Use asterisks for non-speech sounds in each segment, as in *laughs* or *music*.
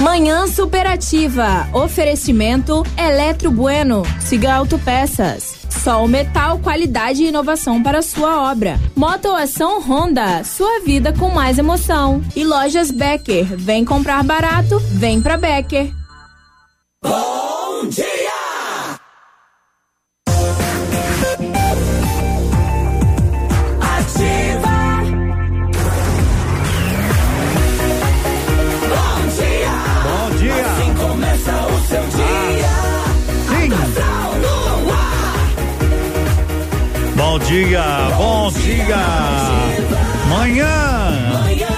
Manhã superativa. Oferecimento Eletro Bueno. Siga Autopeças. Sol Metal, qualidade e inovação para sua obra. Motoação Honda, sua vida com mais emoção. E lojas Becker, vem comprar barato, vem pra Becker. Bom dia! Bom dia. Manhã. Manhã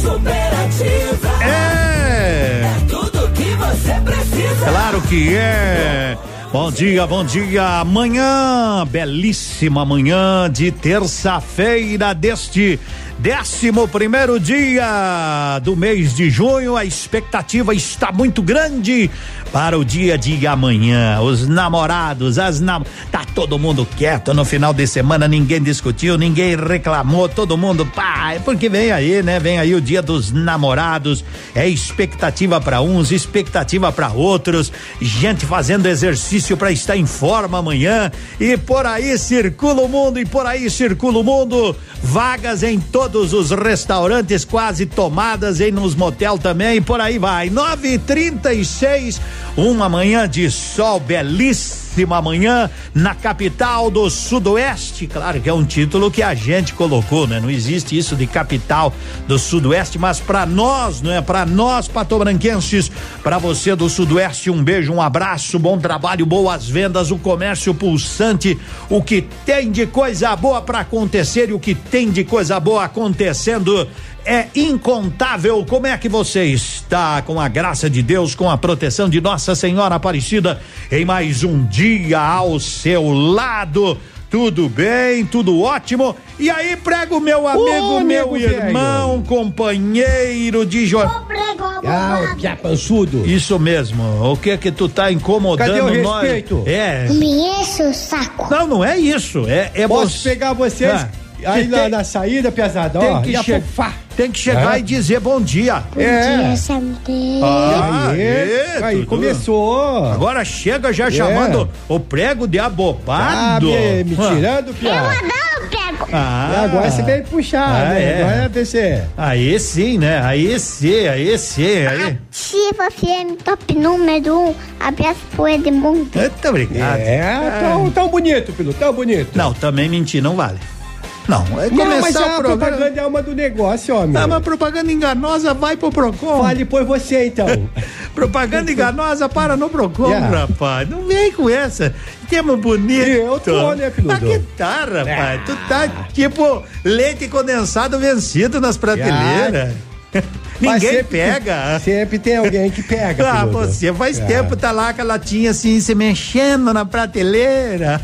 superativa. É. É tudo que você precisa. Claro que é. Bom dia, bom dia. Amanhã, belíssima manhã de terça-feira deste décimo primeiro dia do mês de junho. A expectativa está muito grande para o dia de amanhã. Os namorados, as nam... tá todo mundo quieto no final de semana, ninguém discutiu, ninguém reclamou, todo mundo, pá, porque vem aí, né? Vem aí o dia dos namorados. É expectativa para uns, expectativa para outros. Gente fazendo exercício para estar em forma amanhã e por aí circula o mundo e por aí circula o mundo. Vagas em todos os restaurantes quase tomadas em nos motel também, e por aí vai. 9:36 uma manhã de sol belíssima manhã na capital do Sudoeste. Claro que é um título que a gente colocou, né? Não existe isso de capital do Sudoeste, mas para nós, não é? Para nós patobranquenses, para você do Sudoeste, um beijo, um abraço, bom trabalho, boas vendas, o comércio pulsante, o que tem de coisa boa para acontecer e o que tem de coisa boa acontecendo é incontável. Como é que você está com a graça de Deus, com a proteção de Nossa Senhora Aparecida em mais um dia ao seu lado? Tudo bem, tudo ótimo. E aí, prego meu amigo, Ô, meu amigo irmão, companheiro de jornal. Ah, pançudo. Isso mesmo. O que que tu tá incomodando Cadê o nós? respeito? É. Me enche o saco. Não, não é isso. É, é Posso você. pegar vocês Ah, aí que na, tem- na saída, pesada, Tem ó. que, e afofar. Tem que chegar É. e dizer bom dia. Bom É. dia, Sandy. Ah, aí, é, aí começou. Agora chega já É. chamando o prego de Ah, abobado. me, me tirando, piá. Não, pego. Ah, Agora você veio puxar, Ah, né? é. Agora é PC. Aí sim, né? Aí sim, aí sim. Aí. Ativa FM top número 1. Um. Abraço pro Edmundo. Muito obrigado. É, tão, tão bonito, filho, tão bonito. Não, também mentir não vale. Não, é Não, mas começar a o programa. propaganda é uma do negócio, homem. Não, mas propaganda enganosa vai pro Procon. Fale por você, então. *laughs* Propaganda enganosa para no Procon, Yeah. rapaz. Não vem com essa. Tema bonito. Eu tô, né, Piludo? Mas que tá, rapaz? Tu tá tipo leite condensado vencido nas prateleiras. *laughs* Mas Ninguém sempre pega. tem- sempre tem alguém que pega, *laughs* Ah, você faz É. tempo tá lá com a latinha assim, se mexendo na prateleira.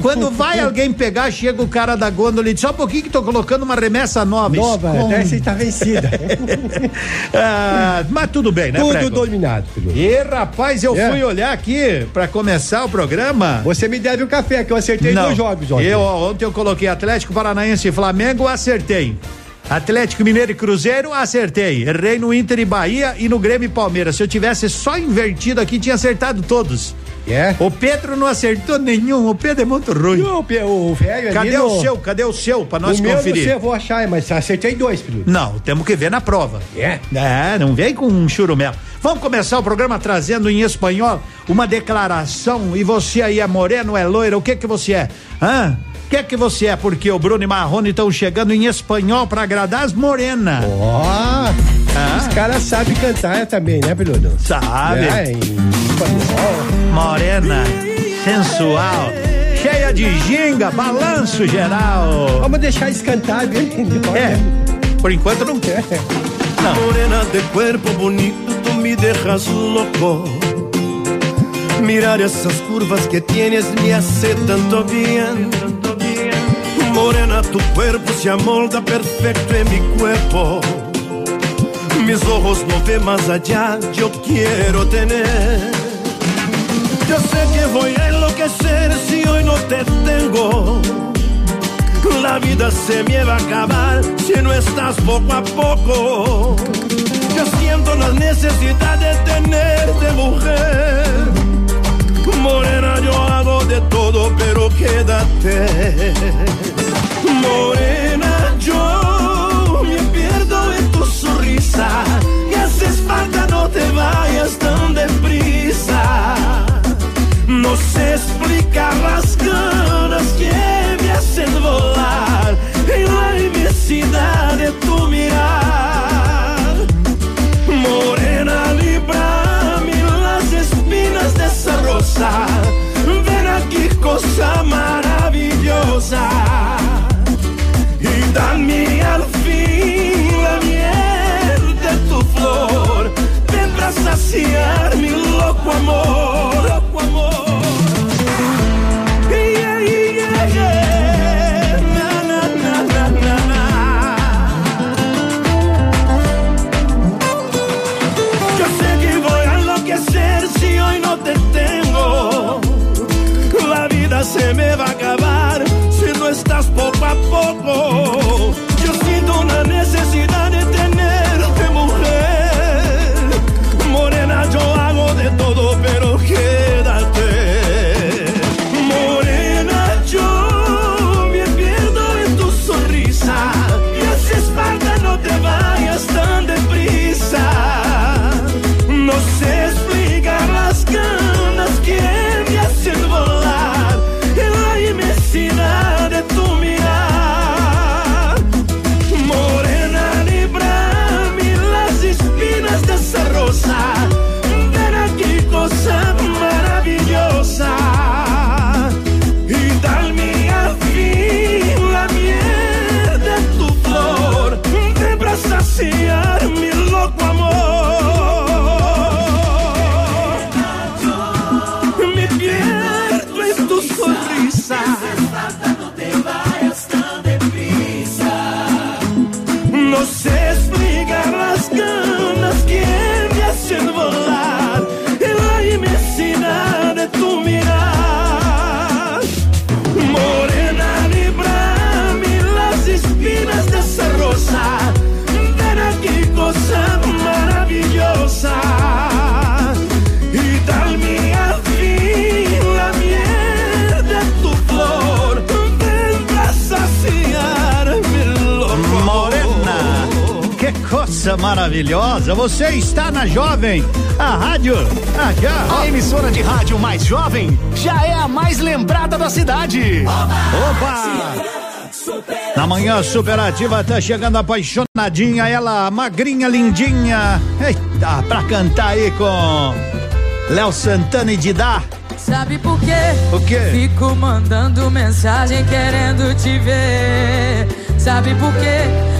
Quando vai alguém pegar, chega o cara da gôndola e diz: só um pouquinho que tô colocando uma remessa nova. Nova, Esconde. essa está vencida. *laughs* Ah, mas tudo bem, né, Tudo Prego? dominado, Piludo. E rapaz, eu É. fui olhar aqui pra começar o programa. Você me deve o café, que eu acertei Não, dois jogos ontem. Eu, ontem eu coloquei Atlético Paranaense e Flamengo, acertei. Atlético Mineiro e Cruzeiro, acertei. Errei no Inter e Bahia e no Grêmio e Palmeiras. Se eu tivesse só invertido aqui, tinha acertado todos. É? O Pedro não acertou nenhum. O Pedro é muito ruim. O, Pe- o velho ali Cadê no- o seu? Cadê o seu pra nós o meu não conferir? sei, eu vou achar, mas acertei dois, Piludo. Não, temos que ver na prova. É? É, não vem com um churumelo. Vamos começar o programa trazendo em espanhol uma declaração. E você aí é moreno, é loiro, o que que você é? Hã? O que que você é? Porque o Bruno e Marrone estão chegando em espanhol pra agradar as morenas. Ó, Ah. os caras sabem cantar também, né, Piludo? Sabe? É. Morena, sensual, cheia de ginga, balanço geral. Vamos deixar eles cantar, bem. É, por enquanto não quer. Não. Morena de cuerpo bonito, tú me dejas loco. Mirar esas curvas que tienes me hace tanto bien. Morena, tu cuerpo se amolda perfecto en mi cuerpo. Mis ojos no ven más allá, yo quiero tener. Yo sé que voy a enloquecer si hoy no te tengo. La vida se me va a acabar si no estás poco a poco. Yo siento la necesidad de tenerte mujer. Morena, yo hago de todo, pero quédate. Morena, yo me pierdo en tu sonrisa. Y haces falta, no te vayas tan deprisa. No sé explicar las ganas que me hacen volar en la inmensidad de tu mirar. Morena, librame las espinas de esa rosa. Ven aquí, cosa maravillosa. Y dame al fin la miel de tu flor. Vendrás a saciar mi loco amor. Na na na na na Yo sé que voy a lo si hoy no te tengo La vida se me va a acabar si no estás poco a poco. Coisa maravilhosa. Você está na Jovem, a rádio. Ah, já. A emissora de rádio mais jovem já é a mais lembrada da cidade. Opa! Na manhã superativa tá chegando apaixonadinha, ela magrinha, lindinha. Eita, pra cantar aí com Léo Santana e Didá. Sabe por quê? O quê? Fico mandando mensagem querendo te ver. Sabe por quê?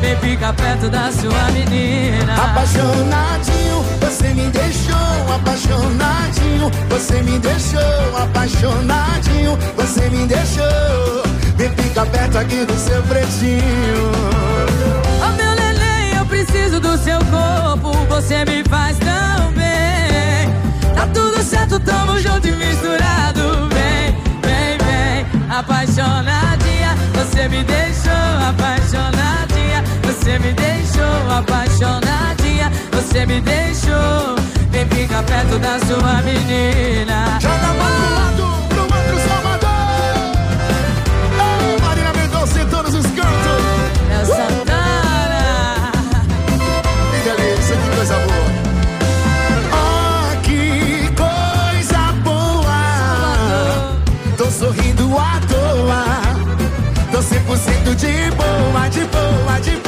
Vem ficar perto da sua menina. Apaixonadinho, você me deixou apaixonadinho. Você me deixou apaixonadinho. Você me deixou. Vem ficar perto aqui do seu pretinho. Oh meu neném, eu preciso do seu corpo, você me faz tão bem. Tá tudo certo, tamo junto e misturado. Vem, vem, vem, apaixonadinha. Você me deixou. Você me deixou apaixonadinha. Você me deixou. Vem ficar perto da sua menina. Joga pra um lado, pro outro Salvador. Marina Mendonça em todos os cantos. É o Santana. Que delícia, que coisa boa. Oh, que coisa boa. Tô sorrindo à toa. Tô 100% de boa, de boa, de boa.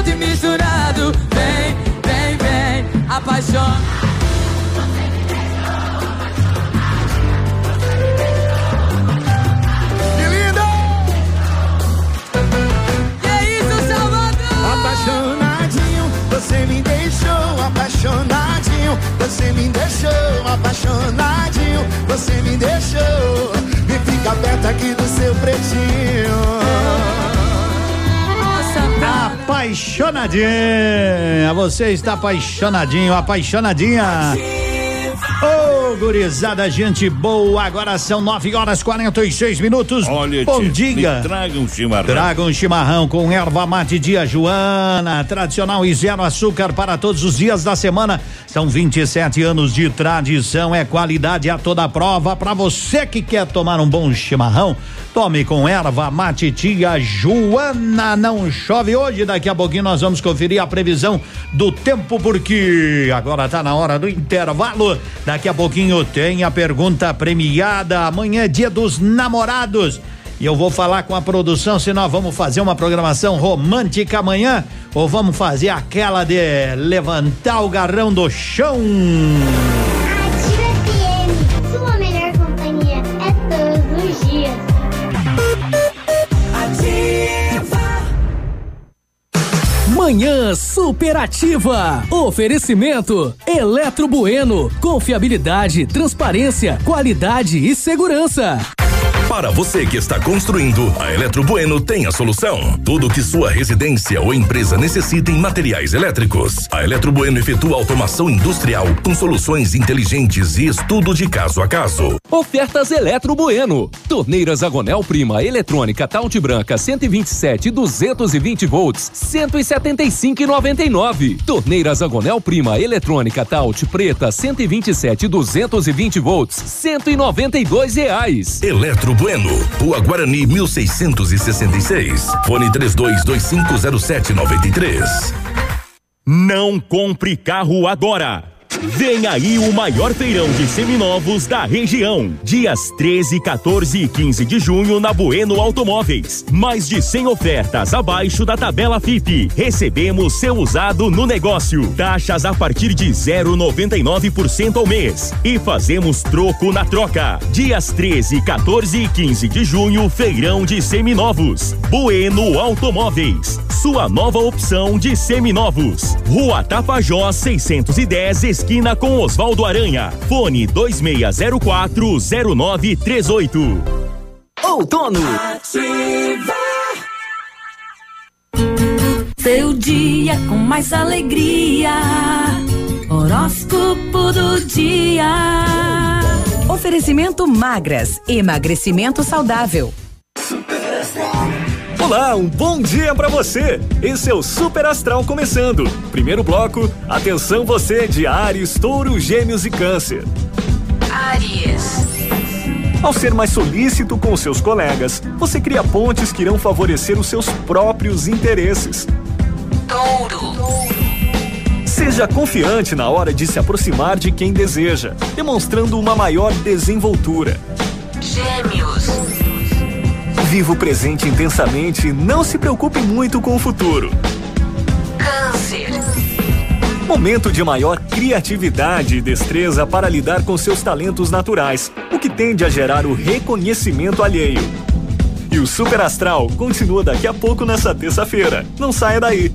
junto e misturado. Vem, vem, vem, é apaixonado. Você me deixou apaixonadinho, você me deixou apaixonadinho, você me deixou. Me fica perto aqui do seu pretinho. Apaixonadinha. Você está apaixonadinho, apaixonadinha. Ô, gurizada, gente boa. Agora são 9 horas 46 minutos. Olha, Bom dia. traga um chimarrão. Traga um chimarrão com erva mate dia Joana, tradicional e zero açúcar para todos os dias da semana. São 27 anos de tradição, é qualidade a toda prova. Para você que quer tomar um bom chimarrão, tome com erva mate tia Joana. Não chove hoje, daqui a pouquinho nós vamos conferir a previsão do tempo, porque agora tá na hora do intervalo. Daqui a pouquinho tem a pergunta premiada. Amanhã é dia dos namorados. E eu vou falar com a produção se nós vamos fazer uma programação romântica amanhã ou vamos fazer aquela de levantar o garrão do chão. Superativa. Oferecimento Eletro Bueno. Confiabilidade, transparência, qualidade e segurança. Para você que está construindo, a Eletro Bueno tem a solução. Tudo que sua residência ou empresa necessita em materiais elétricos. A Eletro Bueno efetua automação industrial com soluções inteligentes e estudo de caso a caso. Ofertas Eletro Bueno. Torneiras Agonel Prima eletrônica Taut Branca 127 e 220 volts 175,99. Torneiras Agonel Prima eletrônica Taut Preta 127 e 220 volts 192 reais. Eletro Bueno, Rua Guarani 1666. Fone 32250793. Não compre carro agora. Vem aí o maior feirão de seminovos da região. Dias 13, 14 e 15 de junho na Bueno Automóveis. Mais de 100 ofertas abaixo da tabela FIP. Recebemos seu usado no negócio. Taxas a partir de 0,99% ao mês. E fazemos troco na troca. Dias 13, 14 e 15 de junho, feirão de seminovos. Bueno Automóveis. Sua nova opção de seminovos. Rua Tapajós 610, esquina com Oswaldo Aranha. Fone 26040938. Outono. Seu dia com mais alegria. Horóscopo do dia. Oferecimento magras, emagrecimento saudável. Olá, um bom dia pra você. Esse é o Super Astral começando. Primeiro bloco, atenção você de Ares, Touro, Gêmeos e Câncer. Aries. Ao ser mais solícito com seus colegas, você cria pontes que irão favorecer os seus próprios interesses. Touro. Seja confiante na hora de se aproximar de quem deseja, demonstrando uma maior desenvoltura. Gêmeos. Viva o presente intensamente e não se preocupe muito com o futuro. Câncer. Momento de maior criatividade e destreza para lidar com seus talentos naturais, o que tende a gerar o reconhecimento alheio. E o Super Astral continua daqui a pouco nessa terça-feira. Não saia daí.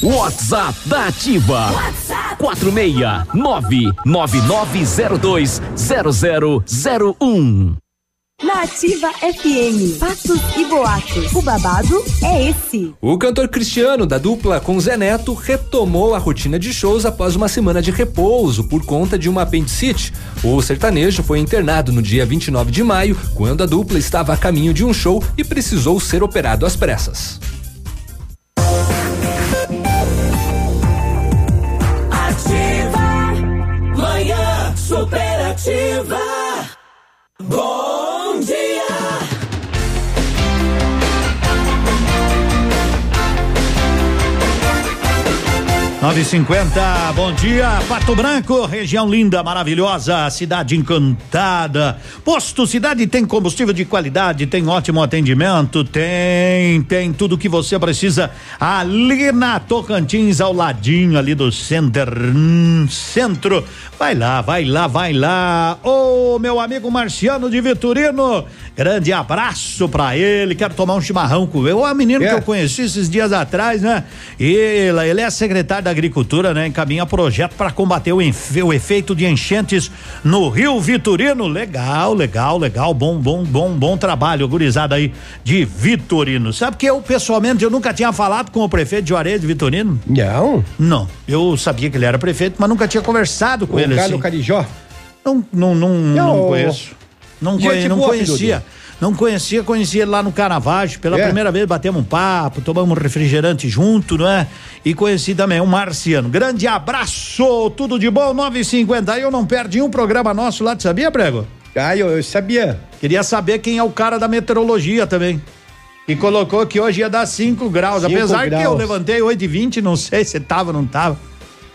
WhatsApp da Ativa. WhatsApp 46999020001. Na Ativa FM, fatos e boatos. O babado é esse. O cantor Cristiano, da dupla com Zé Neto, retomou a rotina de shows após uma semana de repouso por conta de uma apendicite. O sertanejo foi internado no dia 29 de maio, quando a dupla estava a caminho de um show e precisou ser operado às pressas. Ativa! Bom! 950, bom dia, Pato Branco, região linda, maravilhosa, cidade encantada. Posto Cidade tem combustível de qualidade, tem ótimo atendimento, tem, tem tudo que você precisa ali na Tocantins, ao ladinho ali do center, hum, centro. Vai lá, vai lá, vai lá. Ô, meu amigo Marciano de Vitorino, grande abraço pra ele. Quero tomar um chimarrão com ele. O menino É. que eu conheci esses dias atrás, né? Ele, ele é secretário da Agricultura, né? Encaminha projeto para combater o, o efeito de enchentes no Rio Vitorino. Legal, legal, legal. Bom, bom, bom, bom trabalho, gurizada aí de Vitorino. Sabe que eu, pessoalmente, eu nunca tinha falado com o prefeito de Juarez de Vitorino? Não. Não. Eu sabia que ele era prefeito, mas nunca tinha conversado com O ele Galo assim. Carijó? Não, não, não, não, Não, conheço. Não, gente conhe, não boa, conhecia. Piludo. Não conhecia, conhecia ele lá no Carnavaggio. Pela É. primeira vez batemos um papo, tomamos um refrigerante junto, não é? E conheci também o Marciano. Grande abraço, tudo de bom, 9h50. Eu não perdi um programa nosso lá, tu sabia, Prego? Ah, eu, eu sabia. Queria saber quem é o cara da meteorologia também. E colocou que hoje ia dar 5 graus. Cinco Apesar que eu graus. levantei 8 e 20 não sei se tava ou não tava.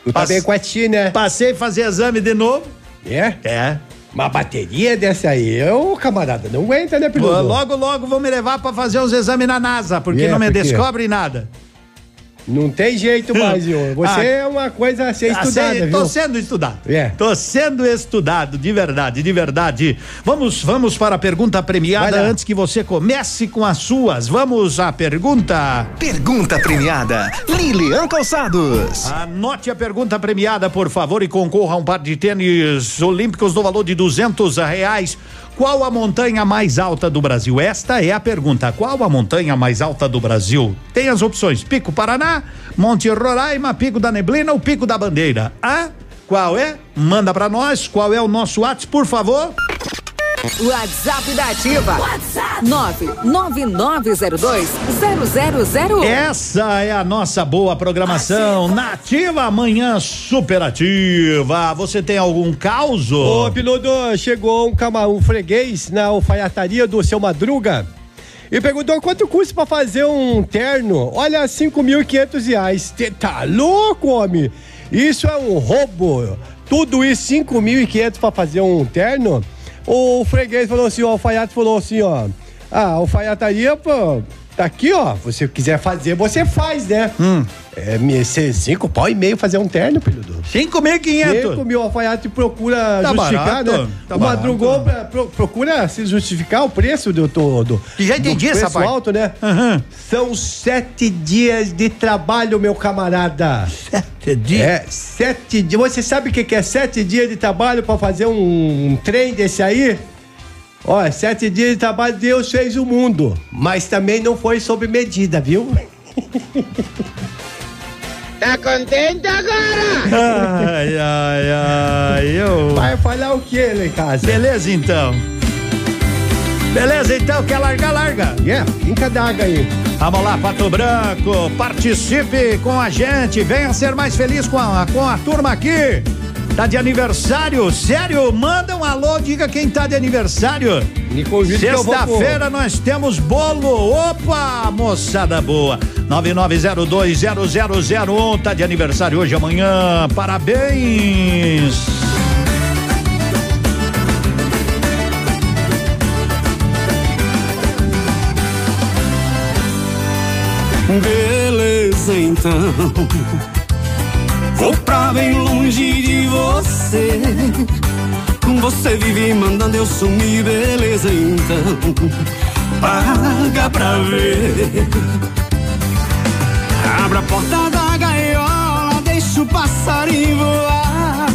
Tu tá bem com a ti, né? Passei a fazer exame de novo. É? É. Uma bateria dessa aí, ô camarada, não aguenta, né, piloto? Logo, logo vão me levar pra fazer uns exames na NASA, porque É, não me por quê? descobre nada. Não tem jeito mais, *laughs* viu? Você Ah. é uma coisa a ser Ah, estudada, sei, viu? Tô sendo estudado. É. Tô sendo estudado, de verdade, de verdade. Vamos, vamos para a pergunta premiada antes que você comece com as suas. Vamos à pergunta. Pergunta premiada, Lilian Calçados. Anote a pergunta premiada, por favor, e concorra a um par de tênis olímpicos no valor de duzentos reais. Qual a montanha mais alta do Brasil? Esta é a pergunta. Qual a montanha mais alta do Brasil? Tem as opções: Pico Paraná, Monte Roraima, Pico da Neblina ou Pico da Bandeira. Ah, qual é? Manda pra nós. Qual é o nosso WhatsApp, por favor? WhatsApp da Ativa. WhatsApp 999020001. Essa é a nossa boa programação. Nativa amanhã superativa. Você tem algum caos? Ô, piloto, chegou um, cama, um freguês na alfaiataria do seu Madruga e perguntou quanto custa pra fazer um terno. Olha, cinco mil e quinhentos reais. Cê tá louco, homem? Isso é um roubo. Tudo isso, cinco mil e quinhentos pra fazer um terno? O freguês falou assim, o alfaiate falou assim, ó. Ah, alfaiataria, pô, tá aqui, ó. Você quiser fazer, você faz, né? Hum. É, cinco pau e meio fazer um terno, piloto. Cinco mil e quinhentos. Cinco mil alfaiate procura Tá justificar, barato, né? tá o pra- pro- procura se justificar o preço do todo. Já entendi essa parte. alto, né? São sete dias de trabalho, meu camarada. Sete dias? É, sete dias. Você sabe o que que é sete dias de trabalho pra fazer um, um trem desse aí? Ó, sete dias de trabalho, Deus fez o mundo. Mas também não foi sob medida, viu? *laughs* Tá contente agora? Ai, ai, ai, eu. Vai falar o que lá em casa? Beleza, então. Beleza, então, quer largar, larga. Yeah, fica d'água aí. Vamos lá, Pato Branco, participe com a gente, venha ser mais feliz com a, com a turma aqui. Tá de aniversário? Sério? Manda um alô, diga quem tá de aniversário. Sexta-feira nós temos bolo. Opa, moçada boa. 99020001 tá de aniversário hoje, amanhã. Parabéns. Beleza, então. Vou pra bem longe de você. Você vive mandando eu sumir, beleza, então. Paga pra ver. Abra a porta da gaiola, deixa o passarinho voar.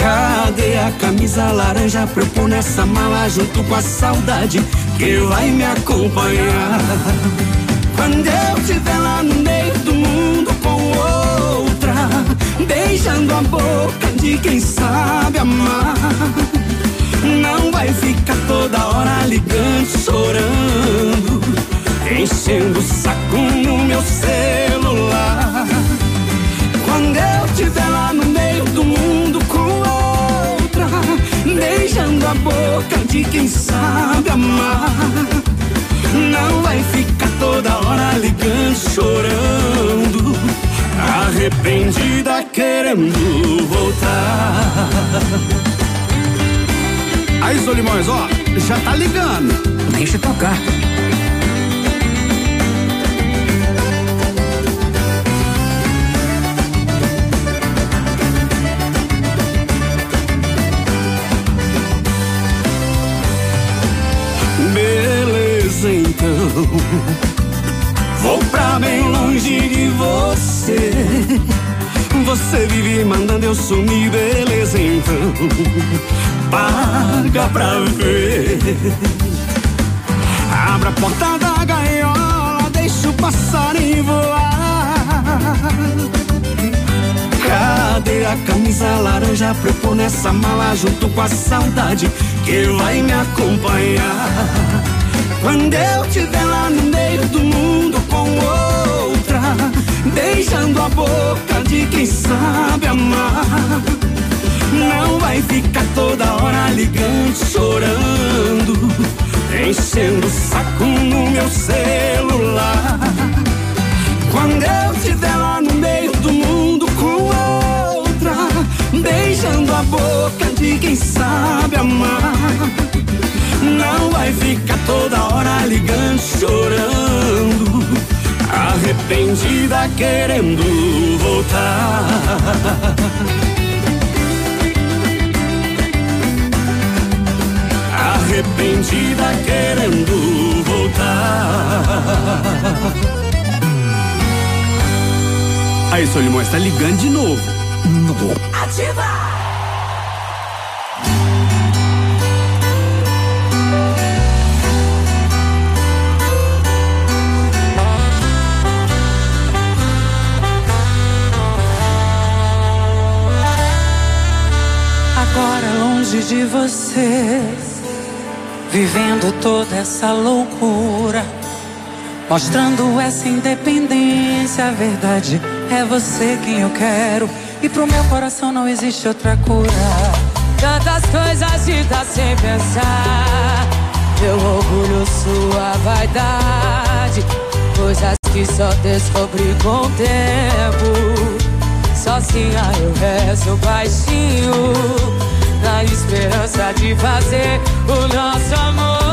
Cadê a camisa laranja pra eu pôr nessa mala junto com a saudade que vai me acompanhar? Quando eu estiver lá no meio do mundo com outra, beijando a boca de quem sabe amar. Não vai ficar toda hora ligando, chorando, enchendo o saco no meu celular. Quando eu estiver lá no meio do mundo com outra, beijando a boca de quem sabe amar. Não vai ficar toda hora ligando, chorando, arrependida querendo voltar. Aí, Solimões, ó, já tá ligando. Deixa tocar. Então. Vou pra bem longe de você. Você vive mandando eu sumir, beleza, então. Paga pra ver. Abra a porta da gaiola, deixa o passarinho voar. Cadê a camisa laranja pra eu pôr nessa mala junto com a saudade que vai me acompanhar? Quando eu estiver lá no meio do mundo com outra, beijando a boca de quem sabe amar. Não vai ficar toda hora ligando, chorando, enchendo o saco no meu celular. Quando eu estiver lá no meio do mundo com outra, beijando a boca de quem sabe amar. Não vai ficar toda hora ligando, chorando, arrependida querendo voltar. Arrependida querendo voltar. Aí, Solimões, tá ligando de novo. Ativa! De você, vivendo toda essa loucura, mostrando essa independência. A verdade é você quem eu quero, e pro meu coração não existe outra cura. Tantas coisas dar sem pensar, meu orgulho, sua vaidade, coisas que só descobri com o tempo. Sozinha eu rezo baixinho Na esperança de fazer o nosso amor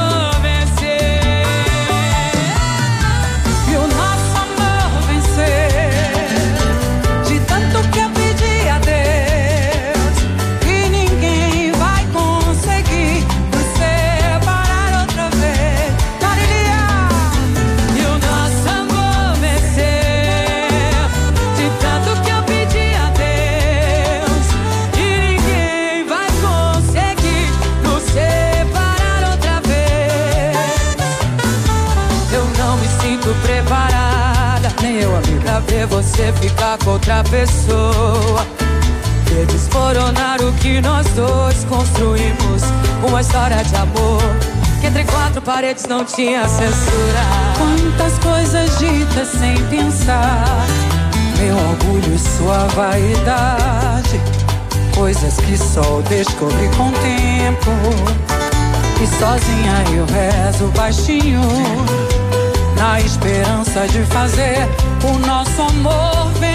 você ficar com outra pessoa Ver desmoronar o que nós dois construímos Uma história de amor Que entre quatro paredes não tinha censura Quantas coisas ditas sem pensar meu orgulho e sua vaidade. Coisas que só descobri com o tempo. E sozinha eu rezo baixinho. Na esperança de fazer o nosso amor vencer.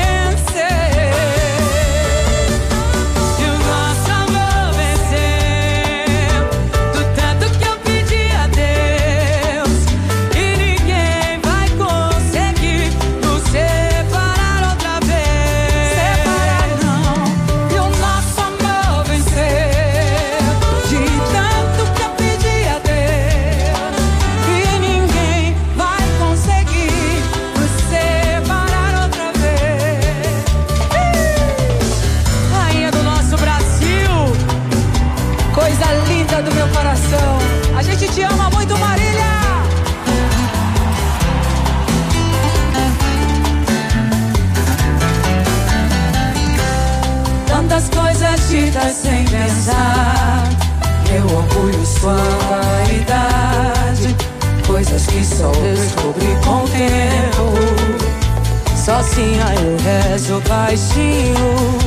Sua vaidade. Coisas que só descobri com o tempo. Sozinha eu rezo baixinho.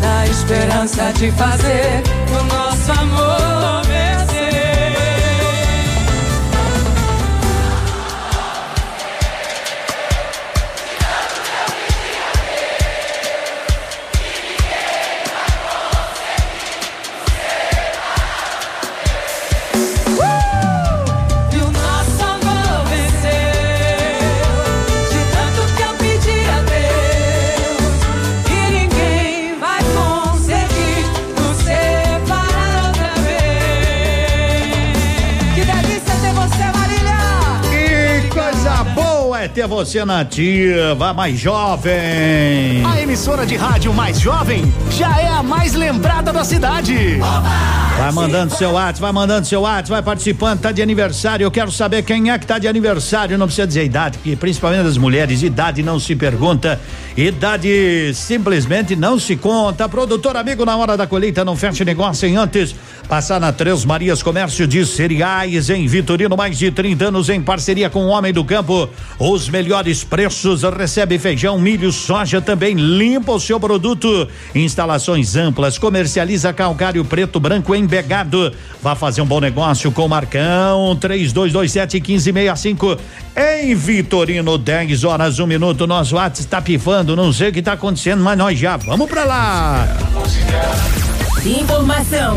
Na esperança de fazer o nosso amor ter você nativa, mais jovem. A emissora de rádio mais jovem já é a mais lembrada da cidade. Vai mandando seu WhatsApp, vai mandando seu WhatsApp, vai participando, tá de aniversário. Eu quero saber quem é que tá de aniversário. Não precisa dizer idade, porque principalmente das mulheres, idade não se pergunta, idade simplesmente não se conta. Produtor amigo, na hora da colheita, não feche negócio sem antes passar na Três Marias Comércio de Cereais em Vitorino, mais de 30 anos em parceria com o Homem do Campo. Os melhores preços, recebe feijão, milho, soja, também limpa o seu produto. Instalações amplas, comercializa calcário preto, branco embegado. Vá fazer um bom negócio com o Marcão, três dois, dois sete, quinze, meia, cinco. Em Vitorino, 10 horas, um minuto, nosso WhatsApp está pifando, não sei o que está acontecendo, mas nós já vamos para lá. Informação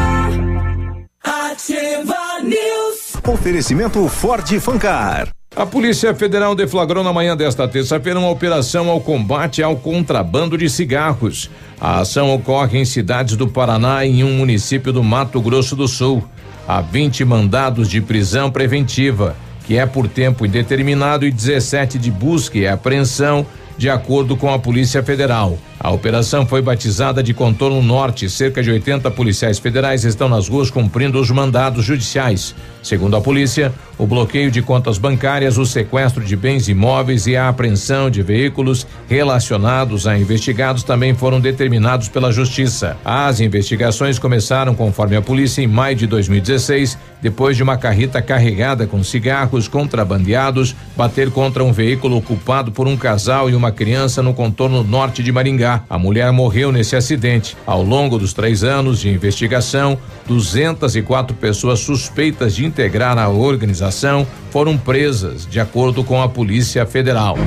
News. Oferecimento Ford Fancar. A Polícia Federal deflagrou na manhã desta terça-feira uma operação ao combate ao contrabando de cigarros. A ação ocorre em cidades do Paraná e em um município do Mato Grosso do Sul. Há 20 mandados de prisão preventiva, que é por tempo indeterminado, e 17 de busca e apreensão, de acordo com a Polícia Federal. A operação foi batizada de Contorno Norte. Cerca de 80 policiais federais estão nas ruas cumprindo os mandados judiciais. Segundo a polícia, o bloqueio de contas bancárias, o sequestro de bens imóveis e a apreensão de veículos relacionados a investigados também foram determinados pela Justiça. As investigações começaram, conforme a polícia, em maio de 2016, depois de uma carreta carregada com cigarros contrabandeados bater contra um veículo ocupado por um casal e uma criança no contorno norte de Maringá. A mulher morreu nesse acidente. Ao longo dos três anos de investigação, 204 pessoas suspeitas de integrar a organização foram presas, de acordo com a Polícia Federal.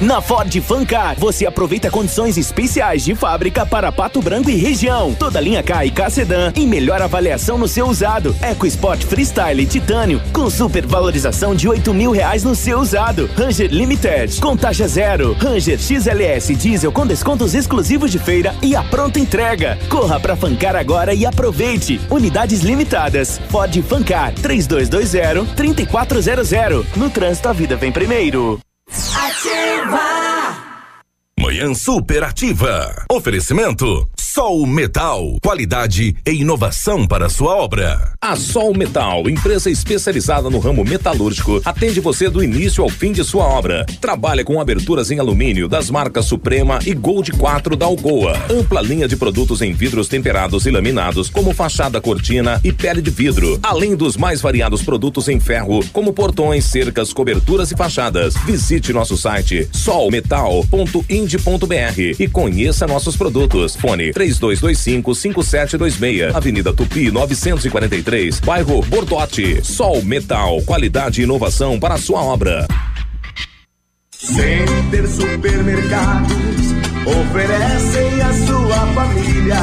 Na Ford Fancar, você aproveita condições especiais de fábrica para Pato Branco e região. Toda linha K e K Sedan em melhor avaliação no seu usado. EcoSport Freestyle Titânio com super valorização de oito mil reais no seu usado. Ranger Limited com taxa zero. Ranger XLS Diesel com descontos exclusivos de feira e a pronta entrega. Corra pra Fancar agora e aproveite. Unidades limitadas. Ford Fancar 3220 3400. No trânsito a vida vem primeiro. Ativa! Manhã Superativa. Oferecimento Sol Metal. Qualidade e inovação para sua obra. A Sol Metal, empresa especializada no ramo metalúrgico, atende você do início ao fim de sua obra. Trabalha com aberturas em alumínio das marcas Suprema e Gold 4 da Algoa. Ampla linha de produtos em vidros temperados e laminados, como fachada cortina e pele de vidro. Além dos mais variados produtos em ferro, como portões, cercas, coberturas e fachadas. Visite nosso site solmetal.ind.br e conheça nossos produtos. Fone 3225 5726, Avenida Tupi 943, bairro Bordote. Sol Metal, qualidade e inovação para a sua obra. Center Supermercados oferecem à sua família.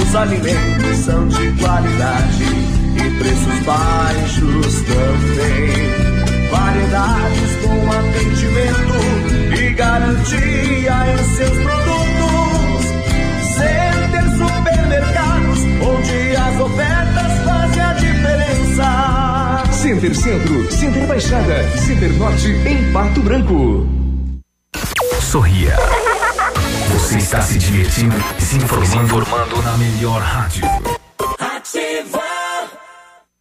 Os alimentos são de qualidade e preços baixos também. Variedades com atendimento garantia em seus produtos. Center Supermercados, onde as ofertas fazem a diferença. Center Centro, Center Baixada, Center Norte, em Pato Branco. Sorria. Você está se divertindo e se informando, informando na melhor rádio.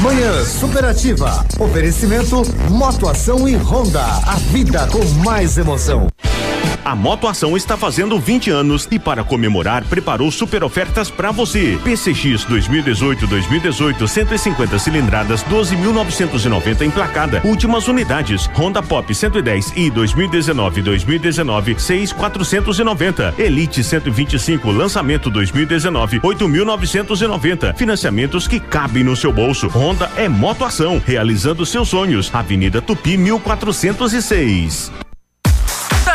Manhã Superativa. Oferecimento Motoação e Honda. A vida com mais emoção. A Motoação está fazendo 20 anos e para comemorar preparou super ofertas para você. PCX 2018-2018 150 cilindradas 12.990 emplacada. Últimas unidades. Honda Pop 110 e 2019-2019 6.490. Elite 125 lançamento 2019 8.990. Financiamentos que cabem no seu bolso. Honda é Motoação, realizando seus sonhos. Avenida Tupi 1406.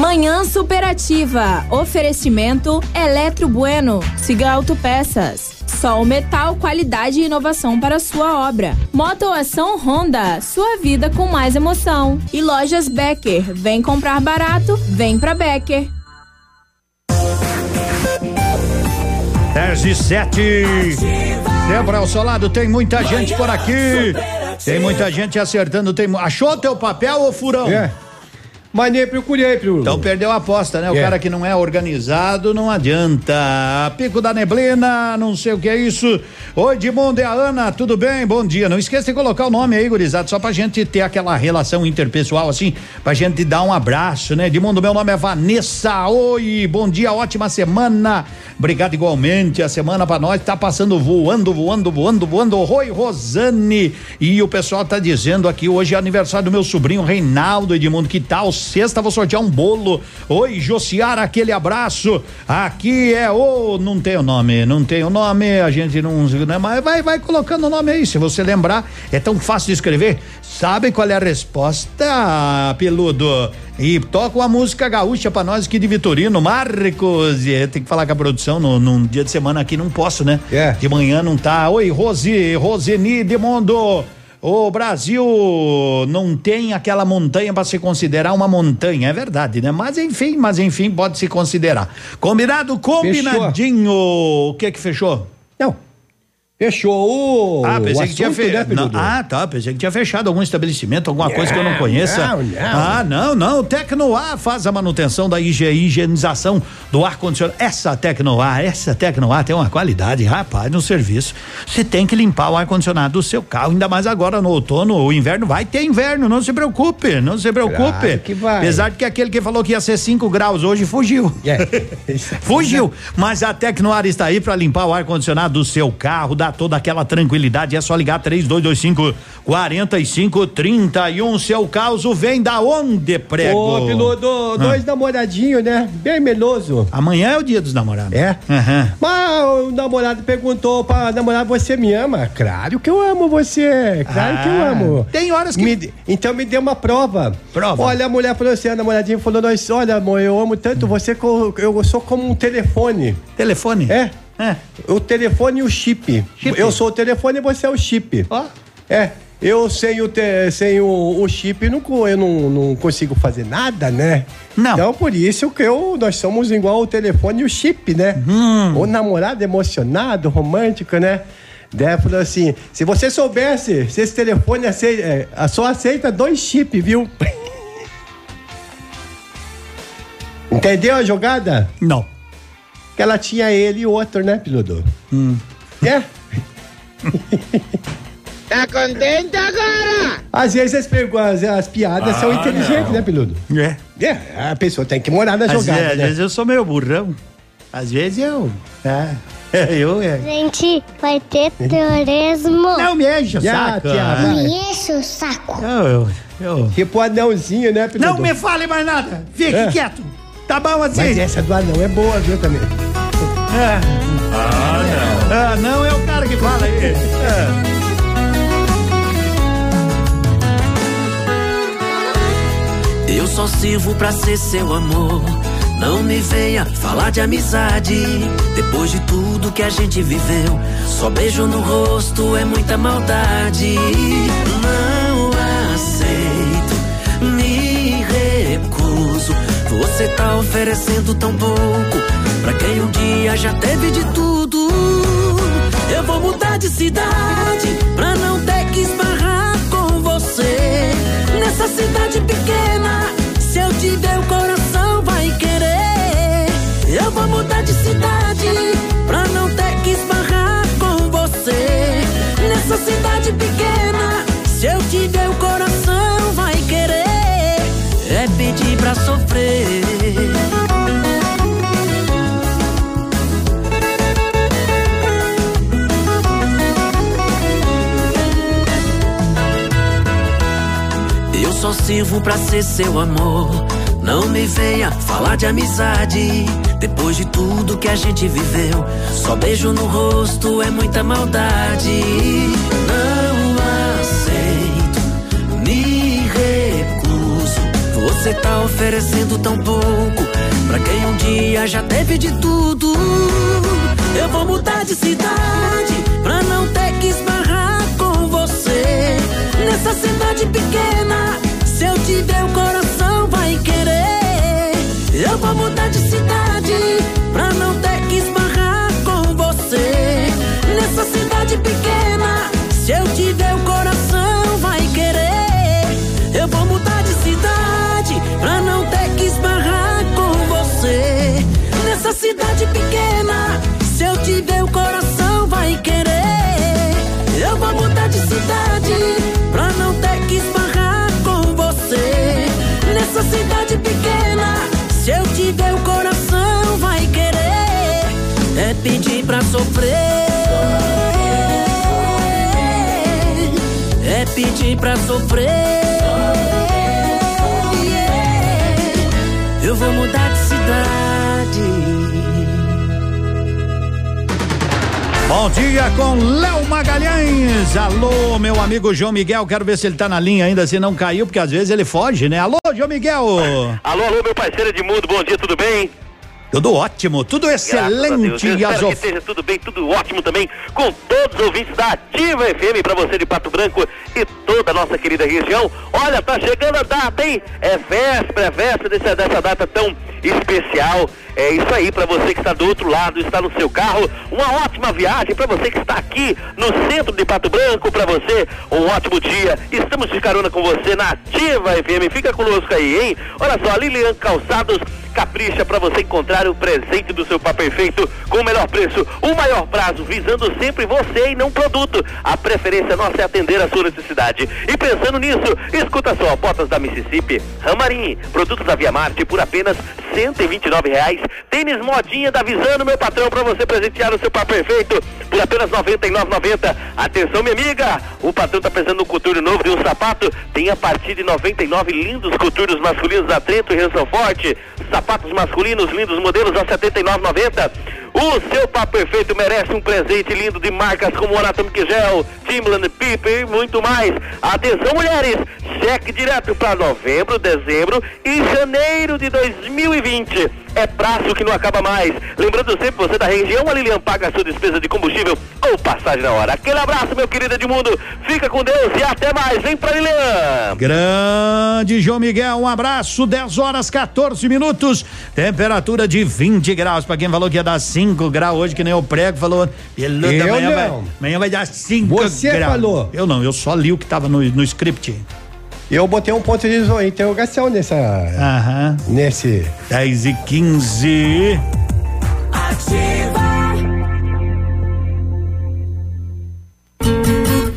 Manhã Superativa. Oferecimento Eletro Bueno. Siga Autopeças. Sol Metal, qualidade e inovação para sua obra. Motoação Honda, sua vida com mais emoção. E lojas Becker, vem comprar barato, vem pra Becker. 10 e 7. Débora ao seu lado, tem muita gente por aqui. Tem muita gente acertando. Tem... Achou teu papel ou furão? É. Mas nem procurei, Pirulo. Então perdeu a aposta, né? O É. cara que não é organizado não adianta. Pico da neblina, não sei o que é isso. Oi, Edmundo e a Ana, tudo bem? Bom dia. Não esqueça de colocar o nome aí, gurizada, só pra gente ter aquela relação interpessoal assim, pra gente dar um abraço, né? Edmundo, meu nome é Vanessa. Oi, bom dia, ótima semana. Obrigado igualmente. A semana pra nós tá passando voando, voando, voando, voando. Oi, Rosane. E o pessoal tá dizendo aqui, hoje é aniversário do meu sobrinho Reinaldo Edmundo, que tal? Sexta vou sortear um bolo. Oi, Josiara, aquele abraço. Aqui é o. Não tem o nome, não tem o nome, a gente não. Né, mas vai, vai colocando o nome aí, se você lembrar. É tão fácil de escrever. Sabe qual é a resposta, peludo? E toca uma música gaúcha pra nós aqui de Vitorino, Marcos. E tem que falar com a produção no, num dia de semana aqui, não posso, né? É. De manhã não tá. Oi, Rose, Roseni de Mundo. O Brasil não tem aquela montanha para se considerar uma montanha, é verdade, né? Mas enfim, mas enfim, pode se considerar. Combinado, combinadinho. O que que fechou? Não. Fechou. Ah, pensei o que tinha fechado. né, ah, tá. Pensei que tinha fechado algum estabelecimento, alguma coisa que eu não conheça. não, não. Ah, não, não. Tecnoar faz a manutenção da higienização do ar-condicionado. Essa Tecnoar, essa Tecnoar tem uma qualidade, rapaz, no serviço. Você tem que limpar o ar-condicionado do seu carro, ainda mais agora no outono, o inverno vai ter inverno, não se preocupe, não se preocupe. Claro que vai. Apesar de que aquele que falou que ia ser 5 graus hoje fugiu. *laughs* Fugiu. Mas a Tecnoar está aí para limpar o ar-condicionado do seu carro, toda aquela tranquilidade. É só ligar 3225 4531. Seu caos vem da onde, prego? Ô, piloto, dois namoradinhos, né? Bem meloso. Amanhã é o dia dos namorados. É? Aham. Mas o namorado perguntou pra namorada, você me ama? Claro que eu amo você, claro que eu Ah, amo. Tem horas que... Me- então me dê uma prova. Prova. Olha, a mulher falou assim, a namoradinha falou, nós, olha amor, eu amo tanto você que eu, eu sou como um telefone. Telefone? É. É. O telefone e o chip. Chip. Eu sou o telefone e você é o chip. É. Eu sem o, te- sem o, o chip não, eu não, não consigo fazer nada, né? Não. Então por isso que eu, nós somos igual o telefone e o chip, né? Hum. O namorado emocionado, romântico, né? Daí falou assim: se você soubesse se esse telefone aceita, é, só aceita dois chips, viu? *laughs* Entendeu a jogada? Não. Que ela tinha ele e outro, né, piloto? Hum. É? *laughs* Tá contente agora? Às vezes as, as, as piadas são Ah, inteligentes, não. né, Piludo? É. É, a pessoa tem que morar na Às, jogada, vezes, às né? vezes eu sou meio burrão. Às vezes eu. *laughs* É. Eu, é. Gente, vai ter terrorismo. Não me enche o saco. ah. Me enche o saco. Eu, eu, eu. Tipo anãozinho, né, Piludo? Não me fale mais nada. Fique É. quieto. Tá bom assim? Mas essa do anão é boa, viu, também? É. Ah, não. Ah, não é o cara que fala aí. É. Eu só sirvo pra ser seu amor. Não me venha falar de amizade. Depois de tudo que a gente viveu, só beijo no rosto é muita maldade. Não Você tá oferecendo tão pouco pra quem um dia já teve de tudo. Eu vou mudar de cidade pra não ter que esbarrar com você. Nessa cidade pequena, se eu tiver o coração vai querer. Eu vou mudar de cidade pra não ter que esbarrar com você. Nessa cidade pequena, se eu tiver o coração. É pedir pra sofrer. Eu só sirvo pra ser seu amor. Não me venha falar de amizade. Depois de tudo que a gente viveu, só beijo no rosto é muita maldade. Não Você tá oferecendo tão pouco pra quem um dia já teve de tudo. Eu vou mudar de cidade pra não ter que esbarrar com você. Nessa cidade pequena, se eu tiver o coração vai querer. Eu vou mudar de cidade pra não ter que esbarrar com você. Nessa cidade pequena, se eu tiver o coração cidade pequena, se eu tiver o coração vai querer. Eu vou mudar de cidade pra não ter que esbarrar com você. Nessa cidade pequena, se eu tiver o coração vai querer. É pedir pra sofrer. É pedir pra sofrer. Eu vou mudar de cidade. Bom dia com Léo Magalhães. Alô, meu amigo João Miguel. Quero ver se ele tá na linha ainda, se não caiu, porque às vezes ele foge, né? Alô, João Miguel. Alô, alô, meu parceiro Edmundo, bom dia, tudo bem? Tudo ótimo, tudo excelente. Eu E as espero que of- esteja tudo bem, tudo ótimo também, com todos os ouvintes da Ativa FM para você de Pato Branco e toda a nossa querida região. Olha, tá chegando a data, hein? É véspera, é véspera dessa, dessa data tão especial. É isso aí, para você que está do outro lado, está no seu carro, uma ótima viagem para você que está aqui no centro de Pato Branco, para você um ótimo dia. Estamos de carona com você na Ativa FM. Fica conosco aí, hein? Olha só, Lilian Calçados capricha para você encontrar o presente do seu par perfeito com o melhor preço, o maior prazo, visando sempre você e não produto. A preferência nossa é atender a sua necessidade. E pensando nisso, escuta só, botas da Mississippi, Ramarim, produtos da Via Marte por apenas 129 reais. Tênis modinha da Visano, meu patrão, para você presentear o seu par perfeito por apenas R$ 99,90. Atenção, minha amiga, o patrão tá pensando no coturno novo de um sapato, tem a partir de 99 lindos coturnos masculinos da Trento e Ranção Forte. Sapatos masculinos, lindos modelos a R$ 79,90. O seu par perfeito merece um presente lindo de marcas como Anatomic Gel, Timberland, Piper e muito mais. Atenção, mulheres! Cheque direto para novembro, dezembro e janeiro de 2020. É prazo que não acaba mais. Lembrando sempre, você da região, a Lilian paga a sua despesa de combustível ou passagem na hora. Aquele abraço, meu querido Edmundo. Fica com Deus e até mais. Vem pra Lilian! Grande João Miguel, um abraço, 10 horas 14 minutos, temperatura de 20 graus. Pra quem falou que ia dar 5 graus hoje, que nem o prego falou. Pelo Eu manhã, vai, amanhã vai dar 5 graus. Você falou. Eu não, eu só li o que tava no, no script. Eu botei um ponto de interrogação nessa. Aham. Nesse. 10 e 15.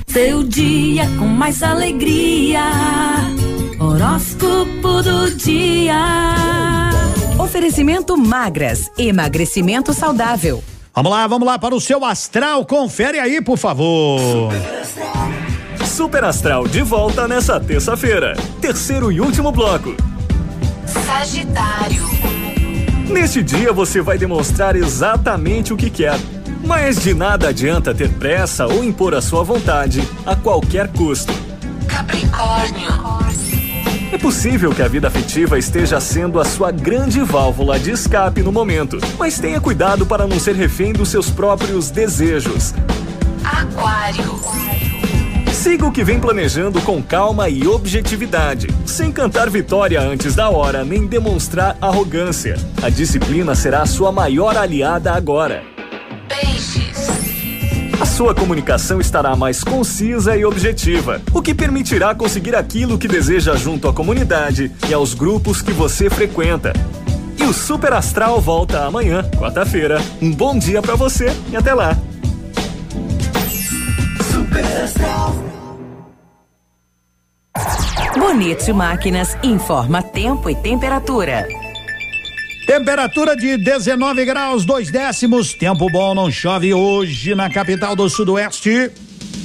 Seu dia com mais alegria. Horóscopo do dia. Oferecimento magras, emagrecimento saudável. Vamos lá, vamos lá para o seu astral. Confere aí, por favor. Super Astral de volta nessa terça-feira. Terceiro e último bloco. Sagitário. Neste dia você vai demonstrar exatamente o que quer. Mas de nada adianta ter pressa ou impor a sua vontade a qualquer custo. Capricórnio. É possível que a vida afetiva esteja sendo a sua grande válvula de escape no momento, mas tenha cuidado para não ser refém dos seus próprios desejos. Aquário. Siga o que vem planejando com calma e objetividade, sem cantar vitória antes da hora nem demonstrar arrogância. A disciplina será a sua maior aliada agora. Peixes. A sua comunicação estará mais concisa e objetiva, o que permitirá conseguir aquilo que deseja junto à comunidade e aos grupos que você frequenta. E o Super Astral volta amanhã, quarta-feira. Um bom dia para você e até lá. Bonito Máquinas informa tempo e temperatura. Temperatura de 19 graus, dois décimos. Tempo bom, não chove hoje na capital do Sudoeste.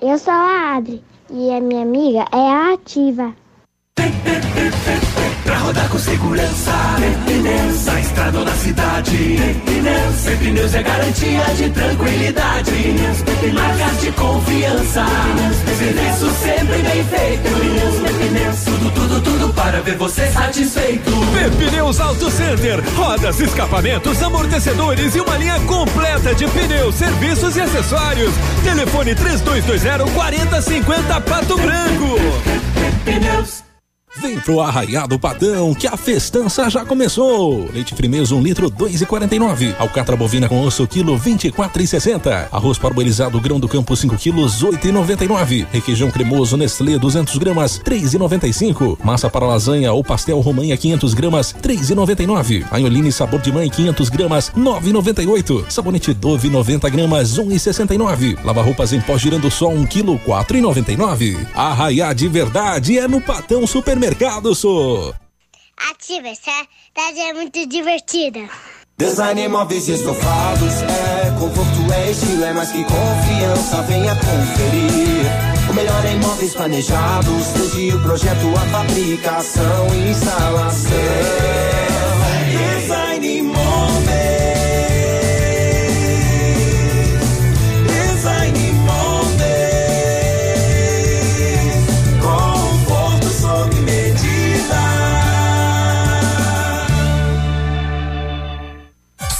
Eu sou a Adri e a minha amiga é a Ativa. Pra rodar com segurança, pneus, na estrada ou na cidade. Pneus, pneus é garantia de tranquilidade. Marcas de confiança, serviço sempre bem feito. Pneus, tudo, tudo, tudo para ver você satisfeito. Pneus Auto Center, rodas, escapamentos, amortecedores e uma linha completa de pneus, serviços e acessórios. Telefone 3220 4050 Pato Branco. Pneus. Vem pro Arraiado Padão, que a festança já começou. Leite Frimeso, um litro, dois e quarenta e nove. Alcatra bovina com osso, quilo, vinte e quatro e sessenta. Arroz parboilizado, grão do campo, 5 quilos, oito e noventa e nove. Requeijão cremoso, Nestlé, 200 gramas, três e noventa e cinco. Massa para lasanha ou pastel romanha, 500 gramas, três e noventa e nove. Anholine sabor de mãe, 500 gramas, nove e noventa e oito. Sabonete Dove, 90 gramas, um e sessenta e nove. Lava roupas em pó girando só, um quilo, quatro e noventa e nove. Arraiá de verdade é no Patão Supermercado, Sô. Ativa, essa cidade é muito divertida. Design móveis e estofados é conforto, é estilo, é mais que confiança. Venha conferir. O melhor em móveis planejados, desde o projeto, a fabricação e instalação.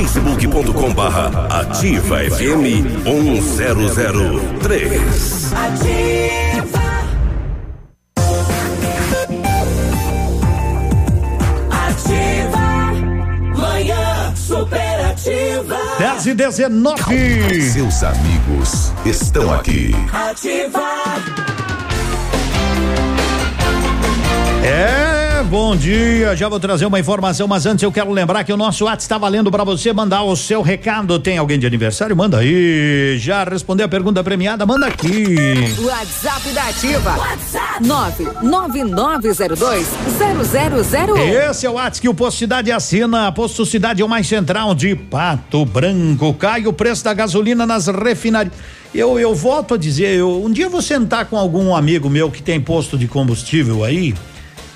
facebook.com barra ativa FM 1003. Ativa. Ativa. Manhã superativa. 10 e 19. Seus amigos estão aqui. Ativa. É, bom dia. Já vou trazer uma informação, mas antes eu quero lembrar que o nosso WhatsApp está valendo para você mandar o seu recado. Tem alguém de aniversário? Manda aí. Já respondeu a pergunta premiada? Manda aqui. WhatsApp da Ativa. WhatsApp 999020001. Esse é o WhatsApp que o Posto Cidade assina. Posto Cidade é o mais central de Pato Branco. Cai o preço da gasolina nas refinarias. Eu, eu volto a dizer, eu, um dia eu vou sentar com algum amigo meu que tem posto de combustível aí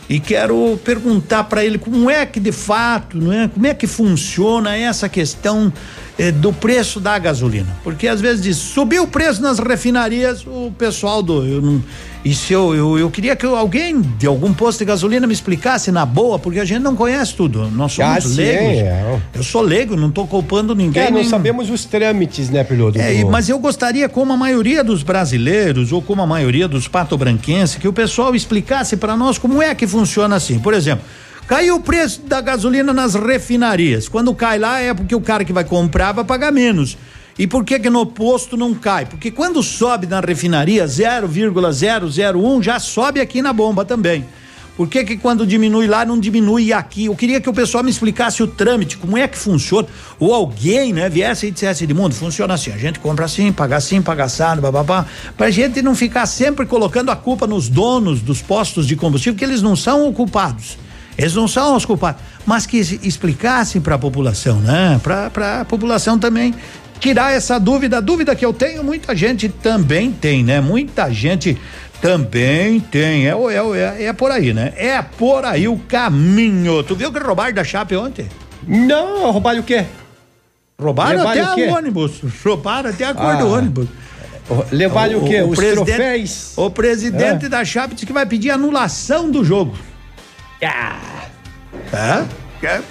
e quero perguntar para ele como é que de fato, não é? Como é que funciona essa questão eh, do preço da gasolina? Porque às vezes diz, subiu o preço nas refinarias, o pessoal do eu não, e se eu, eu eu queria que alguém de algum posto de gasolina me explicasse na boa, porque a gente não conhece tudo. Nós somos Ah, leigos. é. Eu sou leigo, não tô culpando ninguém. É, não nem- sabemos os trâmites, né, piloto? é, mas eu gostaria, como a maioria dos brasileiros, ou como a maioria dos patobranquenses, que o pessoal explicasse para nós como é que funciona assim. Por exemplo, caiu o preço da gasolina nas refinarias. Quando cai lá é porque o cara que vai comprar vai pagar menos. E por que que no posto não cai? Porque quando sobe na refinaria 0,001 já sobe aqui na bomba também. Por que que quando diminui lá não diminui aqui? Eu queria que o pessoal me explicasse o trâmite, como é que funciona, ou alguém, né, viesse e dissesse de mundo, funciona assim, a gente compra assim, paga assim, paga assado, bababá, pra gente não ficar sempre colocando a culpa nos donos dos postos de combustível, que eles não são o culpados. Eles não são os culpados, mas que se explicassem para a população, né? Para a população também tirar essa dúvida, a dúvida que eu tenho, muita gente também tem, né? Muita gente também tem, é, é, é, é por aí, né? É por aí o caminho. Tu viu que roubaram da Chape ontem? Não, roubaram o quê? Roubaram Levaram até o o ônibus, roubaram até a cor Ah. do ônibus. Levaram o, quê? Os presidente- troféus? O presidente É. da Chape disse que vai pedir anulação do jogo. É?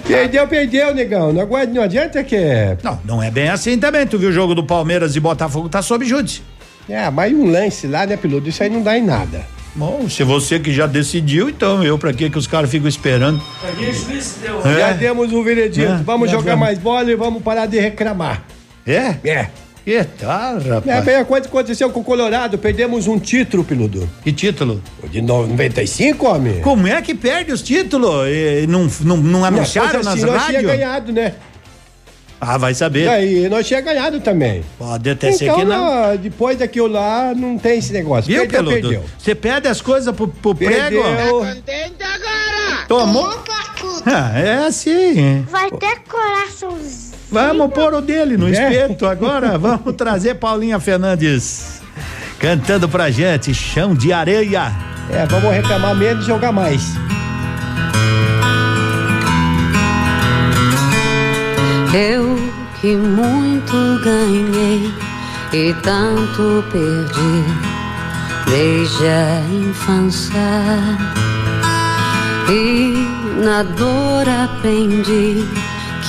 Perdeu, perdeu, negão. Não, aguenta, não adianta que. Não, não é bem assim também. Tu viu o jogo do Palmeiras e Botafogo tá sob júdice. É, mas um lance lá, né, piloto? Isso aí não dá em nada. Bom, se você que já decidiu, então eu pra que que os caras ficam esperando? É. Já demos o veredito. É, vamos já jogar demos. mais bola e vamos parar de reclamar. É? É. Que tal, rapaz? É bem a coisa que aconteceu com o Colorado. Perdemos um título, piloto. Que título? O de 95, homem. Como é que perde os títulos? E não, não, não anunciaram Não, nas assim, nós tinha rádios? ganhado, né? Ah, vai E saber. aí, nós tinha ganhado também. Pode até ser então, que não. não, depois daquilo lá, não tem esse negócio. Viu, perdeu, Peludo? perdeu. Você pede as coisas pro, pro prego? Perdeu. Contente agora! Tomou? Ah, é assim. Vai ter coraçãozinho. Vamos pôr o dele no É. espeto agora. Vamos trazer Paulinha Fernandes cantando pra gente, chão de areia. É, vamos reclamar menos e jogar mais. Eu que muito ganhei e tanto perdi desde a infância. E na dor aprendi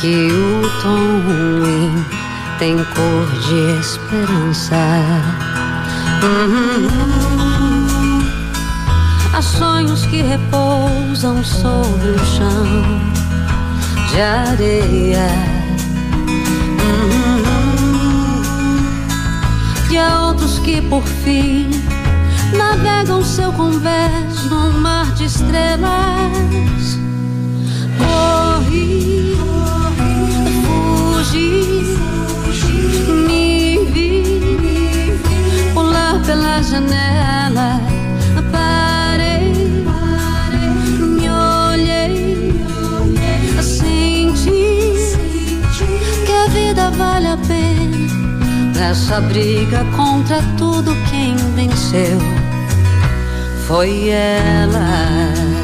que o tom ruim tem cor de esperança. Uhum. Há sonhos que repousam sobre o chão de areia. Uhum. E há outros que por fim navegam seu convés num mar de estrelas. Corri, pela janela. Parei, me olhei, senti que a vida vale a pena. Nessa briga contra tudo, quem venceu foi ela.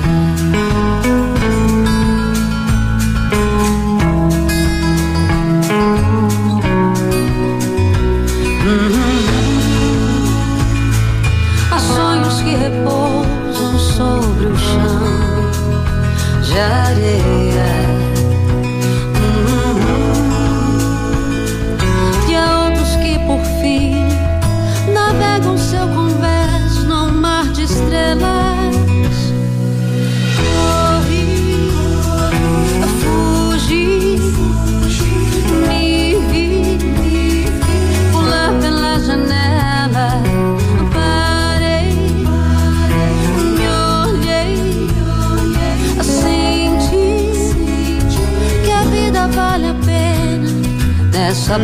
De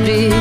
Nessa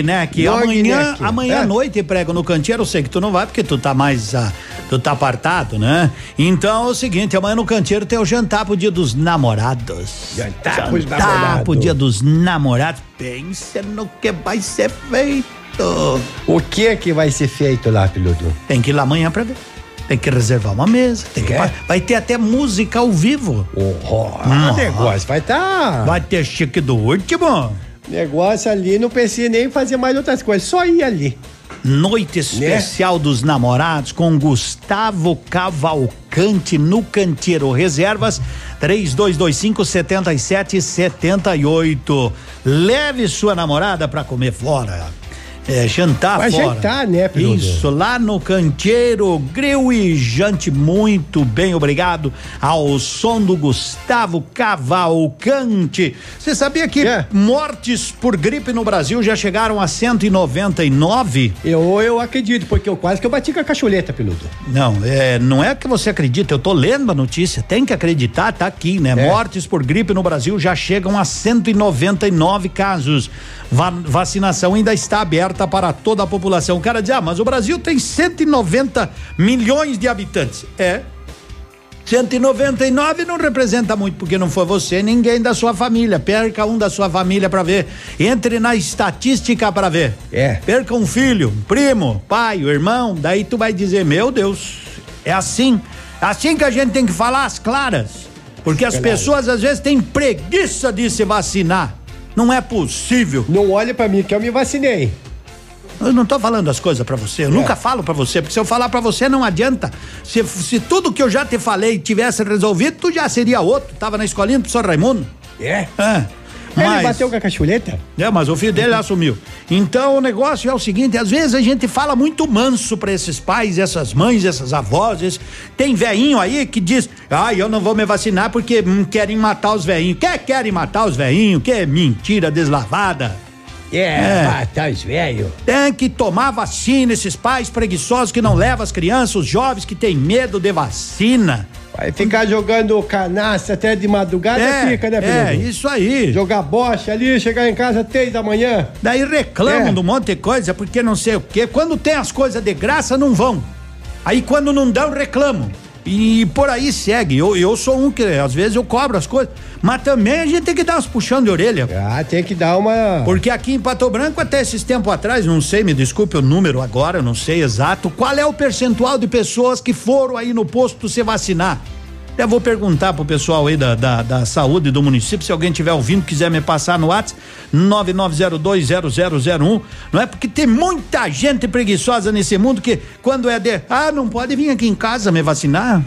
long neck. Long amanhã, neck. amanhã É. à noite prego no canteiro. Eu sei que tu não vai porque tu tá mais. ah, tu tá apartado, né? Então é o seguinte: amanhã no canteiro tem o jantar pro dia dos namorados. Jantar pros Jantar namorados. pro dia dos namorados. Pensa no que vai ser feito. O que é que vai ser feito lá, piloto? Tem que ir lá amanhã pra ver. Tem que reservar uma mesa. Tem que É? vai ter até música ao vivo. O negócio vai estar. Vai ter chique do último. Negócio ali, não precisa nem fazer mais outras coisas, só ir ali. Noite especial dos namorados com Gustavo Cavalcante no Canteiro. Reservas 3225 7778. Leve sua namorada pra comer fora. É, jantar Vai fora. jantar, né, Piludo? Isso, lá no Canteiro, grill e jante muito bem, obrigado ao som do Gustavo Cavalcante. Você sabia que É. mortes por gripe no Brasil já chegaram a 199? Eu, eu acredito, porque eu quase que eu bati com a cacholeta, piloto. Não, é, não é que você acredita, eu tô lendo a notícia, tem que acreditar, tá aqui, né? É. Mortes por gripe no Brasil já chegam a 199 casos. Va- vacinação ainda está aberta para toda a população. O cara diz, ah, mas o Brasil tem 190 milhões de habitantes. É. 199 não representa muito, porque não foi você, ninguém da sua família. Perca um da sua família para ver. Entre na estatística para ver. É. Perca um filho, um primo, pai, o irmão, daí tu vai dizer, meu Deus, é assim. Assim que a gente tem que falar as claras. Porque as pessoas às vezes têm preguiça de se vacinar. Não é possível. Não olha pra mim que eu me vacinei. Eu não tô falando as coisas pra você, eu É. nunca falo pra você, porque se eu falar pra você não adianta. Se, se tudo que eu já te falei tivesse resolvido, tu já seria outro. Tava na escolinha do professor Raimundo. É? É. Ele bateu com a cachuleta? É, mas o filho dele assumiu. Então o negócio é o seguinte: às vezes a gente fala muito manso pra esses pais, essas mães, essas avós. esses- Tem velhinho aí que diz: ah, eu não vou me vacinar porque hum, querem matar os velhinhos. Que querem matar os velhinhos? Que mentira deslavada. É, matar os velhos. Tem que tomar vacina, esses pais preguiçosos que não levam as crianças, os jovens que têm medo de vacina. Vai ficar jogando canastra até de madrugada, É, fica, né, é, Peludo? isso aí. Jogar bocha ali, chegar em casa três da manhã. Daí reclamam É. de um monte de coisa porque não sei o quê. Quando tem as coisas de graça, não vão. Aí quando não dão, reclamam. E por aí segue. Eu, eu sou um que às vezes eu cobro as coisas, mas também a gente tem que dar umas puxão de orelha. Ah, tem que dar uma. Porque aqui em Pato Branco, até esses tempos atrás, não sei, me desculpe o número agora, não sei exato, qual é o percentual de pessoas que foram aí no posto se vacinar? Eu vou perguntar pro pessoal aí da, da, da saúde do município, se alguém tiver ouvindo, quiser me passar no WhatsApp, 99020001, não é? Porque tem muita gente preguiçosa nesse mundo que quando é de, ah, não pode vir aqui em casa me vacinar.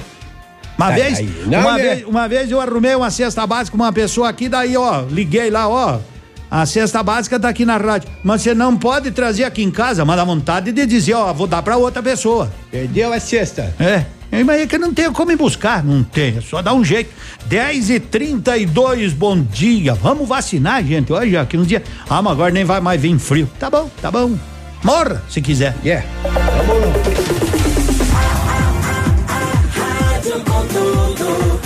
Uma Tá vez. Não, uma né? vez, uma vez eu arrumei uma cesta básica com uma pessoa aqui, daí, ó, liguei lá, ó. A cesta básica tá aqui na rádio. Mas você não pode trazer aqui em casa, mas dá vontade de dizer, ó, vou dar pra outra pessoa. Perdeu a cesta. É. Mas é que não tem como ir buscar, não tem, é só dar um jeito. 10 e 32 bom dia. Vamos vacinar, gente. Olha, aqui um dia. Ah, mas agora nem vai mais vir frio. Tá bom, tá bom. Morra, se quiser. Yeah. Rádio com tudo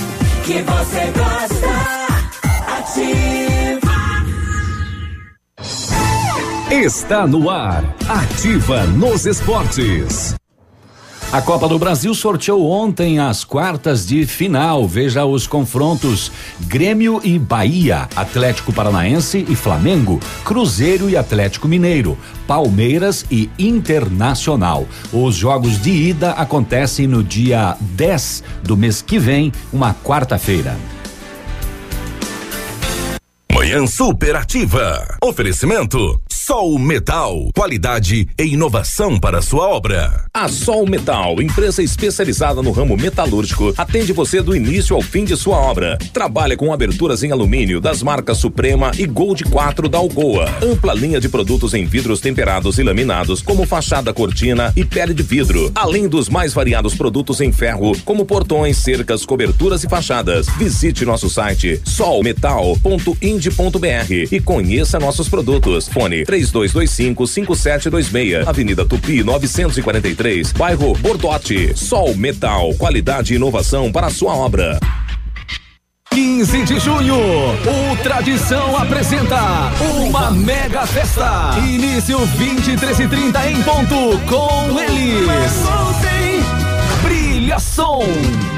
que você gosta. Ativa. Está no ar. Ativa nos esportes. A Copa do Brasil sorteou ontem as quartas de final. Veja os confrontos: Grêmio e Bahia, Atlético Paranaense e Flamengo, Cruzeiro e Atlético Mineiro, Palmeiras e Internacional. Os jogos de ida acontecem no dia 10 do mês que vem, uma quarta-feira. Manhã Superativa. Oferecimento Sol Metal. Qualidade e inovação para sua obra. A Sol Metal, empresa especializada no ramo metalúrgico, atende você do início ao fim de sua obra. Trabalha com aberturas em alumínio das marcas Suprema e Gold 4 da Algoa. Ampla linha de produtos em vidros temperados e laminados, como fachada cortina e pele de vidro. Além dos mais variados produtos em ferro, como portões, cercas, coberturas e fachadas. Visite nosso site solmetal.ind.br e conheça nossos produtos. Fone 3225 5726, Avenida Tupi 943, bairro Bordote. Sol Metal, qualidade e inovação para a sua obra. 15 de junho, o Tradição apresenta uma mega festa. Início 23 e 30 em ponto com eles. Brilha Som.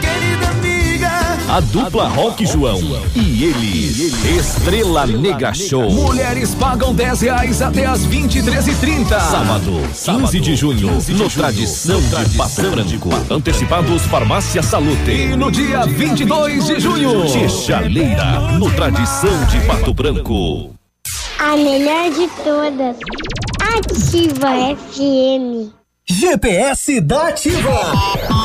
A dupla Rock João e eles. Estrela Negra Show. Mulheres pagam 10 reais até as 23 e 30 Sábado, 15 de junho, no Tradição de Pato Branco. Antecipados Farmácia Salute. E no dia 22 de junho, de Chaleira, no Tradição de Pato Branco. A melhor de todas. Ativa FM. GPS da Ativa.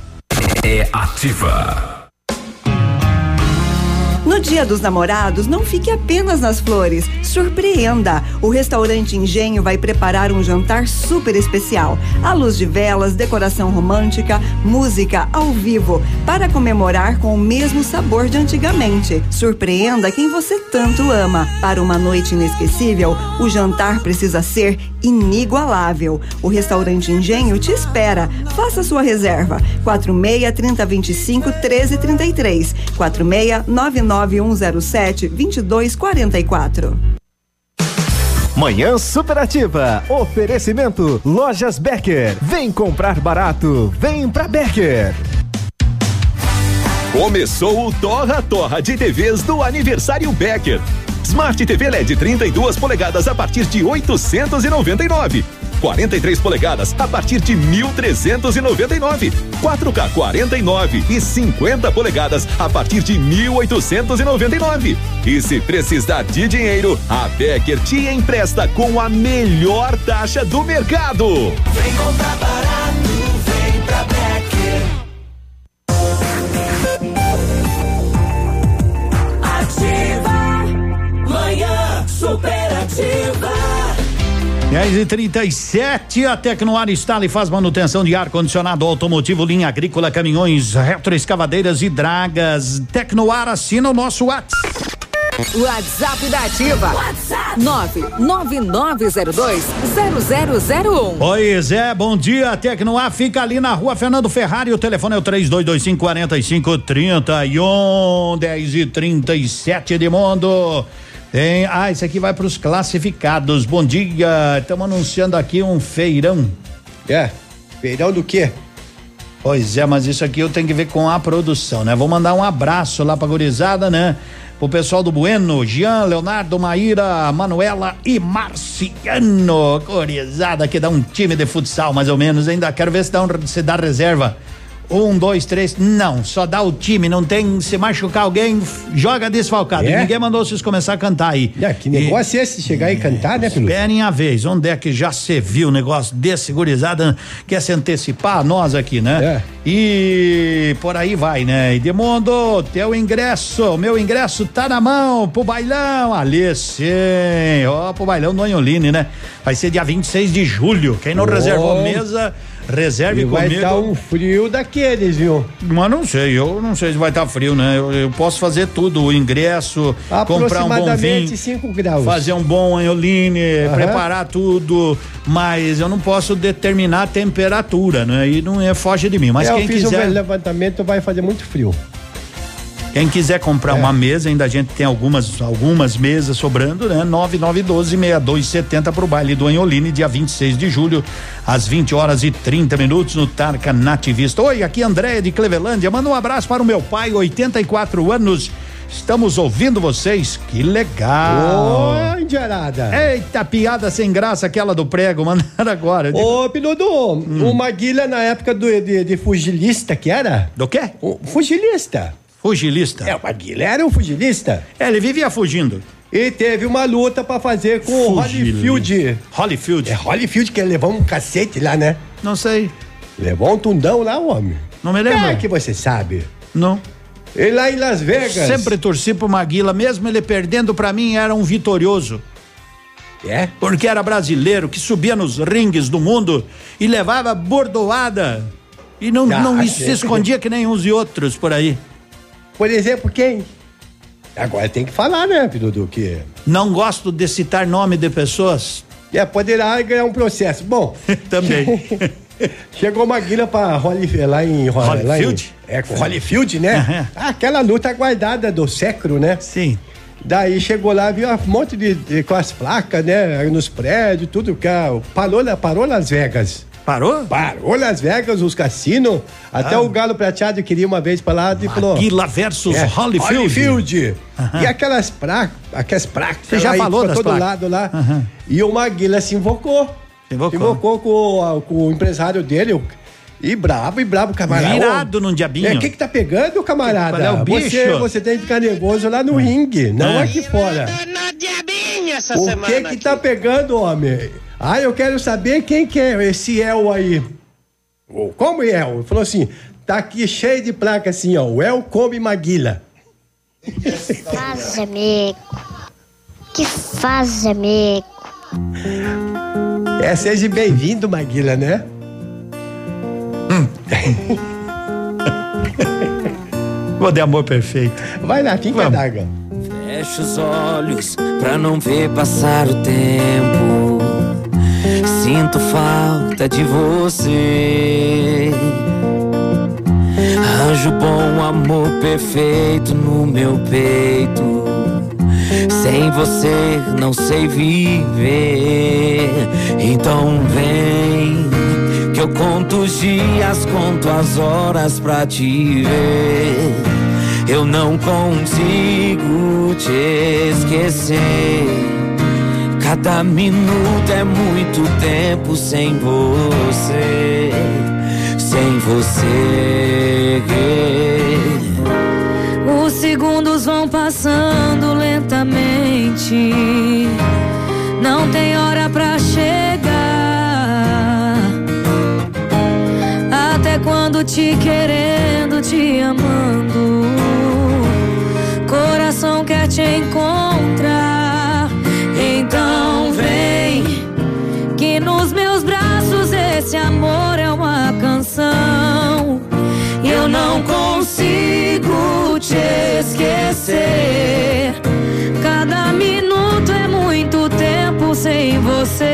É ativa. No Dia dos Namorados, não fique apenas nas flores. surpreenda. O restaurante Engenho vai preparar um jantar super especial. À luz de velas, decoração romântica, música ao vivo, para comemorar com o mesmo sabor de antigamente. Surpreenda quem você tanto ama. Para uma noite inesquecível, o jantar precisa ser inigualável. O restaurante Engenho te espera. Faça sua reserva. 46 3025 1333. 46 99107 2244. Manhã Superativa. Oferecimento Lojas Becker. Vem comprar barato. Vem pra Becker. Começou o Torra Torra de TVs do Aniversário Becker. Smart TV LED 32 polegadas a partir de 899. 43 polegadas a partir de 1.399. 4K 49 e 50 polegadas a partir de 1.899. E se precisar de dinheiro, a Becker te empresta com a melhor taxa do mercado. Vem comprar barato, vem pra Becker. Ativa, manhã superativa. 10 e 37 a Tecnoar instala e faz manutenção de ar-condicionado automotivo, linha agrícola, caminhões, retroescavadeiras e dragas. Tecnoar assina o nosso WhatsApp. WhatsApp da Ativa. WhatsApp 999020001. Oi, Zé, bom dia. Tecnoar fica ali na rua Fernando Ferrari. O telefone é o 3225 4531 10 e 37 de mundo. Tem, ah, isso aqui vai para os classificados. Bom dia. Estamos anunciando aqui um feirão. É? Feirão do quê? Pois é, mas isso aqui eu tenho que ver com a produção, né? Vou mandar um abraço lá pra gurizada, né? Pro pessoal do Bueno, Jean, Leonardo, Maíra, Manuela e Marciano. Gurizada que dá um time de futsal, mais ou menos. Ainda quero ver se dá, um, se dá reserva. Um, dois, três. Não, só dá o time. Não tem. Se machucar alguém, joga desfalcado. É? Ninguém mandou vocês começar a cantar aí. É, que negócio é esse? Chegar e cantar, né, Pilu? Esperem a vez. Onde é que já se viu um negócio desse, gurizada? Quer se antecipar a nós aqui, né? E por aí vai, né? Edmundo, teu ingresso, meu ingresso tá na mão pro bailão. Ali sim, ó, pro bailão do Anholine, né? Vai ser dia 26 de julho. Quem não Ó. reservou mesa, reserve E vai comigo. dar um frio daqueles, viu? Mas não sei, eu não sei se vai estar frio, né? Eu, eu posso fazer tudo, o ingresso, comprar um bom vinho. 5 graus. Fazer um bom anholine, Aham. preparar tudo, mas eu não posso determinar a temperatura, né? E não é foge de mim. Mas É, quem eu fiz quiser, um levantamento, vai fazer muito frio. Quem quiser É. comprar uma mesa, ainda a gente tem algumas algumas mesas sobrando, né? 9912 6270 pro baile do Anholine, dia 26 de julho, às 20 horas e 30 minutos no Tarca Nativista. Oi, aqui Andréia de Clevelândia. Manda um abraço para o meu pai, 84 anos. Estamos ouvindo vocês. Que legal. Ô, indiarada. Eita, piada sem graça aquela do prego, *laughs* mandaram agora. Eu digo, Ô, Pinudo, o Maguila na época do, de, de fugilista que era? Do quê? O fugilista. Fugilista? É, o Maguila era um fugilista. É, ele vivia fugindo. E teve uma luta pra fazer com o Fugilista. Holyfield. Holyfield? É Holyfield que ele levou um cacete lá, né? Não sei. Levou um tundão lá, homem. Não me lembro. É que você sabe. Não. E lá em Las Vegas. Sempre torci pro Maguila, mesmo ele perdendo pra mim, era um vitorioso. É? Porque era brasileiro que subia nos ringues do mundo e levava bordoada. E não, Ah, não se escondia que nem uns e outros por aí. Por exemplo, quem? Agora tem que falar, né, Pinudo, que... Não gosto de citar nome de pessoas. É, poderá ganhar um processo. Bom... *laughs* Também. *laughs* Chegou Maguila pra Holyfield, lá em... Ho- lá em- Holyfield? É, com Holyfield, né? Ah, Aquela luta aguardada do século, né? Sim. Daí chegou lá, viu um monte de, de com as placas, né? Nos prédios, tudo que parou, parou Las Vegas. Parou? Parou Las Vegas, os cassinos. Até Ah. o Galo Prateado queria uma vez pra lá e falou. Maguila versus É, Holyfield. Holyfield. Aham. E aquelas placas, aquelas placas. Você já falou pra das todo placas. lado lá. Aham. E o Maguila se invocou. Se invocou. Invocou com, a- com o empresário dele. o- E brabo, e brabo, camarada. Virado num diabinho. É, o que que tá pegando, camarada? Qual é o bicho? Você, você tem que ficar nervoso lá no ringue, não Ah. aqui fora. essa O semana. que que tá pegando, homem? Ah, eu quero saber quem que é esse El aí. Ô, Como El? Ele falou assim, tá aqui cheio de placa assim, ó. O El come Maguila. Faz, amigo. que faz, amigo? É, seja bem-vindo, Maguila, né? *laughs* Vou de amor perfeito. Vai lá, quem quer d'água? Fecha os olhos pra não ver passar o tempo. Sinto falta de você. Anjo bom, amor perfeito no meu peito. Sem você não sei viver. Então vem que eu conto os dias, conto as horas pra te ver. Eu não consigo te esquecer. Cada minuto é muito tempo sem você, sem você. Os segundos vão passando lentamente. Não tem hora pra chegar. Até quando te querendo, te amando. Coração quer te encontrar. Não consigo te esquecer. Cada minuto é muito tempo sem você,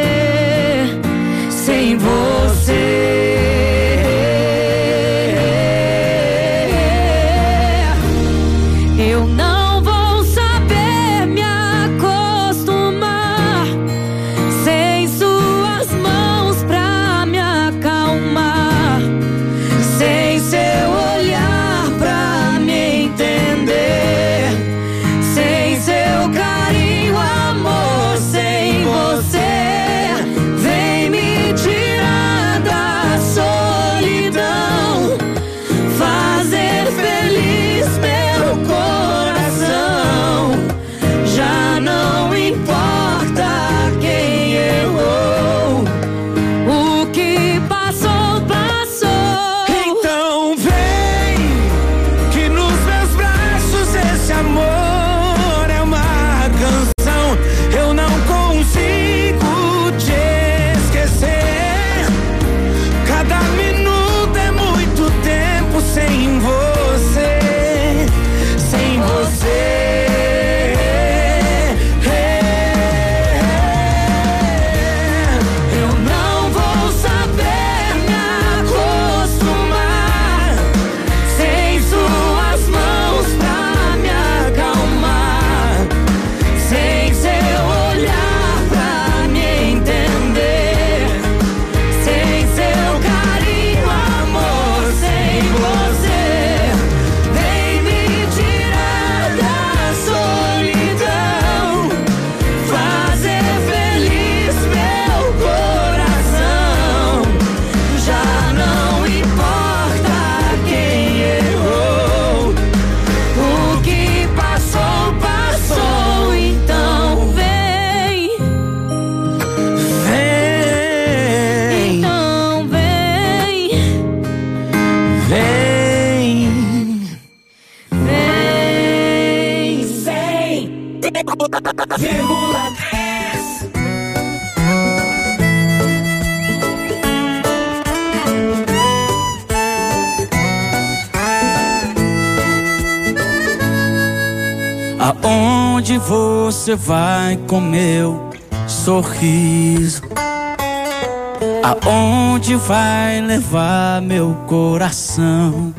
vai com meu sorriso? Aonde vai levar meu coração?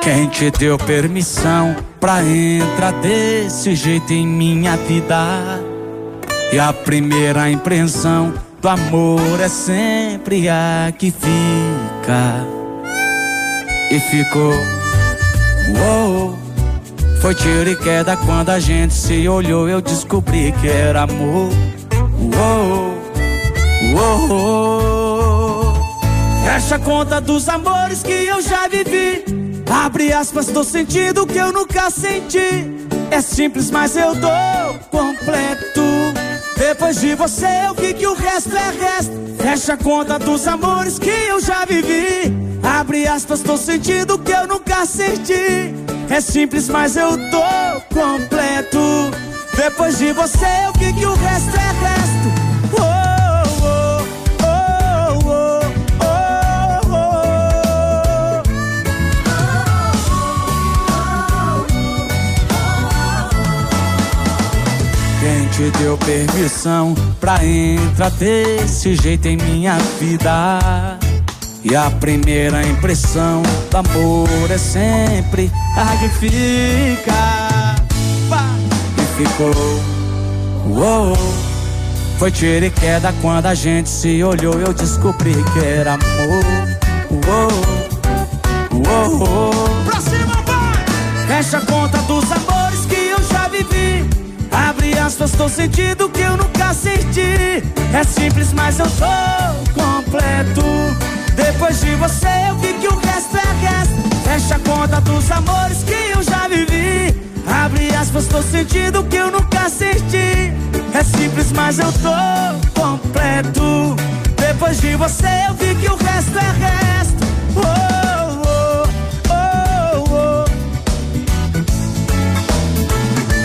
Quem te deu permissão pra entrar desse jeito em minha vida? E a primeira impressão do amor é sempre a que fica. E ficou. Uou, foi tiro e queda quando a gente se olhou. Eu descobri que era amor. Uou, uou. Fecha a conta dos amores que eu já vivi. Abre aspas, tô sentindo que eu nunca senti. É simples, mas eu dou completo. Depois de você, eu vi que o resto é resto. Fecha a conta dos amores que eu já vivi. Abre aspas, tô sentindo que eu nunca senti. É simples, mas eu tô completo. Depois de você eu vi que o resto é resto. Quem te deu permissão pra entrar desse jeito em minha vida? E a primeira impressão do amor é sempre a que fica. E ficou. Uou, foi tiro e queda quando a gente se olhou. Eu descobri que era amor. Uou, uou. Pra cima, vai! Fecha a conta dos amores que eu já vivi. Abre aspas, tô sentindo que eu nunca senti. É simples, mas eu tô completo. Depois de você eu vi que o resto é resto. Fecha a conta dos amores que eu já vivi. Abre aspas, tô sentindo que eu nunca senti. É simples, mas eu tô completo. Depois de você eu vi que o resto é resto. Oh, oh, oh, oh.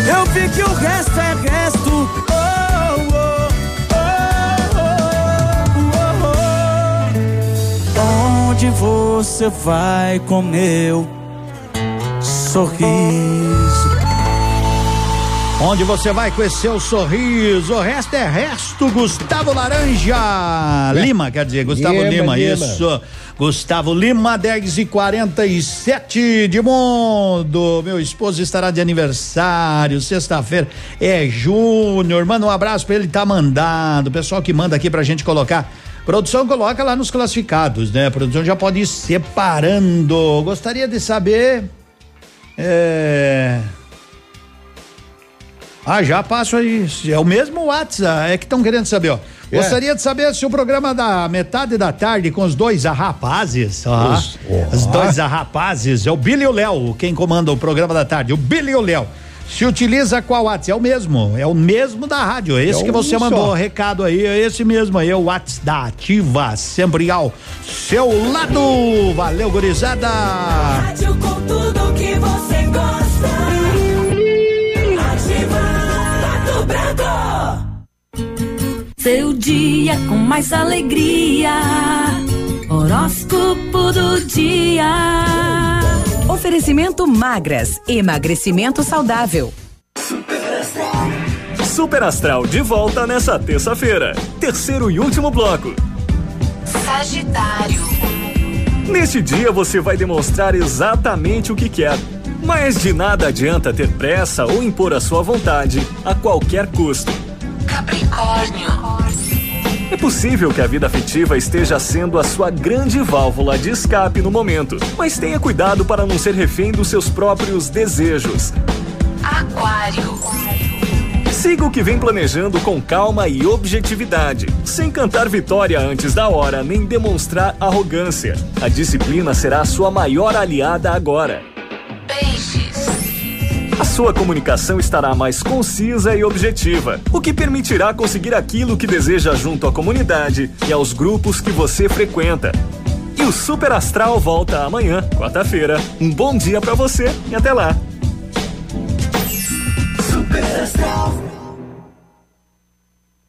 Eu vi que o resto é resto. Onde você vai com meu sorriso? Onde você vai com esse seu sorriso? O resto é resto, Gustavo Laranja. *laughs* Lima, quer dizer, Gustavo Lima, Lima, Lima. isso. Gustavo Lima, 10 e 47 de mundo. Meu esposo estará de aniversário, sexta-feira. É Júnior. Manda um abraço pra ele, tá mandado. O pessoal que manda aqui pra gente colocar. Produção coloca lá nos classificados, né? A produção já pode ir separando. Gostaria de saber. É. Ah, já passo aí. É o mesmo WhatsApp. É que estão querendo saber, ó. É. Gostaria de saber se o programa da metade da tarde com os dois rapazes, ó, Os- os, ó. dois rapazes, é o Billy e o Léo, quem comanda o programa da tarde, o Billy e o Léo. Se utiliza qual WhatsApp? É o mesmo, é o mesmo da rádio, é esse É que você um mandou, só. recado aí, é esse mesmo aí, é o WhatsApp da Ativa, sempre ao seu lado. Valeu, gurizada. Rádio com tudo que você gosta. Ativa Pato Branco. Seu dia com mais alegria. Horóscopo do dia. Oferecimento magras, emagrecimento saudável. Super Astral de volta nessa terça-feira. Terceiro e último bloco. Sagitário. Neste dia você vai demonstrar exatamente o que quer. Mas de nada adianta ter pressa ou impor a sua vontade a qualquer custo. Capricórnio. É possível que a vida afetiva esteja sendo a sua grande válvula de escape no momento, mas tenha cuidado para não ser refém dos seus próprios desejos. Aquário. Siga o que vem planejando com calma e objetividade, sem cantar vitória antes da hora nem demonstrar arrogância. A disciplina será a sua maior aliada agora. Peixes. A sua comunicação estará mais concisa e objetiva, o que permitirá conseguir aquilo que deseja junto à comunidade e aos grupos que você frequenta. E o Super Astral volta amanhã, quarta-feira. Um bom dia pra você e até lá.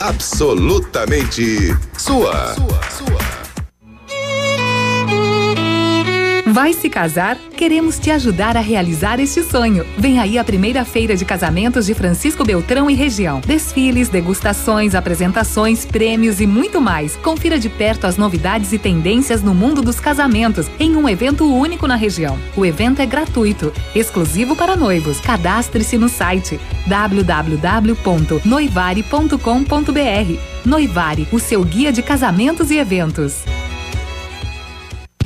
Absolutamente sua. Vai se casar? Queremos te ajudar a realizar este sonho. Vem aí a primeira feira de casamentos de Francisco Beltrão e região. Desfiles, degustações, apresentações, prêmios e muito mais. Confira de perto as novidades e tendências no mundo dos casamentos em um evento único na região. O evento é gratuito, exclusivo para noivos. Cadastre-se no site www.noivare.com.br. Noivare, o seu guia de casamentos e eventos.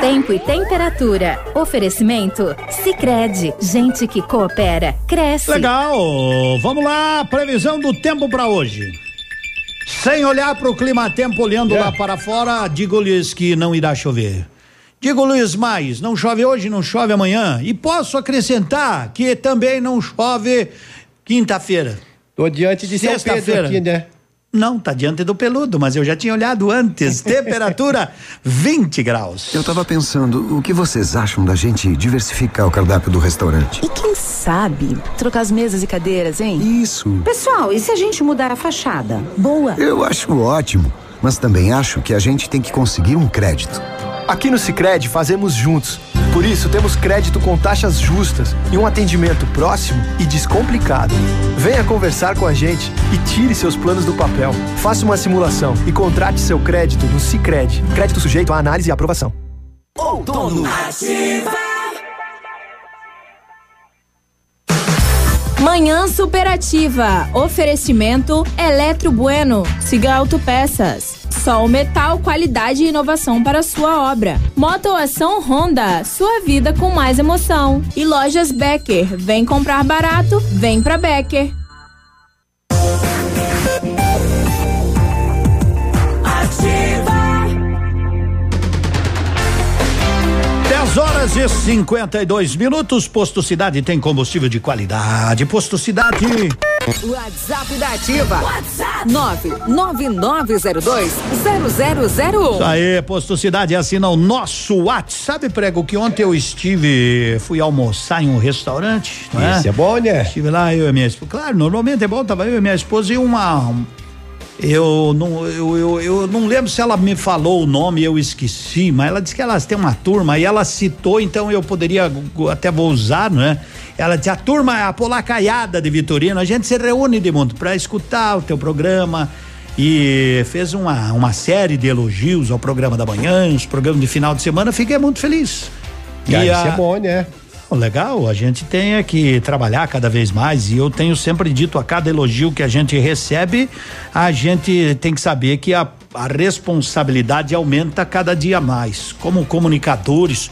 Tempo e temperatura. Oferecimento? Sicredi Gente que coopera, cresce. Legal, vamos lá, previsão do tempo para hoje. Sem olhar para o clima-tempo, olhando lá para fora, digo-lhes que não irá chover. Digo-lhes mais, não chove hoje, não chove amanhã. E posso acrescentar que também não chove quinta-feira. Tô diante de São Pedro Sexta-feira. aqui, né? Não, tá diante do peludo, mas eu já tinha olhado antes. *laughs* Temperatura 20 graus. Eu tava pensando, o que vocês acham da gente diversificar o cardápio do restaurante? E quem sabe trocar as mesas e cadeiras, hein? Isso. Pessoal, e se a gente mudar a fachada? Boa. Eu acho ótimo, mas também acho que a gente tem que conseguir um crédito. Aqui no Sicredi fazemos juntos. Por isso temos crédito com taxas justas e um atendimento próximo e descomplicado. Venha conversar com a gente e tire seus planos do papel. Faça uma simulação e contrate seu crédito no Sicredi. Crédito sujeito à análise e aprovação. Outono. Manhã superativa. Oferecimento Eletro Bueno. Siga Autopeças. Sol Metal, qualidade e inovação para sua obra. Motoação Honda, sua vida com mais emoção. E lojas Becker, vem comprar barato, vem pra Becker. 10 horas e 52 minutos. Posto Cidade tem combustível de qualidade. Posto Cidade. WhatsApp da Ativa. WhatsApp 999020001. Isso aí, Posto Cidade assina o nosso WhatsApp. Sabe, prego, que ontem eu estive, fui almoçar em um restaurante. não Isso é bom, né? Estive lá, eu e minha esposa. Claro, normalmente é bom, tava eu e minha esposa e uma. Eu não, eu, eu, eu não lembro se ela me falou o nome, eu esqueci, mas ela disse que elas têm uma turma e ela citou, então eu poderia até vou usar, né? Ela disse: a turma é a polacaiada de Vitorino, a gente se reúne de muito para escutar o teu programa e fez uma, uma série de elogios ao programa da manhã, os programas de final de semana, fiquei muito feliz. Ah, isso a- é bom, né? Legal, a gente tem é que trabalhar cada vez mais e eu tenho sempre dito a cada elogio que a gente recebe, a gente tem que saber que a, a responsabilidade aumenta cada dia mais. Como comunicadores,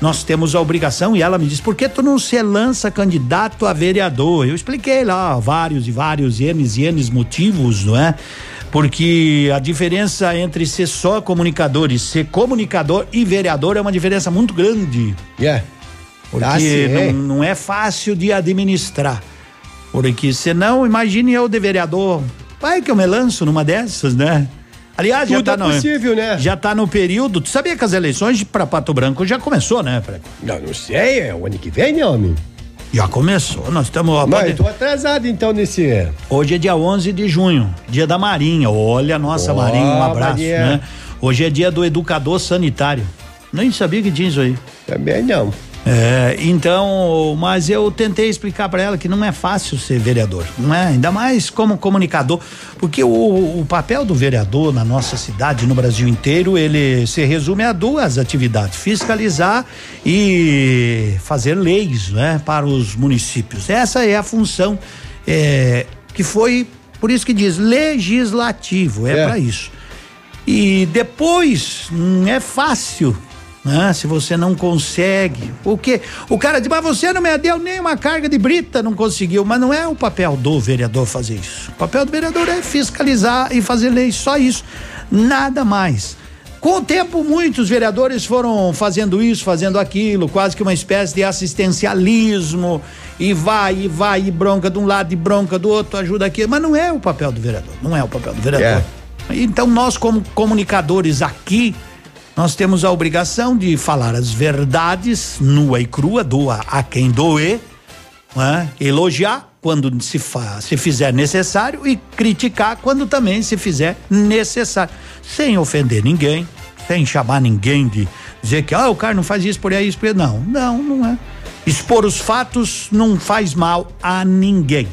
nós temos a obrigação e ela me disse, por que tu não se lança candidato a vereador? Eu expliquei lá vários e vários N's e N's motivos, não é? Porque a diferença entre ser só comunicador e ser comunicador e vereador é uma diferença muito grande. Yeah. Porque Ah, não, não é fácil de administrar. Porque senão, imagine eu de vereador. Vai que eu me lanço numa dessas, né? Aliás, já Tudo tá é no, possível, né? Já tá no período. Tu sabia que as eleições para Pato Branco já começou, né, Fred? Não, não sei, é o ano que vem, né, homem? Já começou. Nós estamos. Mas pode- eu tô atrasado então nesse. Hoje é dia 11 de junho, dia da Marinha. Olha a nossa Ó, Marinha, um abraço, Marinha. né? Hoje é dia do educador sanitário. Nem sabia que tinha isso aí. Também não. É, então, mas eu tentei explicar para ela que não é fácil ser vereador, não é? Ainda mais como comunicador, porque o, o papel do vereador na nossa cidade, no Brasil inteiro, ele se resume a duas atividades: fiscalizar e fazer leis, né, para os municípios. Essa é a função é, que foi, por isso que diz legislativo, é, É. para isso. E depois não é fácil, né? Se você não consegue. O quê? O cara diz, mas você não me deu nem uma carga de brita, não conseguiu. Mas não é o papel do vereador fazer isso. O papel do vereador é fiscalizar e fazer leis, só isso. Nada mais. Com o tempo, muitos vereadores foram fazendo isso, fazendo aquilo, quase que uma espécie de assistencialismo, e vai, e vai, e bronca de um lado, e bronca do outro, ajuda aqui. Mas não é o papel do vereador, não é o papel do vereador. Então, nós, como comunicadores aqui, nós temos a obrigação de falar as verdades nua e crua, doa a quem doer, né? elogiar quando se, se fizer necessário e criticar quando também se fizer necessário, sem ofender ninguém, sem chamar ninguém de dizer que ah, o cara não faz isso por aí, isso por aí. Não, não, não é. Expor os fatos não faz mal a ninguém.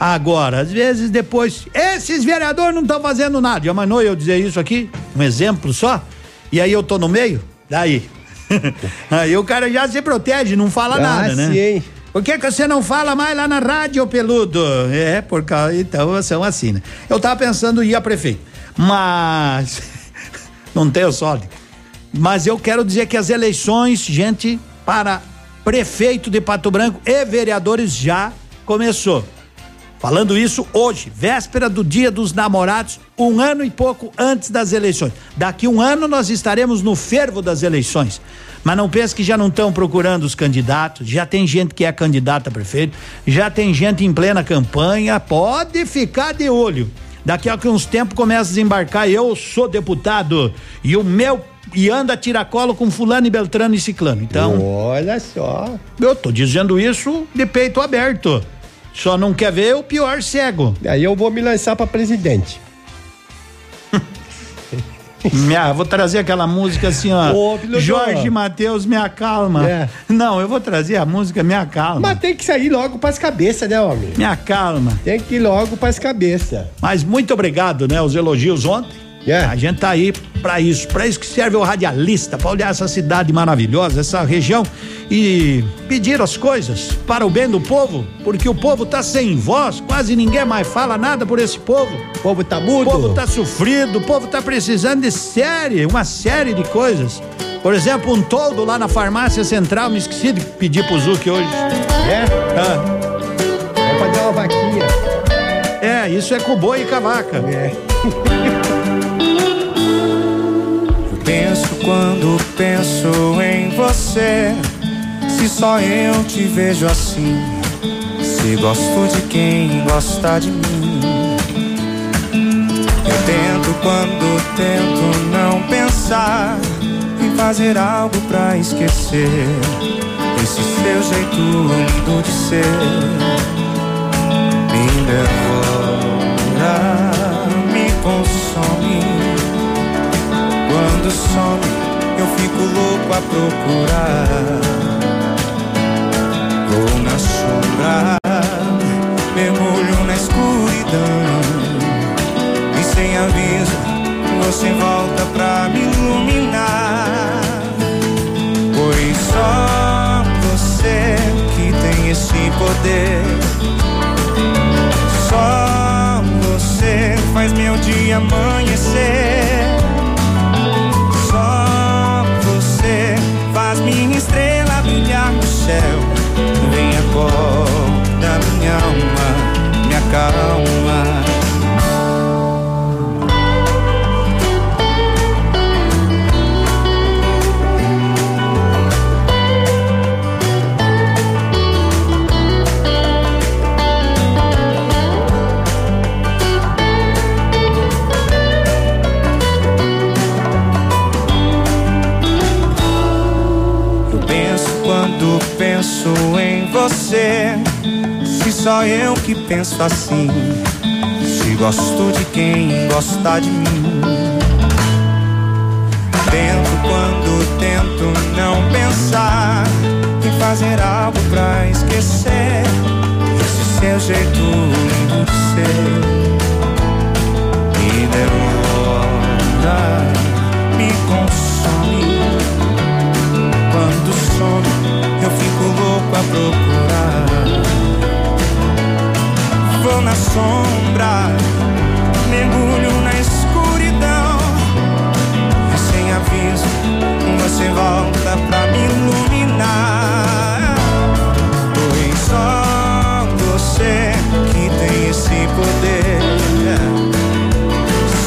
Agora, às vezes depois, esses vereadores não estão fazendo nada. Já manou eu dizer isso aqui? Um exemplo só? E aí eu tô no meio? Daí. *laughs* aí o cara já se protege, não fala Ah, nada, né? sim. Por que, que você não fala mais lá na rádio, peludo? É, por causa. Então são assim, né? Eu tava pensando em ir a prefeito, mas. *laughs* não tenho sorte. Mas eu quero dizer que as eleições, gente, para prefeito de Pato Branco e vereadores já começou. Falando isso hoje, véspera do Dia dos Namorados, um ano e pouco antes das eleições. Daqui um ano nós estaremos no fervo das eleições. Mas não pense que já não estão procurando os candidatos, já tem gente que é candidata a prefeito, já tem gente em plena campanha, pode ficar de olho. Daqui a uns tempos começa a desembarcar, eu sou deputado e o meu e anda tiracolo com fulano e beltrano e ciclano. Então, olha só. Eu tô dizendo isso de peito aberto. Só não quer ver o pior cego. Aí eu vou me lançar para presidente. Minha, vou trazer aquela música assim, ó. Ô, Jorge Matheus, me acalma. É. Não, eu vou trazer a música Me Acalma. Mas tem que sair logo pras cabeças, né, homem? Me acalma. Tem que ir logo pras cabeças. Mas muito obrigado, né? Os elogios ontem. É. A gente tá aí pra isso, pra isso que serve o radialista, pra olhar essa cidade maravilhosa, essa região e pedir as coisas para o bem do povo, porque o povo tá sem voz, quase ninguém mais fala nada por esse povo. O povo tá mudo. O povo tá sofrido, o povo tá precisando de série, uma série de coisas. Por exemplo, um toldo lá na farmácia central, me esqueci de pedir pro Zuc hoje. É? Ah. Vou fazer uma vaquinha. É, isso é com boi e cavaca. É. *laughs* quando penso em você. Se só eu te vejo assim. Se gosto de quem gosta de mim. Eu tento quando tento não pensar em fazer algo pra esquecer. Esse seu jeito lindo de ser me devora, me consome. Quando some, eu fico louco a procurar. Vou na sombra, mergulho na escuridão. E sem aviso, você volta pra me iluminar. Pois só você que tem esse poder. Só você faz meu dia amanhecer. Céu. Vem acorda minha alma, me acalma. Penso em você. Se só eu que penso assim. Se gosto de quem gosta de mim. Tento quando tento não pensar em fazer algo pra esquecer esse seu jeito lindo de ser. Me devora, me consome. Louco a procurar. Vou na sombra, mergulho na escuridão. E sem aviso, você volta pra me iluminar. Pois só você que tem esse poder.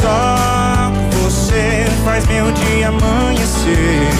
Só você faz meu dia amanhecer.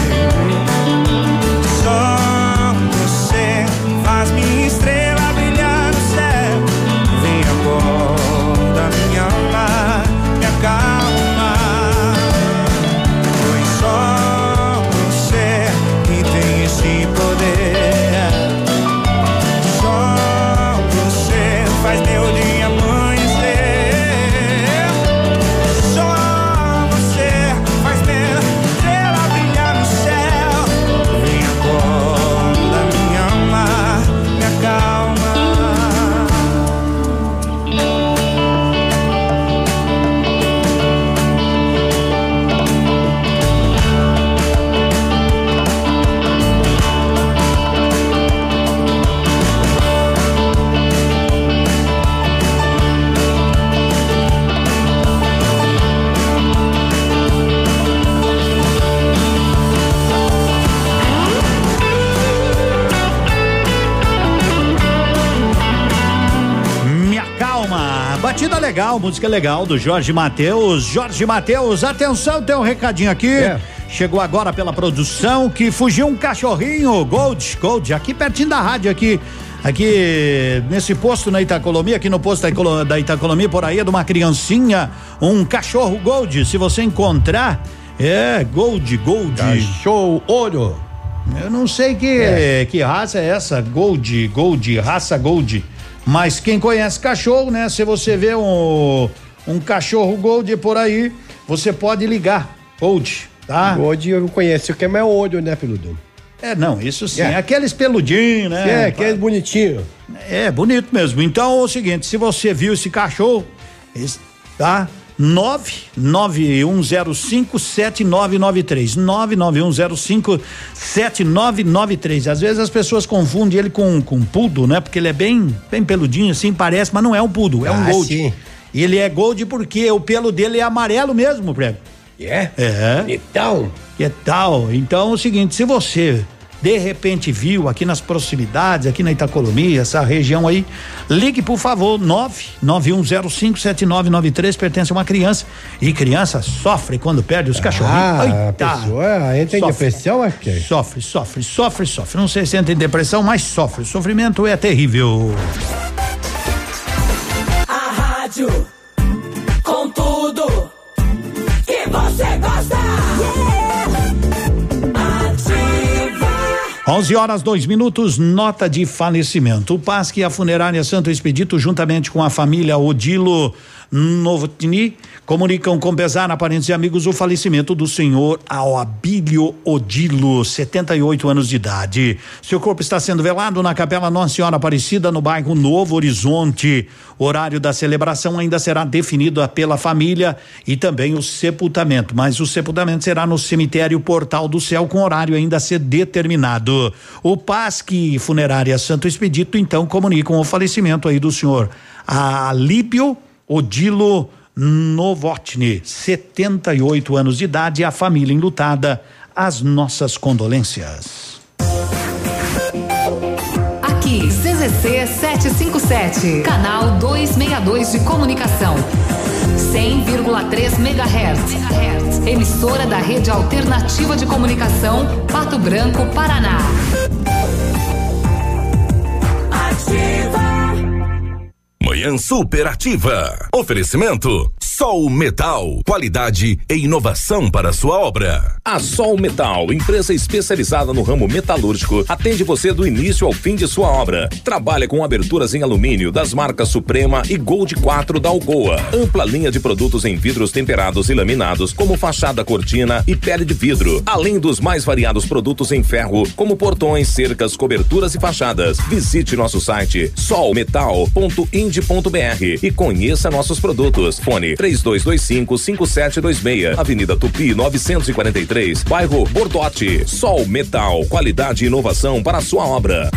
Legal, música legal do Jorge Matheus. Jorge Matheus, atenção, tem um recadinho aqui. É. Chegou agora pela produção que fugiu um cachorrinho, Gold, Gold, aqui pertinho da rádio aqui. Aqui nesse posto na Itacolomia, aqui no posto da Itacolomia, por aí é de uma criancinha, um cachorro Gold. Se você encontrar, é Gold, Gold. Cachorro ouro. Eu não sei que, É. que raça é essa, Gold, Gold, raça Gold. Mas quem conhece cachorro, né? Se você vê um, um cachorro Gold por aí, você pode ligar, Gold, tá? Gold eu conheço, o que é mais ouro, né, peludo? É, não, isso sim. É. Aqueles peludinhos, né? É, aqueles bonitinho. É, bonito mesmo. Então é o seguinte, se você viu esse cachorro, tá? 991057993. 991057993. Às vezes as pessoas confundem ele com com poodle, né? Porque ele é bem bem peludinho assim, parece, mas não é um poodle, é um Ah, gold. sim. E ele é gold porque o pelo dele é amarelo mesmo, prego. É? É. Então. Que tal? Então é o seguinte, se você de repente viu aqui nas proximidades, aqui na Itacolomia, essa região aí, ligue por favor, 991057993, pertence a uma criança. E criança sofre quando perde os cachorrinhos. Ah, a Eita. pessoa entra em Sofre. depressão, acho que. Sofre, sofre, sofre, sofre. Não sei se entra em depressão, mas sofre. O sofrimento é terrível. A rádio 11 horas, dois minutos, nota de falecimento. O PASC e a funerária Santo Expedito, juntamente com a família Odilo Novotny, comunicam com pesar a parentes e amigos o falecimento do senhor Abílio Odilo, 78 anos de idade. Seu corpo está sendo velado na Capela Nossa Senhora Aparecida, no bairro Novo Horizonte. O horário da celebração ainda será definido pela família e também o sepultamento, mas o sepultamento será no cemitério Portal do Céu, com horário ainda a ser determinado. O PASC Funerária Santo Expedito, então, comunicam o falecimento aí do senhor Alípio Odilo Novotny, 78 anos de idade, a família enlutada. As nossas condolências. Aqui, CZC 757, canal 262 de comunicação. 100,3 MHz. Emissora da Rede Alternativa de Comunicação, Pato Branco, Paraná. Manhã superativa. Oferecimento Sol Metal. Qualidade e inovação para sua obra. A Sol Metal, empresa especializada no ramo metalúrgico, atende você do início ao fim de sua obra. Trabalha com aberturas em alumínio das marcas Suprema e Gold 4 da Algoa. Ampla linha de produtos em vidros temperados e laminados, como fachada cortina e pele de vidro. Além dos mais variados produtos em ferro, como portões, cercas, coberturas e fachadas. Visite nosso site solmetal.ind.br e conheça nossos produtos. Fone 3225-5726, Avenida Tupi 943, bairro Bordote. Sol Metal, qualidade e inovação para a sua obra.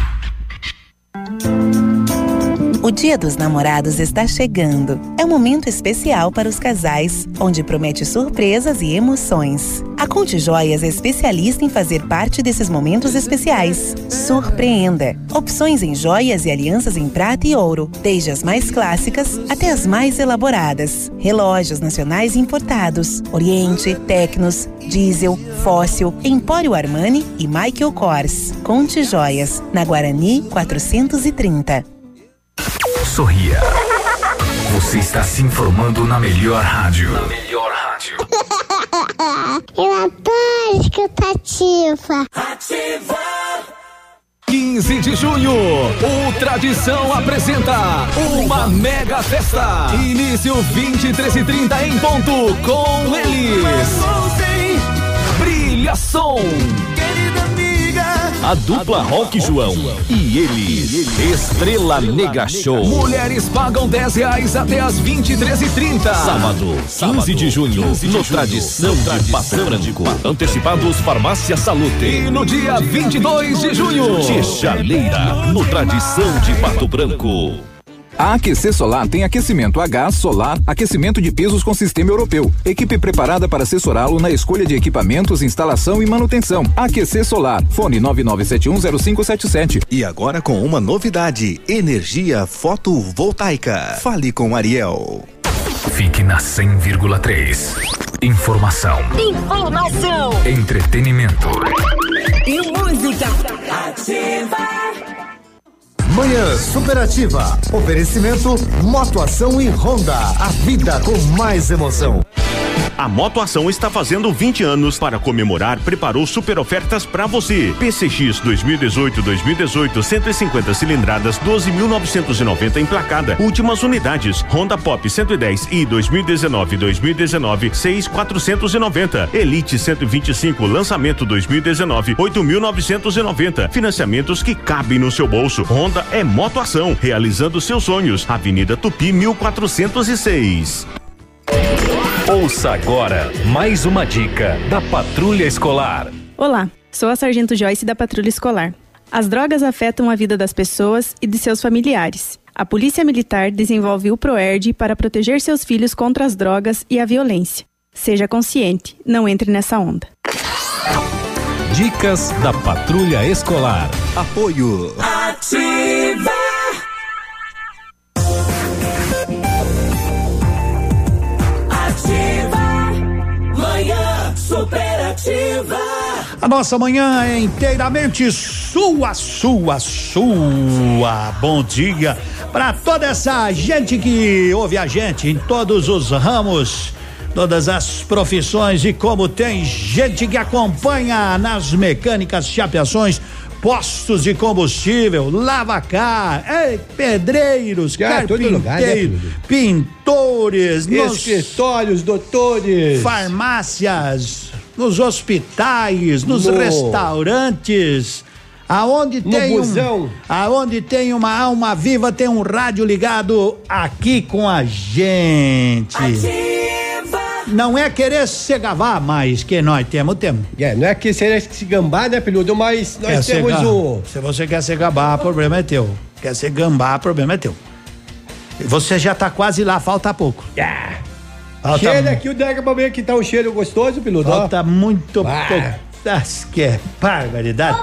O Dia dos Namorados está chegando. É um momento especial para os casais, onde promete surpresas e emoções. A Conte Joias é especialista em fazer parte desses momentos especiais. Surpreenda! Opções em joias e alianças em prata e ouro, desde as mais clássicas até as mais elaboradas. Relógios nacionais importados, Oriente, Tecnos, Diesel, Fóssil, Empório Armani e Michael Kors. Conte Joias, na Guarani 430. Sorria. Você está se informando na melhor rádio. Na melhor rádio. *laughs* Eu adoro escutativa. Ativa. 15 de junho, o Tradição apresenta uma mega festa. Início 23 e 30 em ponto com eles. Brilha Som. A dupla Rock João e eles. Estrela Mega Show. Mulheres pagam 10 reais até as 23 e 30 Sábado, 15 de junho, no Tradição de Pato Branco. Antecipados Farmácia Salute. E no dia 22 de junho, Chaleira, no Tradição de Pato Branco. A AQC Solar tem aquecimento a gás, solar, aquecimento de pisos com sistema europeu. Equipe preparada para assessorá-lo na escolha de equipamentos, instalação e manutenção. AQC Solar. Fone 99710577. E agora com uma novidade: energia fotovoltaica. Fale com Ariel. Fique na 100,3. Informação, Informação entretenimento. e música. Ativa. Manhã Superativa. Oferecimento Motoação e Honda. A vida com mais emoção. A Motoação está fazendo 20 anos. Para comemorar, preparou super ofertas para você. PCX 2018-2018, 150 cilindradas, 12.990 emplacada. Últimas unidades. Honda Pop 110 e 2019-2019, 6.490. Elite 125, lançamento 2019, 8.990. Financiamentos que cabem no seu bolso. Honda é Motoação, realizando seus sonhos. Avenida Tupi 1406. Ouça agora mais uma dica da Patrulha Escolar. Olá, sou a Sargento Joyce da Patrulha Escolar. As drogas afetam a vida das pessoas e de seus familiares. A Polícia Militar desenvolve o ProERD para proteger seus filhos contra as drogas e a violência. Seja consciente, não entre nessa onda. Dicas da Patrulha Escolar. Apoio. Ativa. A nossa manhã é inteiramente sua, sua, sua. Bom dia para toda essa gente que ouve a gente em todos os ramos, todas as profissões e como tem gente que acompanha nas mecânicas, chapeações, postos de combustível, lavacar, ei, pedreiros, todo lugar, né, carpinteiros, Pedro? pintores, Escritórios, doutores. farmácias, nos hospitais, nos No- restaurantes. Aonde No tem busão. um, aonde tem uma alma viva, tem um rádio ligado aqui com a gente. Não é querer se gabar, mas que nós temos, temos. É, não é que seria se gambar, né, peludo? Mas nós Quer temos o. Se você quer se gabar, problema é teu. Quer se gambar, problema é teu. Você já tá quase lá, falta pouco. Falta Cheira aqui o Dega pra ver que tá um cheiro gostoso, peludo. ó. Falta muito Ah. pouco. Das que é barbaridade.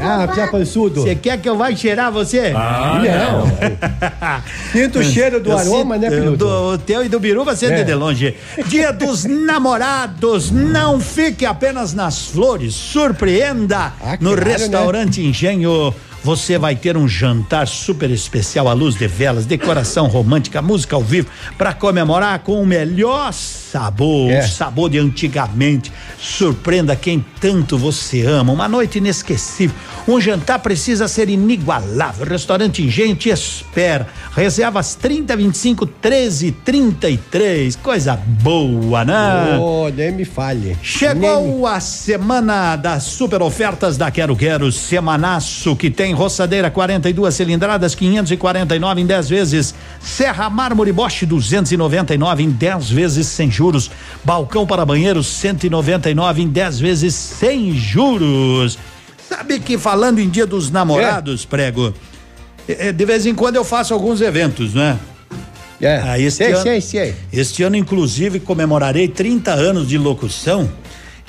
Ah, já pançudo. Você quer que eu vá cheirar você? Ah, não. *laughs* Sinto o cheiro do Eu aroma, sinto- né, peludo? Do o teu e do biru você É. de longe. Dia dos *laughs* namorados, não fique apenas nas flores, surpreenda no claro, né? restaurante Engenho. Você vai ter um jantar super especial à luz de velas, decoração romântica, música ao vivo, para comemorar com o melhor sabor, É. o sabor de antigamente. Surpreenda quem tanto você ama. Uma noite inesquecível. Um jantar precisa ser inigualável. Restaurante Engenho te espera. Reservas 30 25 13 33. Coisa boa, né? Oh, nem me falhe. Chegou a semana das super ofertas da Quero Quero, semanaço que tem roçadeira 42 cilindradas 549 em 10 vezes, Serra Mármore Bosch 299 em 10 vezes sem juros, balcão para banheiro 199 em 10 vezes sem juros. Sabe que falando em Dia dos Namorados, prego, eh, eh, de vez em quando eu faço alguns eventos, né? É. Ah, este, Sei, ano, sei, sei. este ano, inclusive, comemorarei 30 anos de locução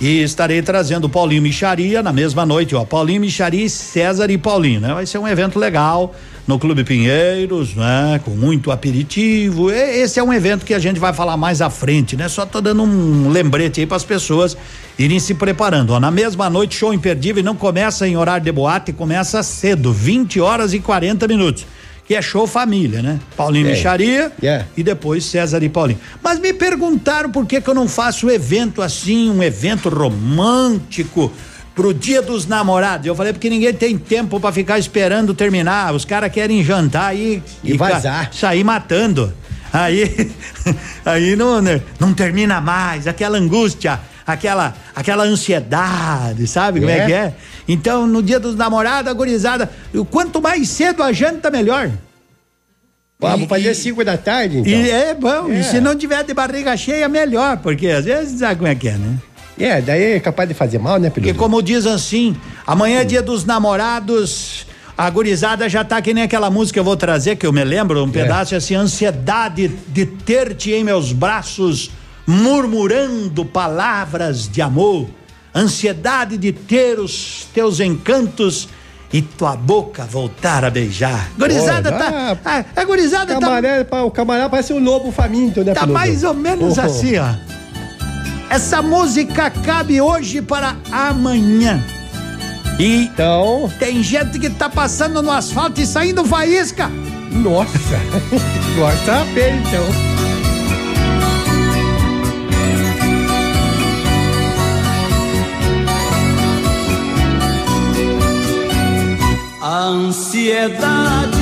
e estarei trazendo Paulinho Micharia na mesma noite, ó. Paulinho Micharia, César e Paulinho, né? Vai ser um evento legal no Clube Pinheiros, né? Com muito aperitivo. E- Esse é um evento que a gente vai falar mais à frente, né? Só tô dando um lembrete aí para as pessoas irem se preparando, ó. Na mesma noite, show imperdível e não começa em horário de boate, começa cedo, 20 horas e 40 minutos que é show família, né? Paulinho É. Micharia Yeah. e depois César e Paulinho. Mas me perguntaram por que que eu não faço evento assim, um evento romântico pro Dia dos Namorados. Eu falei porque ninguém tem tempo pra ficar esperando terminar. Os caras querem jantar aí E ca- vazar. sair matando. Aí *laughs* aí não né, não termina mais, aquela angústia, aquela aquela ansiedade, sabe como é É. que é? Então, no Dia dos Namorados, a gurizada, o quanto mais cedo a janta melhor. Vou fazer 5 da tarde, então. E é bom, É. e se não tiver de barriga cheia, melhor, porque às vezes sabe como é que é, né? É, daí é capaz de fazer mal, né, Porque peludo? como diz assim, amanhã é dia dos namorados, A gurizada já tá que nem aquela música que eu vou trazer, que eu me lembro, um pedaço assim, ansiedade de ter-te em meus braços, murmurando palavras de amor, ansiedade de ter os teus encantos e tua boca voltar a beijar. Gurizada Olha, tá, a, a gurizada tá Camaré, pa- o camarada parece um lobo faminto, né, Tá mais ou menos Oh. assim, ó. Essa música cabe hoje para amanhã. E então, tem gente que tá passando no asfalto e saindo faísca. Nossa. *laughs* Gosta bem, então. A ansiedade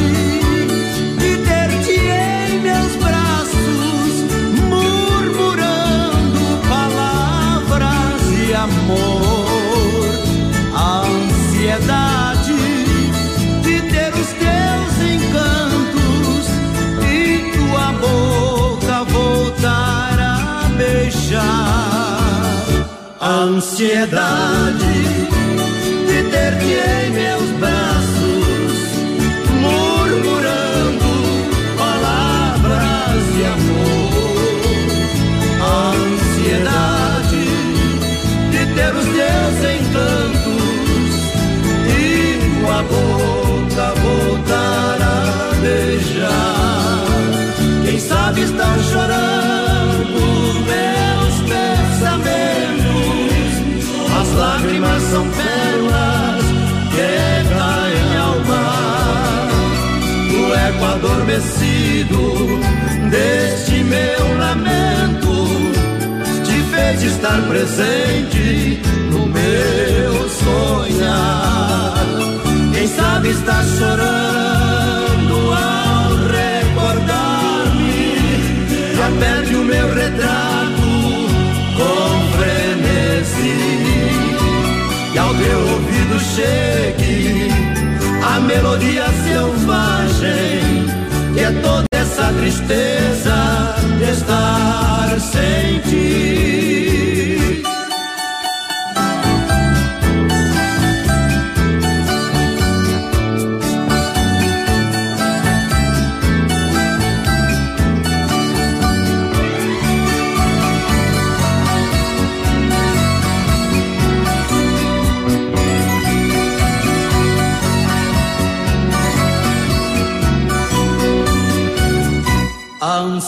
de ter-te em meus braços, murmurando palavras de amor. A ansiedade de ter os teus encantos e tua boca voltar a beijar. A ansiedade estão chorando meus pensamentos. As lágrimas são pérolas que caem ao mar. O eco adormecido deste meu lamento te fez estar presente no meu sonhar. Quem sabe está chorando meu retrato com frenesi. E ao teu ouvido chegue a melodia selvagem, que é toda essa tristeza de estar sem ti.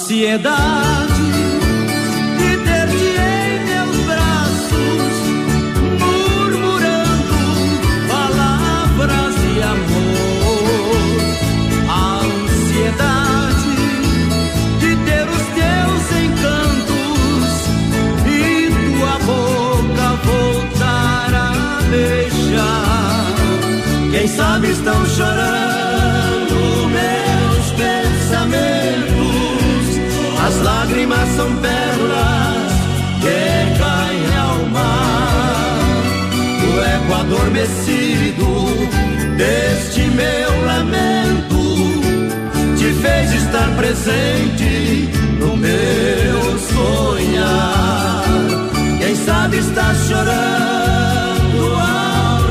Ansiedade de ter-te em meus braços, murmurando palavras de amor. A ansiedade de ter os teus encantos e tua boca voltar a beijar. Quem sabe estão chorando lágrimas são pérolas que caem ao mar. O eco adormecido deste meu lamento te fez estar presente no meu sonhar. Quem sabe está chorando ao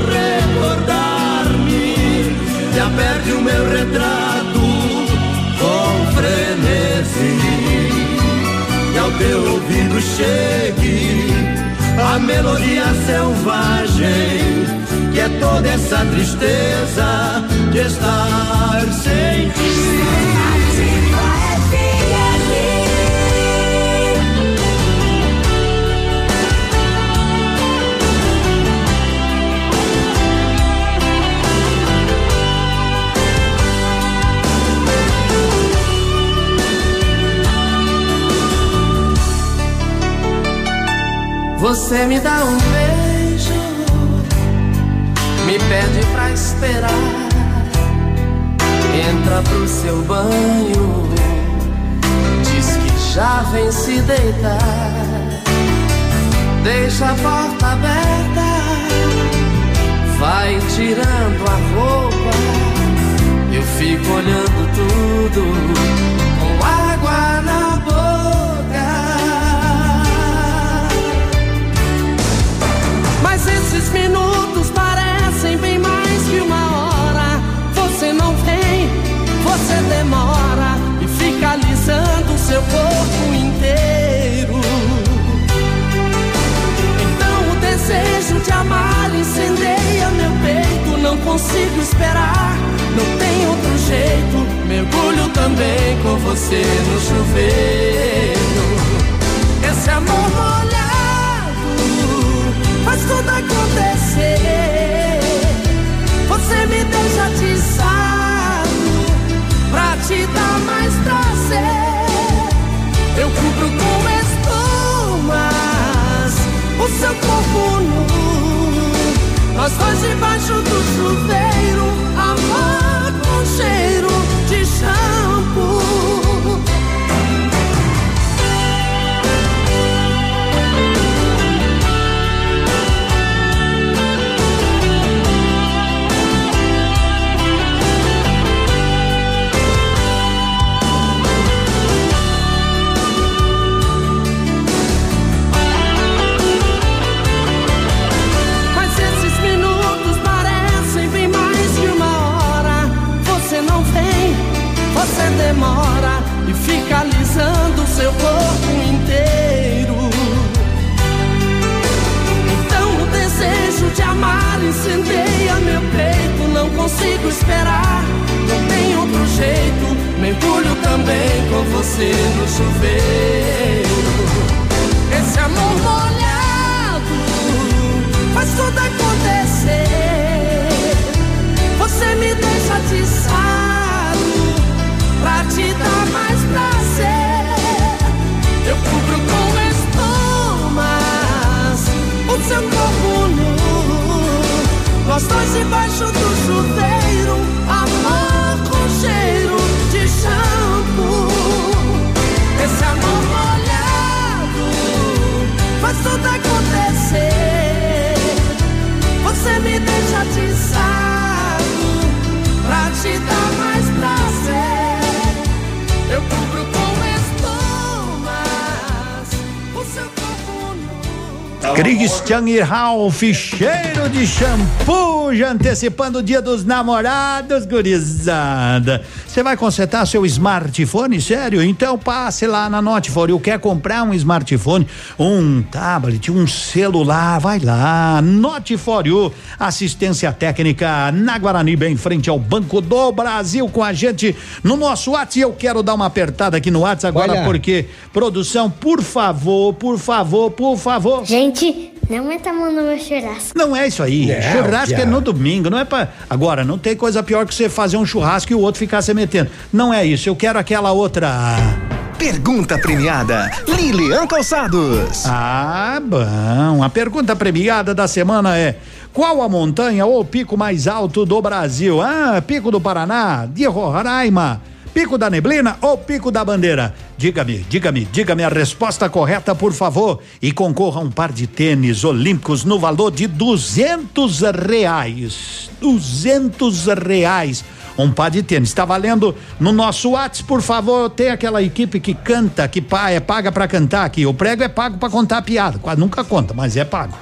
recordar-me. Já perde o meu retrato chegue. A melodia selvagem, que é toda essa tristeza de estar sem Você me dá um beijo, me pede pra esperar. Entra pro seu banho, diz que já vem se deitar. Deixa a porta aberta, vai tirando a roupa. Eu fico olhando tudo Mas esses minutos parecem bem mais que uma hora. Você não vem, você demora e fica alisando o seu corpo inteiro. Então o desejo de amar incendeia meu peito. Não consigo esperar, não tem outro jeito. Mergulho também com você no chuveiro. Esse amor molha tudo acontecer. Você me deixa atiçado pra te dar mais prazer. Eu cubro com espumas o seu corpo nu. Nós dois debaixo do chuveiro, amor com cheiro de shampoo. Alisando seu corpo inteiro. Então o desejo de amar incendeia meu peito. Não consigo esperar, não tem outro jeito. Mergulho também com você no chuveiro. Esse amor molhado faz tudo acontecer. Você me deixa atiçado pra te dar mais prazer. Nós dois debaixo do chuveiro, amor com cheiro de shampoo. Christian e Ralph, cheiro de shampoo, já antecipando o dia dos namorados, gurizada. Você vai consertar seu smartphone? Sério? Então passe lá na Note For You. Quer comprar um smartphone, um tablet, um celular? Vai lá. Note For You, assistência técnica na Guarani, bem em frente ao Banco do Brasil com a gente no nosso WhatsApp. Eu quero dar uma apertada aqui no WhatsApp agora Olha. porque, produção, por favor, por favor, por favor. Gente, não meta a mão no meu churrasco. Não é isso aí. Não, churrasco é piada. no domingo, não é pra. Agora, não tem coisa pior que você fazer um churrasco e o outro ficar se metendo. Não é isso. Eu quero aquela outra. Pergunta premiada, Lilian Calçados. Ah, bom. A pergunta premiada da semana é: qual a montanha ou pico mais alto do Brasil? Ah, Pico do Paraná, de Roraima, Pico da Neblina ou Pico da Bandeira? Diga-me, diga-me, diga-me a resposta correta, por favor. E concorra a um par de tênis olímpicos no valor de duzentos reais. Duzentos reais. Um par de tênis. Está valendo no nosso WhatsApp, por favor. Tem aquela equipe que canta, que é paga pra cantar aqui. O prego é pago pra contar piada. Quase nunca conta, mas é pago.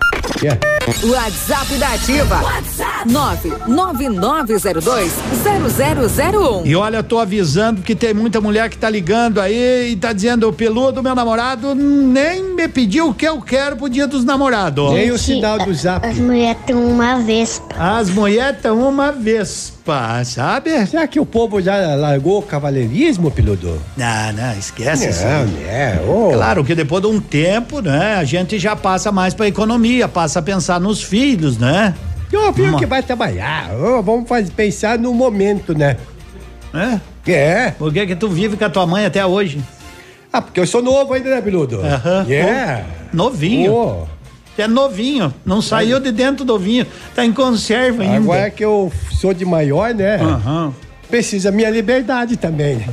WhatsApp da Ativa. WhatsApp 999020001. E olha, eu tô avisando que tem muita mulher que tá ligando aí e tá dizendo, o peludo, meu namorado, nem me pediu o que eu quero pro dia dos namorados. Gente, As mulheres têm uma vespa. As mulheres têm uma vespa, sabe? Será que o povo já largou o cavaleirismo, piloto? Não, não, esquece isso. Não, aí. né? Ô. Claro que depois de um tempo, né, a gente já passa mais pra economia, passa a pensar nos filhos, né? Ô, filho Uma- que vai trabalhar. Ô, vamos fazer, pensar no momento, né? É? É. Por que que tu vive com a tua mãe até hoje? Ah, porque eu sou novo ainda, né, piloto? Aham. É. Pô, Novinho. Ô. Você é novinho, não saiu de dentro do vinho, tá em conserva ainda. Agora que eu sou de maior, né? Aham. Precisa minha liberdade também, *laughs* né?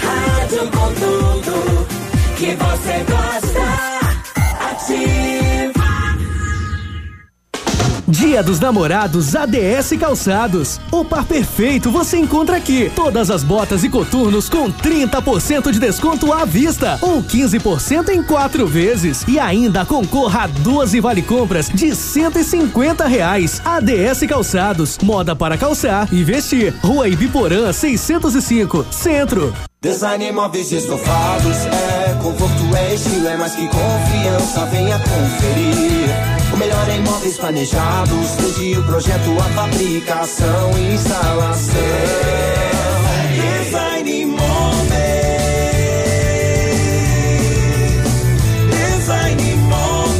Rádio com tudo que você gosta. Dia dos Namorados ADS Calçados. O par perfeito você encontra aqui. Todas as botas e coturnos com 30% de desconto à vista ou 15% em quatro vezes. E ainda concorra a 12 vale compras de 150 reais. ADS Calçados. Moda para calçar e vestir. Rua Ibiporã 605, Centro. Design móveis estofados É conforto, é estilo, é mais que confiança Venha conferir Melhor em móveis planejados, desde o projeto, a fabricação e instalação. Design Móveis. Design Móveis.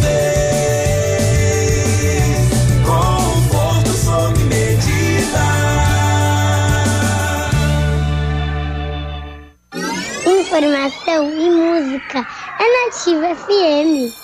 Conforto sob medida. Informação e música é Nativa FM.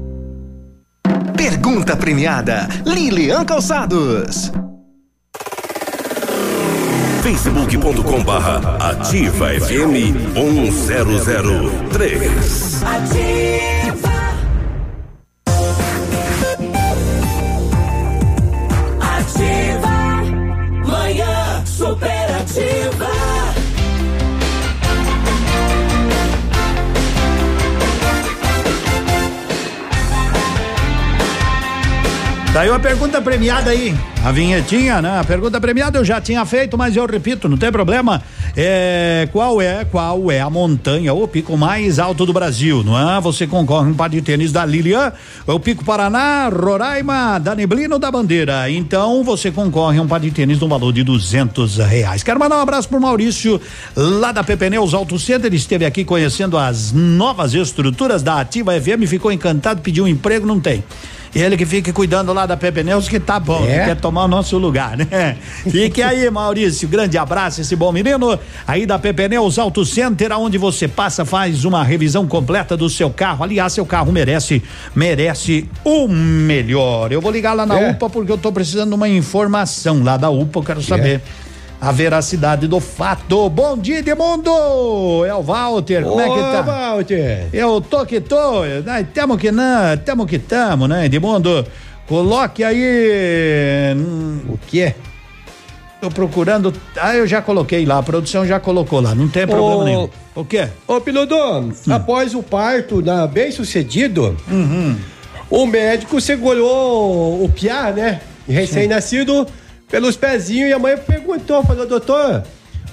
Pergunta premiada Lilian Calçados. facebook.com barra ativa FM 1003. Ativa. Daí uma pergunta premiada aí, a vinhetinha, né? A pergunta premiada eu já tinha feito, mas eu repito, não tem problema. É, qual é, qual é a montanha ou pico mais alto do Brasil, não é? Você concorre um par de tênis da Lilian, o Pico Paraná, Roraima, da Neblina ou da Bandeira. Então você concorre um par de tênis no valor de duzentos reais. Quero mandar um abraço pro Maurício, lá da PP Neus Auto Center, ele esteve aqui conhecendo as novas estruturas da Ativa FM, ficou encantado, pediu um emprego, não tem. Ele que fica cuidando lá da Pepe Neus, que tá bom, É? que quer tomar o nosso lugar, né? *laughs* Fique aí, Maurício, grande abraço, esse bom menino. Aí da Pepe Neus Auto Center, aonde você passa, faz uma revisão completa do seu carro. Aliás, seu carro merece, merece o melhor. Eu vou ligar lá na É. UPA porque eu tô precisando de uma informação lá da UPA, eu quero saber. A veracidade do fato. Bom dia, Edmundo! É o Walter, como é que tá? Walter. Eu tô que tô, nós tamo que não, tamo que tamo, né, Edmundo? Coloque aí. O quê? Tô procurando. Ah, eu já coloquei lá, a produção já colocou lá, não tem problema Ô, nenhum. O quê? Ô, Piludo, após o parto na, bem sucedido, o médico segurou o piá, né? Recém-nascido, pelos pezinhos e a mãe perguntou, falou, doutor,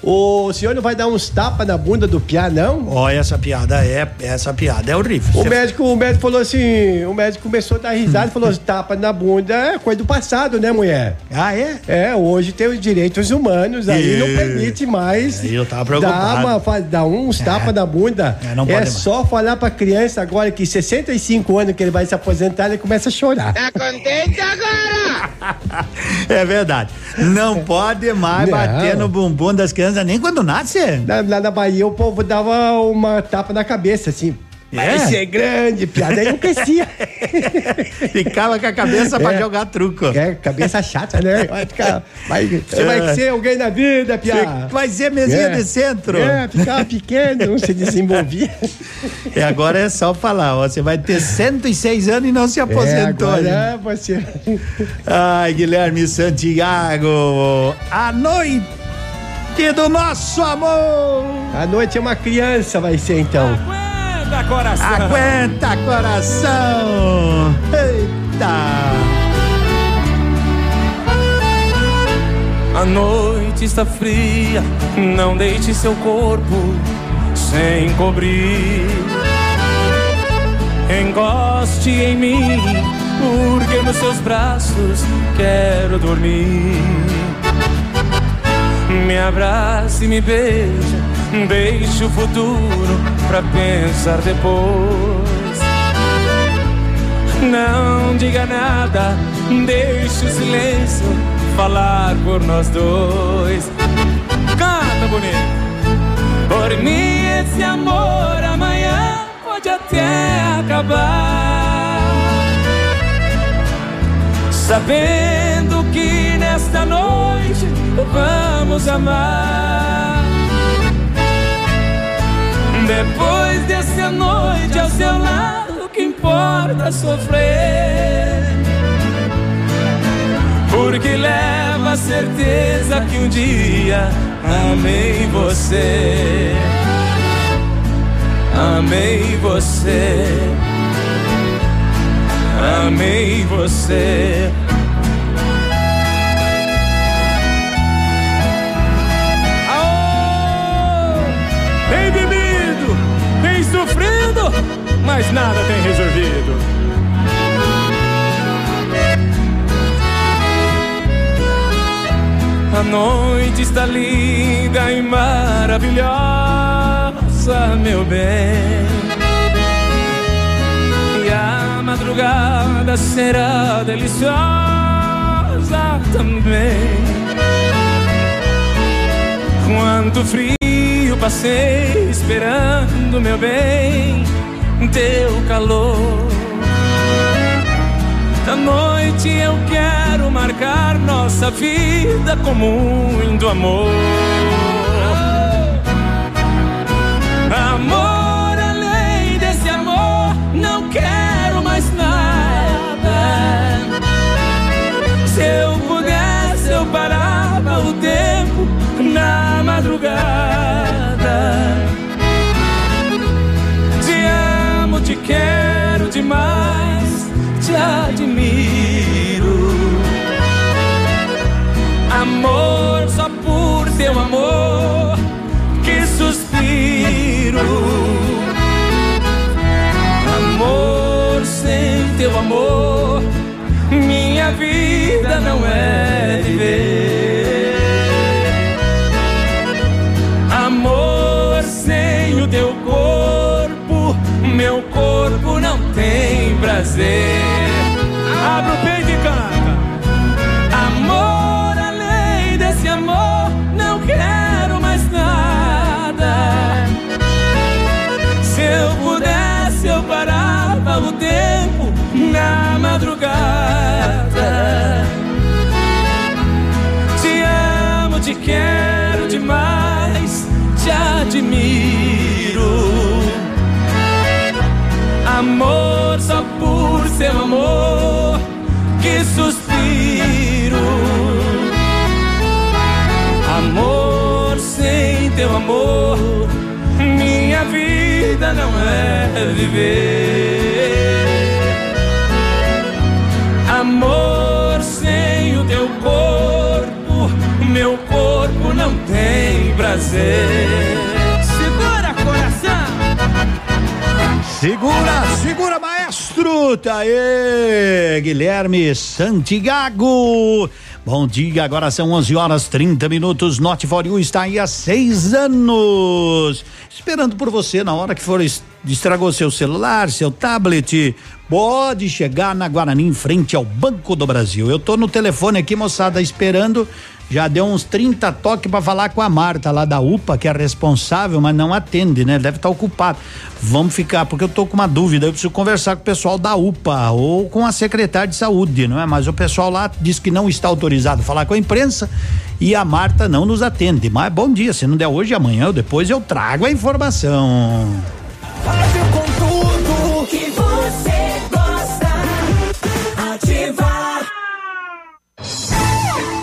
o senhor não vai dar uns tapas na bunda do piá, não? Ó, essa piada é, essa piada é horrível. O médico, o médico falou assim, o médico começou a dar risada e falou, tapa na bunda é coisa do passado, né, mulher? Ah, é? É, hoje tem os direitos humanos, aí não E- permite mais Aí eu tava preocupado. dar, uma, dar uns tapas na bunda. É, não É, pode mais. só falar pra criança agora que 65 anos que ele vai se aposentar, ele começa a chorar. Tá contente agora? *laughs* É verdade. Não pode mais Não. bater no bumbum das crianças nem quando nasce. Lá, lá na Bahia o povo dava uma tapa na cabeça, assim. É? ser grande, piada. Aí não crescia. Ficava com a cabeça pra É. jogar truco. É, cabeça chata, né? Vai ficar. Vai, você vai ser alguém na vida, piada. Vai ser mesinha de centro. É, ficava pequeno, não se desenvolvia. E agora é só falar, ó, você vai ter 106 anos e não se aposentou. É, né? você. Ai, Guilherme Santiago, a noite do nosso amor. A noite é uma criança, vai ser então. Aguenta, coração. Aguenta, coração. Eita. A noite está fria, não deixe seu corpo sem cobrir. Encoste em mim, porque nos seus braços quero dormir. Me abrace e me beija, deixe o futuro pra pensar depois. Não diga nada, deixe o silêncio falar por nós dois. Canta bonito. Por mim esse amor amanhã pode até acabar. Sabendo que nesta noite vamos amar. Depois dessa noite ao seu lado, o que importa é sofrer. Porque leva a certeza que um dia amei você. Amei você. Amei você. Mas nada tem resolvido. A noite está linda e maravilhosa, meu bem. E a madrugada será deliciosa também. Quanto frio passei esperando, meu bem, teu calor. Da noite eu quero marcar nossa vida com muito amor. Amor além desse amor, não quero mais nada. Se eu pudesse, eu parava o tempo na madrugada. Quero demais, te admiro. Amor só por teu amor que suspiro. Amor sem teu amor, minha vida não é viver. Amor sem o teu corpo, meu corpo não tem prazer. Abre o peito e canta. Amor além desse amor, não quero mais nada. Se eu pudesse, eu parava o tempo na madrugada. Te amo, te quero demais, te admiro. Amor só por seu amor que suspiro. Amor sem teu amor, minha vida não é viver. Amor sem o teu corpo, meu corpo não tem prazer. Segura, segura, maestro! Tá aí, Guilherme Santiago. Bom dia, agora são 11 horas 30 minutos. Norte For You está aí há seis anos. Esperando por você na hora que for es- estragou seu celular, seu tablet. Pode chegar na Guarani em frente ao Banco do Brasil. Eu tô no telefone aqui, moçada, esperando. Já deu uns 30 toques para falar com a Marta lá da UPA, que é responsável, mas não atende, né? Deve estar ocupado. Vamos ficar, porque eu tô com uma dúvida, eu preciso conversar com o pessoal da UPA ou com a secretária de saúde, não é? Mas o pessoal lá diz que não está autorizado a falar com a imprensa e a Marta não nos atende. Mas bom dia, se não der hoje, amanhã ou depois eu trago a informação.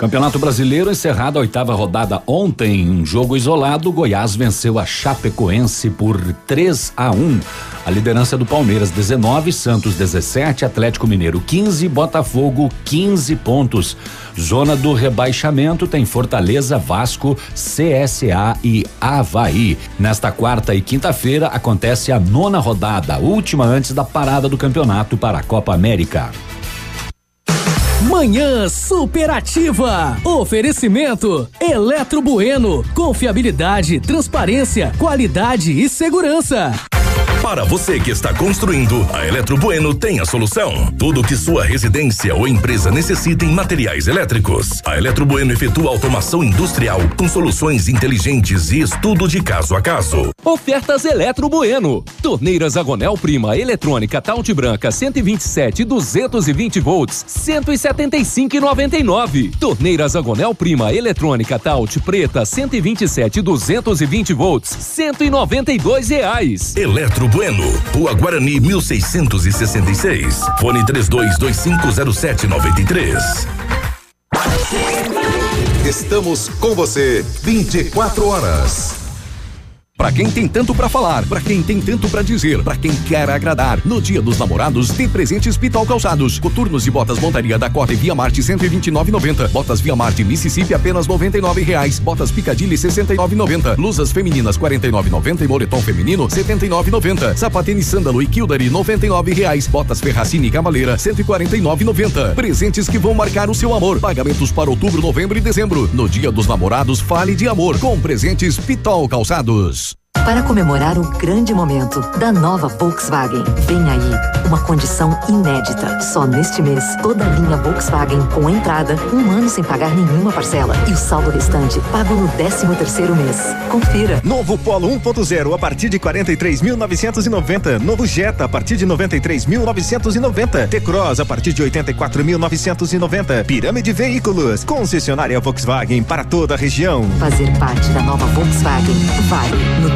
Campeonato Brasileiro encerrada a oitava rodada ontem, um jogo isolado, Goiás venceu a Chapecoense por 3 a 1. A liderança do Palmeiras 19, Santos 17, Atlético Mineiro 15, Botafogo 15 pontos. Zona do rebaixamento tem Fortaleza, Vasco, CSA e Havaí. Nesta quarta e quinta-feira acontece a nona rodada, última antes da parada do campeonato para a Copa América. Manhã superativa. Oferecimento Eletro Bueno. Confiabilidade, transparência, qualidade e segurança. Para você que está construindo, a Eletro Bueno tem a solução. Tudo que sua residência ou empresa necessita em materiais elétricos. A Eletro Bueno efetua automação industrial com soluções inteligentes e estudo de caso a caso. Ofertas Eletro Bueno. Torneiras Agonel Prima eletrônica Taut Branca 127 220 volts 175,99. Torneiras Agonel Prima eletrônica Taut preta 127 220 volts 192 reais. Eletro Bueno, Rua Guarani 1666. Fone 32250793. Estamos com você 24 horas. Pra quem tem tanto pra falar, pra quem tem tanto pra dizer, pra quem quer agradar, no Dia dos Namorados tem presentes Pitol Calçados, coturnos e botas montaria da Corte Via Marte 129,90, botas Via Marte Mississippi apenas 99 reais, botas Picadilly 69,90, blusas femininas 49,90 e moletom feminino 79,90, sapatênis Sândalo e Kildare 99 reais, botas Ferracini Cavaleira 149,90. Presentes que vão marcar o seu amor. Pagamentos para outubro, novembro e dezembro. No Dia dos Namorados, fale de amor. Com presentes Pitol Calçados. Para comemorar o grande momento da nova Volkswagen, vem aí uma condição inédita. Só neste mês, toda a linha Volkswagen com entrada, um ano sem pagar nenhuma parcela e o saldo restante pago no 13 terceiro mês. Confira. Novo Polo 1.0 a partir de 43.990. Novo Jetta a partir de 93.990. T-Cross a partir de 84.990. Pirâmide Veículos. Concessionária Volkswagen para toda a região. Fazer parte da nova Volkswagen vale. No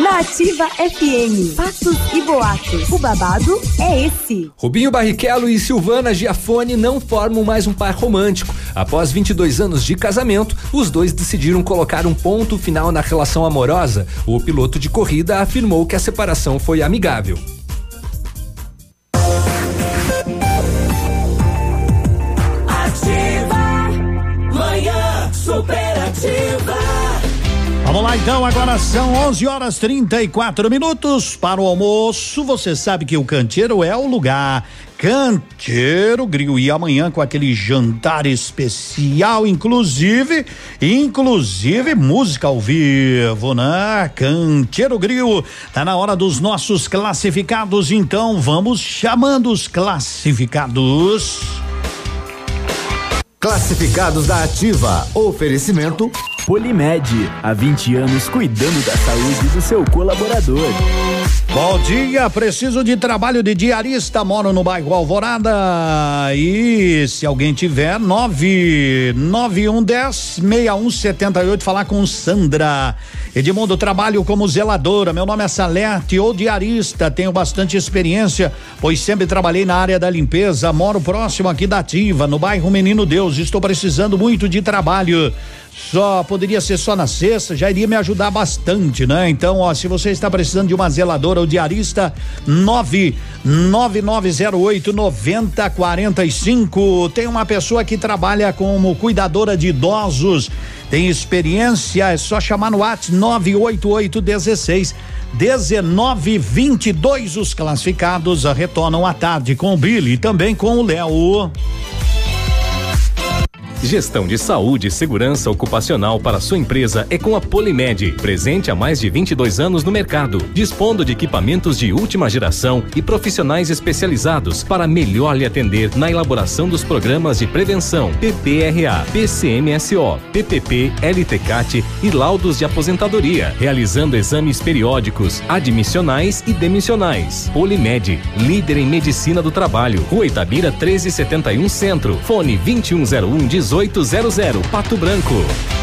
Na Ativa FM, fatos e boatos. O babado é esse. Rubinho Barrichello e Silvana Giafone não formam mais um par romântico. Após 22 anos de casamento, os dois decidiram colocar um ponto final na relação amorosa. O piloto de corrida afirmou que a separação foi amigável. Ativa. Manhã superativa. Lá então, agora são 11 horas 34 minutos para o almoço. Você sabe que o canteiro é o lugar. Canteiro Grill e amanhã com aquele jantar especial, inclusive, inclusive música ao vivo, né? Canteiro Grill, tá na hora dos nossos classificados, então vamos chamando os classificados. Classificados da Ativa. Oferecimento Polimed, há 20 anos cuidando da saúde do seu colaborador. Bom dia, preciso de trabalho de diarista, moro no bairro Alvorada. E se alguém tiver, nove, nove um dez, meia um setenta e oito, falar com Sandra. Edmundo, trabalho como zeladora, meu nome é Salete, ou diarista, tenho bastante experiência, pois sempre trabalhei na área da limpeza, moro próximo aqui da Ativa, no bairro Menino Deus, estou precisando muito de trabalho. Só poderia ser só na sexta, já iria me ajudar bastante, né? Então, ó, se você está precisando de uma zeladora ou diarista, 99908 9045. Tem uma pessoa que trabalha como cuidadora de idosos, tem experiência, é só chamar no WhatsApp 988 16 1922. Os classificados retornam à tarde com o Billy e também com o Léo. Gestão de saúde e segurança ocupacional para sua empresa é com a Polimed, presente há mais de 22 anos no mercado, dispondo de equipamentos de última geração e profissionais especializados para melhor lhe atender na elaboração dos programas de prevenção, PPRA, PCMSO, PPP, LTCAT e laudos de aposentadoria, realizando exames periódicos, admissionais e demissionais. Polimed, líder em medicina do trabalho, Rua Itabira 1371 Centro, fone 2101 18 1800 Pato Branco.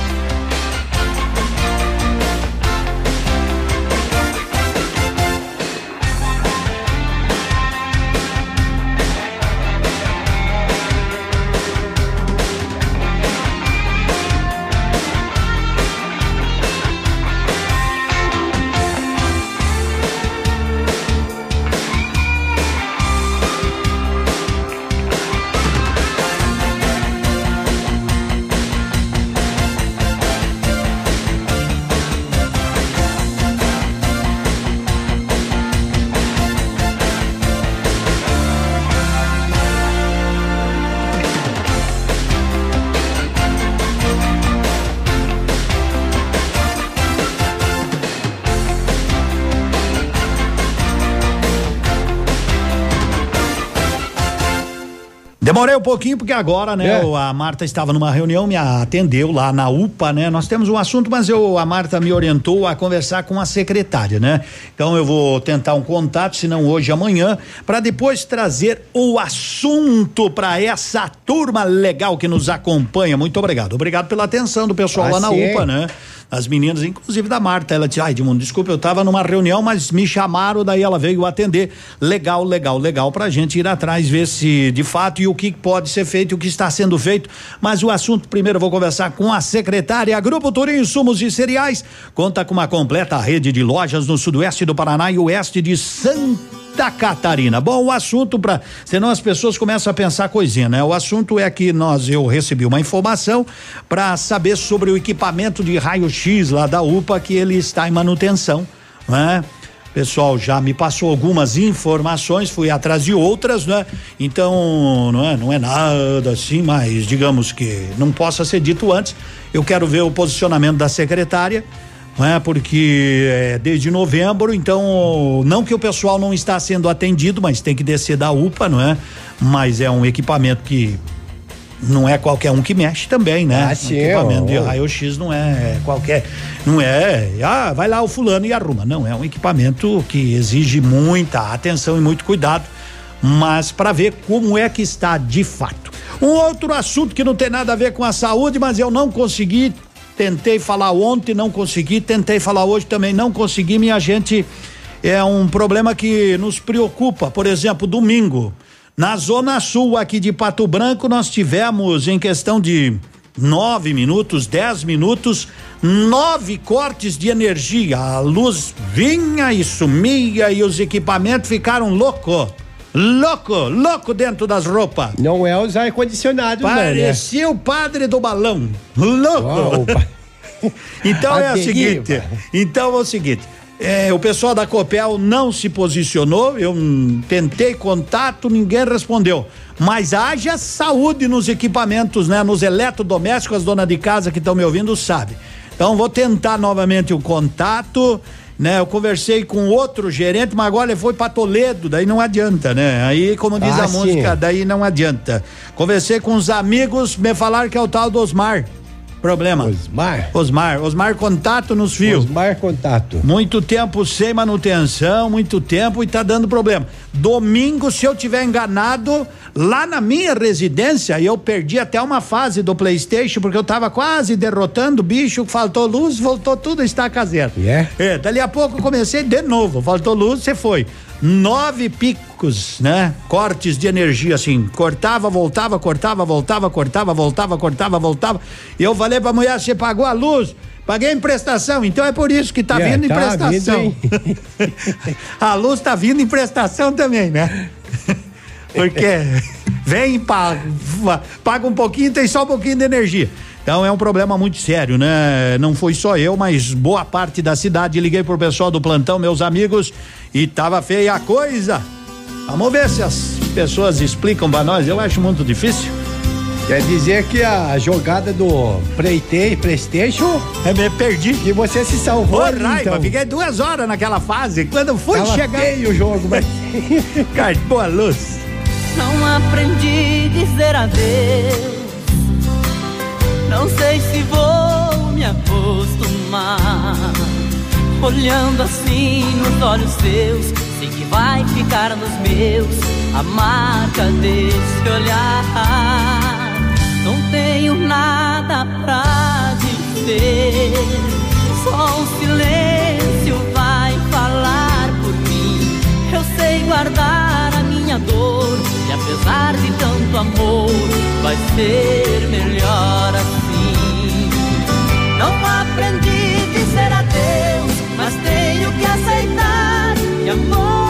Um pouquinho porque agora, né, É. o- a Marta estava numa reunião, me atendeu lá na UPA, né? Nós temos um assunto, mas eu a Marta me orientou a conversar com a secretária, né? Então eu vou tentar um contato, se não hoje amanhã, para depois trazer o assunto para essa turma legal que nos acompanha. Muito obrigado. Obrigado pela atenção do pessoal Ah, lá na sim. UPA, né? As meninas, inclusive da Marta, ela disse, ai, Edmundo, desculpa, eu tava numa reunião, mas me chamaram, daí ela veio atender. Legal, legal, legal pra gente ir atrás, ver se de fato e o que pode ser feito e o que está sendo feito. Mas o assunto, primeiro eu vou conversar com a secretária. Grupo Turim Insumos e Cereais conta com uma completa rede de lojas no sudoeste do Paraná e oeste de Santa Catarina. Bom, o assunto para, senão as pessoas começam a pensar coisinha, né? O assunto é que nós eu recebi uma informação para saber sobre o equipamento de raio-x lá da UPA que ele está em manutenção, né? Pessoal já me passou algumas informações, fui atrás de outras, né? Então, não é, não é nada assim, mas digamos que não possa ser dito antes. Eu quero ver o posicionamento da secretária não é? Porque é desde novembro, então não que o pessoal não está sendo atendido, mas tem que descer da UPA, não é? Mas é um equipamento que não é qualquer um que mexe também, né? Ah, sim, equipamento de raio-x não é qualquer, não é, ah, vai lá o fulano e arruma. Não, é um equipamento que exige muita atenção e muito cuidado, mas para ver como é que está de fato. Um outro assunto que não tem nada a ver com a saúde, mas eu não consegui Tentei falar ontem, não consegui. Tentei falar hoje também, não consegui. Minha gente, é um problema que nos preocupa. Por exemplo, domingo, na Zona Sul aqui de Pato Branco, nós tivemos, em questão de nove minutos, dez minutos, nove cortes de energia. A luz vinha e sumia e os equipamentos ficaram louco. Louco, louco dentro das roupas. Não é os ar-condicionados, não, né? Parecia o padre do balão. Louco. *laughs* então é o Aderiva. seguinte. Então é o seguinte. é, o pessoal da Copel não se posicionou. Eu hum, tentei contato, ninguém respondeu. Mas haja saúde nos equipamentos, né? Nos eletrodomésticos, as donas de casa que estão me ouvindo sabem. Então vou tentar novamente o contato. Né, eu conversei com outro gerente, mas agora ele foi para Toledo, daí não adianta, né? Aí, como diz Ah, a sim. música, daí não adianta. Conversei com os amigos, me falaram que é o tal do Osmar. Problema. Osmar? Osmar. Osmar contato nos fios. Osmar contato. Muito tempo sem manutenção, muito tempo e tá dando problema. Domingo, se eu tiver enganado, lá na minha residência, eu perdi até uma fase do PlayStation, porque eu tava quase derrotando o bicho, faltou luz, voltou tudo, está caseiro. É? É, dali a pouco eu comecei de novo, faltou luz, você foi. Nove pico. elétricos, né? Cortes de energia, assim, cortava, voltava, cortava, voltava, cortava, voltava, cortava, voltava. E eu falei pra mulher, você pagou a luz? Paguei em prestação, então é por isso que tá É, vindo em tá prestação. *laughs* a luz tá vindo em prestação também, né? *laughs* Porque vem paga, paga um pouquinho, tem só um pouquinho de energia. Então é um problema muito sério, né? Não foi só eu, mas boa parte da cidade. Liguei pro pessoal do plantão, meus amigos, e tava feia a coisa. Vamos ver se as pessoas explicam pra nós. Eu acho muito difícil. Quer dizer que a jogada do Playtay, Playstation. É, me perdi. Que você se salvou. Ô, raiva, então. fiquei duas horas naquela fase. Quando fui Tava chegar. feio o jogo, mas. *laughs* Cartou a luz. Não aprendi a dizer adeus. Não sei se vou me acostumar. Olhando assim nos olhos seus, sei que vai ficar nos meus a marca desse olhar. Não tenho nada pra dizer, só o silêncio vai falar por mim. Eu sei guardar a minha dor e apesar de tanto amor, vai ser melhor assim. Não aprendi tenho que aceitar que amores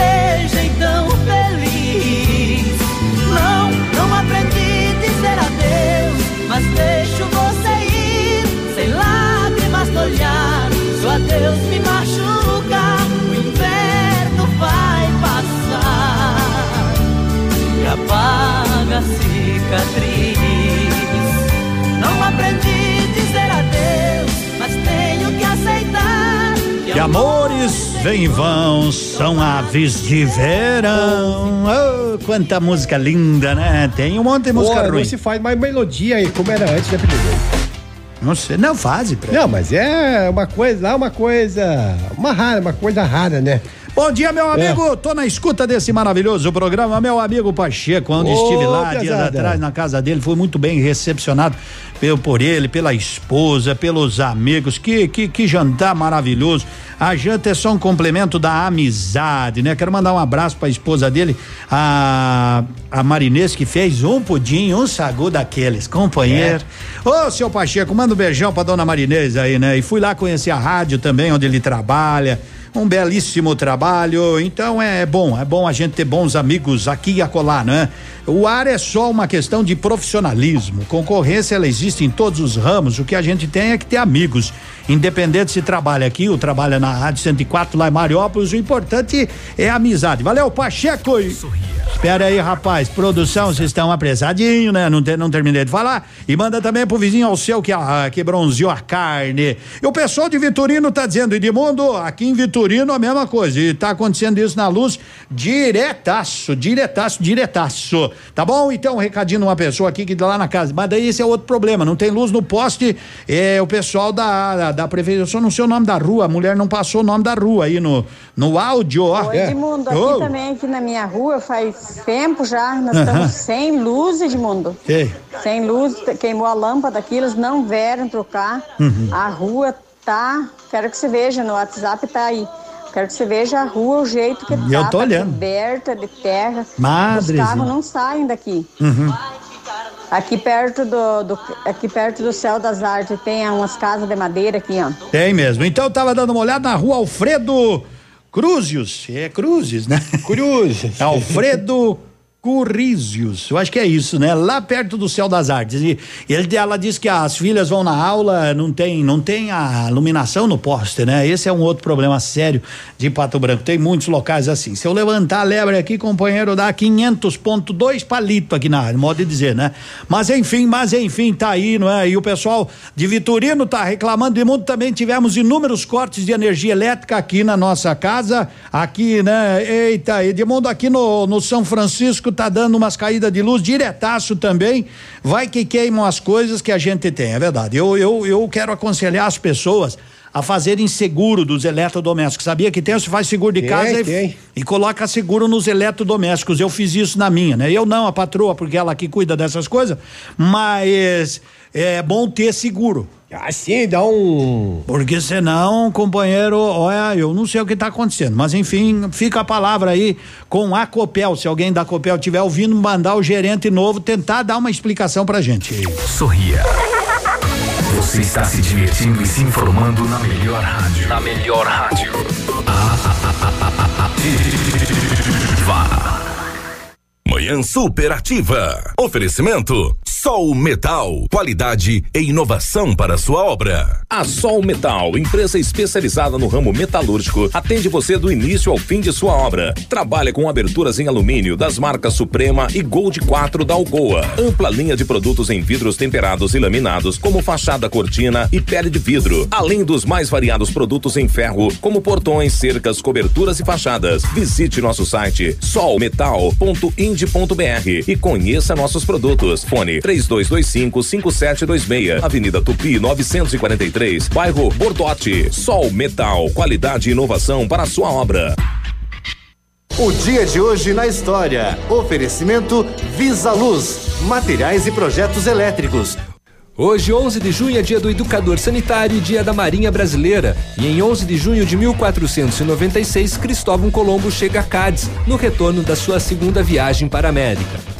seja então feliz. Não, não aprendi a dizer adeus, mas deixo você ir, sem lágrimas no olhar. Se o adeus me machuca, o inverno vai passar e apaga a cicatriz. Não aprendi Que amores vêm e vão, são aves de verão. Oh, quanta música linda, né? Tem um monte de música Pô, ruim. não se faz mais melodia aí, como era antes, né, Pedro? Não sei, não faz, Não, mas é uma coisa, lá uma coisa, uma rara, uma coisa rara, né? Bom dia, meu É. amigo. Tô na escuta desse maravilhoso programa. Meu amigo Pacheco, onde Ô, estive lá dias pesada. atrás na casa dele, foi muito bem recepcionado pelo, por ele, pela esposa, pelos amigos. Que, que, que jantar maravilhoso. A janta é só um complemento da amizade, né? Quero mandar um abraço pra esposa dele, a, a Marinês, que fez um pudim, um sagu daqueles, companheiro. Ô, seu Pacheco, manda um beijão pra dona Marinês aí, né? E fui lá conhecer a rádio também, onde ele trabalha um belíssimo trabalho. Então é bom, é bom a gente ter bons amigos aqui e acolá, né? O ar é só uma questão de profissionalismo. Concorrência ela existe em todos os ramos. O que a gente tem é que ter amigos. Independente se trabalha aqui ou trabalha na Rádio 104 lá em Mariópolis, o importante é a amizade. Valeu, Pacheco! Espera aí, rapaz. Produção, vocês estão apressadinho, né? Não, te, não terminei de falar. E manda também pro vizinho ao seu que, ah, que bronzeou a carne. E o pessoal de Vitorino tá dizendo, Edmundo, aqui em Vitorino a mesma coisa. E tá acontecendo isso na luz diretaço, diretaço, diretaço. Tá bom? Então, um recadinho de uma pessoa aqui que tá lá na casa. Mas daí esse é outro problema. Não tem luz no poste. É o pessoal da, da, da prefeitura. Eu só não sei o nome da rua. A mulher não passou o nome da rua aí no, no áudio, ó. Oi, Edmundo, aqui Ô. também, aqui na minha rua, faz tempo já, nós Aham. estamos sem luz, Edmundo. Sei. Sem luz, queimou a lâmpada aqui, eles não vieram trocar. Uhum. A rua tá, quero que você veja, no WhatsApp tá aí. Quero que você veja a rua, o jeito que Eu tá, tô tá olhando. coberta de terra. Madrezinha. Os carros não saem daqui. Uhum. Aqui perto do, do- aqui perto do Céu das Artes tem umas casas de madeira aqui, ó. Tem mesmo. Então eu tava dando uma olhada na rua Alfredo Cruzius. É Cruzes, né? Cruzes. *laughs* Alfredo Currízios. Eu acho que é isso, né? Lá perto do Céu das Artes. E ele, ela diz que as filhas vão na aula, não tem, não tem a iluminação no poste, né? Esse é um outro problema sério de Pato Branco. Tem muitos locais assim. Se eu levantar a lebre aqui, companheiro, dá 500.2 palito aqui na área, modo de dizer, né? Mas enfim, mas enfim, tá aí, não é? E o pessoal de Vitorino tá reclamando muito também. Tivemos inúmeros cortes de energia elétrica aqui na nossa casa, aqui, né? Eita, Edmundo, aqui no, no São Francisco tá dando umas caídas de luz diretaço também. Vai que queimam as coisas que a gente tem, é verdade. Eu, eu, eu quero aconselhar as pessoas a fazerem seguro dos eletrodomésticos. Sabia que tem? Você faz seguro de Tem, casa e, tem. e coloca seguro nos eletrodomésticos. Eu fiz isso na minha, né? Eu não, a patroa, porque ela que cuida dessas coisas, mas é bom ter seguro. Assim, dá um. Porque senão, companheiro, olha, eu não sei o que está acontecendo. Mas enfim, fica a palavra aí com a Copel. Se alguém da Copel estiver ouvindo, mandar o gerente novo tentar dar uma explicação pra gente. Sorria. Você está se divertindo e se informando na melhor rádio. Na melhor rádio. Vá. Manhã superativa. Oferecimento Sol Metal. Qualidade e inovação para sua obra. A Sol Metal, empresa especializada no ramo metalúrgico, atende você do início ao fim de sua obra. Trabalha com aberturas em alumínio das marcas Suprema e Gold 4 da Algoa. Ampla linha de produtos em vidros temperados e laminados, como fachada cortina e pele de vidro. Além dos mais variados produtos em ferro, como portões, cercas, coberturas e fachadas. Visite nosso site solmetal.ind.br e conheça nossos produtos. Fone 3225-5726. Avenida Tupi 943, bairro Bordote. Sol Metal, qualidade e inovação para a sua obra. O dia de hoje na história. Oferecimento Visa Luz, materiais e projetos elétricos. Hoje, 11 de junho, é dia do educador sanitário e dia da Marinha Brasileira. E em 11 de junho de 1496, Cristóvão Colombo chega a Cádiz, no retorno da sua segunda viagem para a América.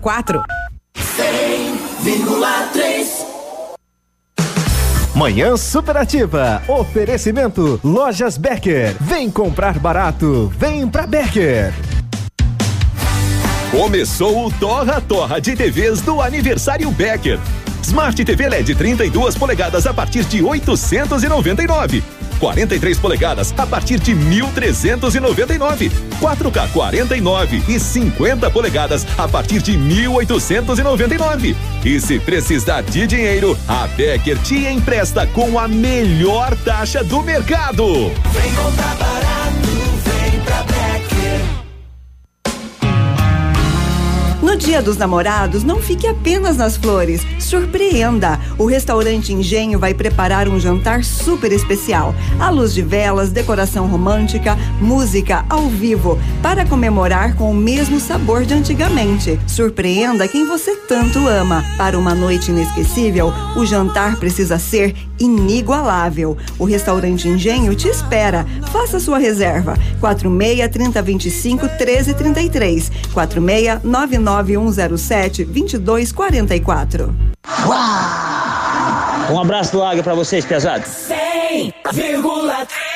100,3 Manhã superativa. Oferecimento Lojas Becker. Vem comprar barato. Vem pra Becker. Começou o Torra Torra de TVs do Aniversário Becker. Smart TV LED 32 polegadas a partir de 899. 43 polegadas a partir de 1.399. 4K 49 e 50 polegadas a partir de 1.899. E se precisar de dinheiro, a Becker te empresta com a melhor taxa do mercado. Vem comprar Dia dos Namorados, não fique apenas nas flores. surpreenda. O restaurante Engenho vai preparar um jantar super especial. À luz de velas, decoração romântica, música ao vivo, para comemorar com o mesmo sabor de antigamente. Surpreenda quem você tanto ama. Para uma noite inesquecível, o jantar precisa ser inigualável. O restaurante Engenho te espera. Faça sua reserva. 46 3025 1333. 46 99107 2244. Um abraço do Águia pra vocês, pesados. 100,3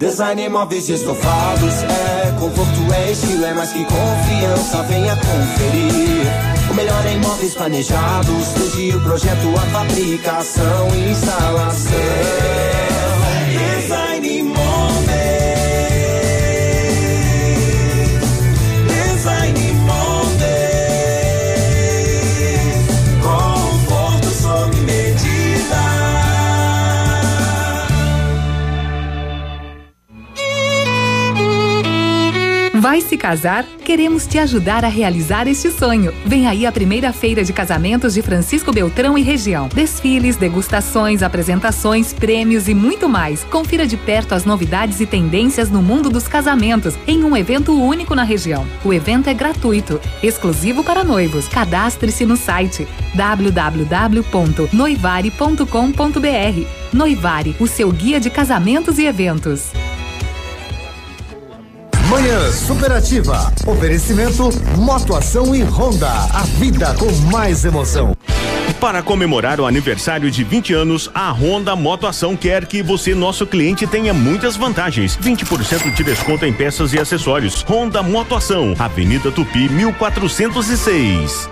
Design móveis e estofados. É conforto, é estilo, é mais que confiança. Venha conferir. O melhor em móveis planejados. Desde o projeto, a fabricação e instalação Vai se casar? Queremos te ajudar a realizar este sonho. Vem aí a primeira feira de casamentos de Francisco Beltrão e região. Desfiles, degustações, apresentações, prêmios e muito mais. Confira de perto as novidades e tendências no mundo dos casamentos em um evento único na região. O evento é gratuito, exclusivo para noivos. Cadastre-se no site www.noivare.com.br. Noivare, o seu guia de casamentos e eventos. Manhã Superativa. Oferecimento Motoação e Honda. A vida com mais emoção. Para comemorar o aniversário de 20 anos, a Honda Motoação quer que você, nosso cliente, tenha muitas vantagens. 20% de desconto em peças e acessórios. Honda Motoação, Avenida Tupi, 1406.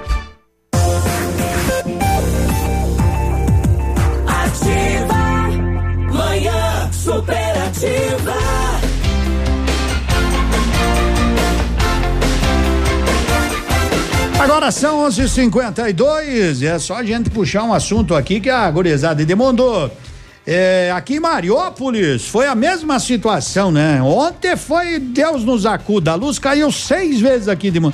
Agora são 11:52 é só a gente puxar um assunto aqui que a gurizada demandou. É, aqui em Mariópolis foi a mesma situação, né? Ontem foi Deus nos acuda, a luz caiu seis vezes aqui de manhã.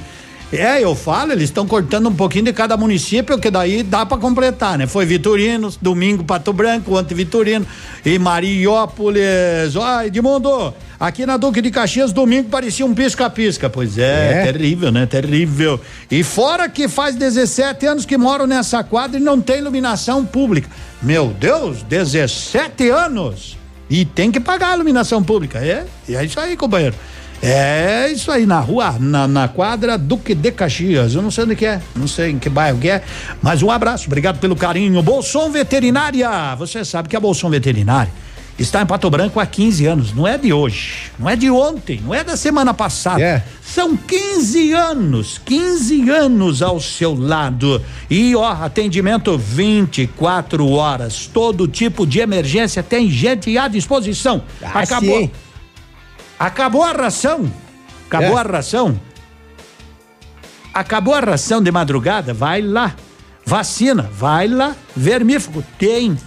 É, eu falo, eles estão cortando um pouquinho de cada município, que daí dá para completar, né? Foi Vitorino, domingo Pato Branco, ontem Vitorino e Mariópolis. Ai, Edmundo, aqui na Duque de Caxias, domingo parecia um pisca-pisca. Pois é, É? terrível, né? Terrível. E fora que faz 17 anos que moro nessa quadra e não tem iluminação pública. Meu Deus, 17 anos! E tem que pagar a iluminação pública. É, e é isso aí, companheiro. É isso aí, na rua, na, na quadra Duque de Caxias. Eu não sei onde que é, não sei em que bairro que é, mas um abraço, obrigado pelo carinho. Bolson Veterinária, você sabe que a Bolson Veterinária está em Pato Branco há 15 anos, não é de hoje, não é de ontem, não é da semana passada. São 15 anos, 15 anos ao seu lado. E ó, atendimento 24 horas, todo tipo de emergência tem gente à disposição. Ah, Acabou. sim. Acabou a ração? Acabou É. a ração? Acabou a ração de madrugada? Vai lá. Vacina? Vai lá. Vermífugo? Tem.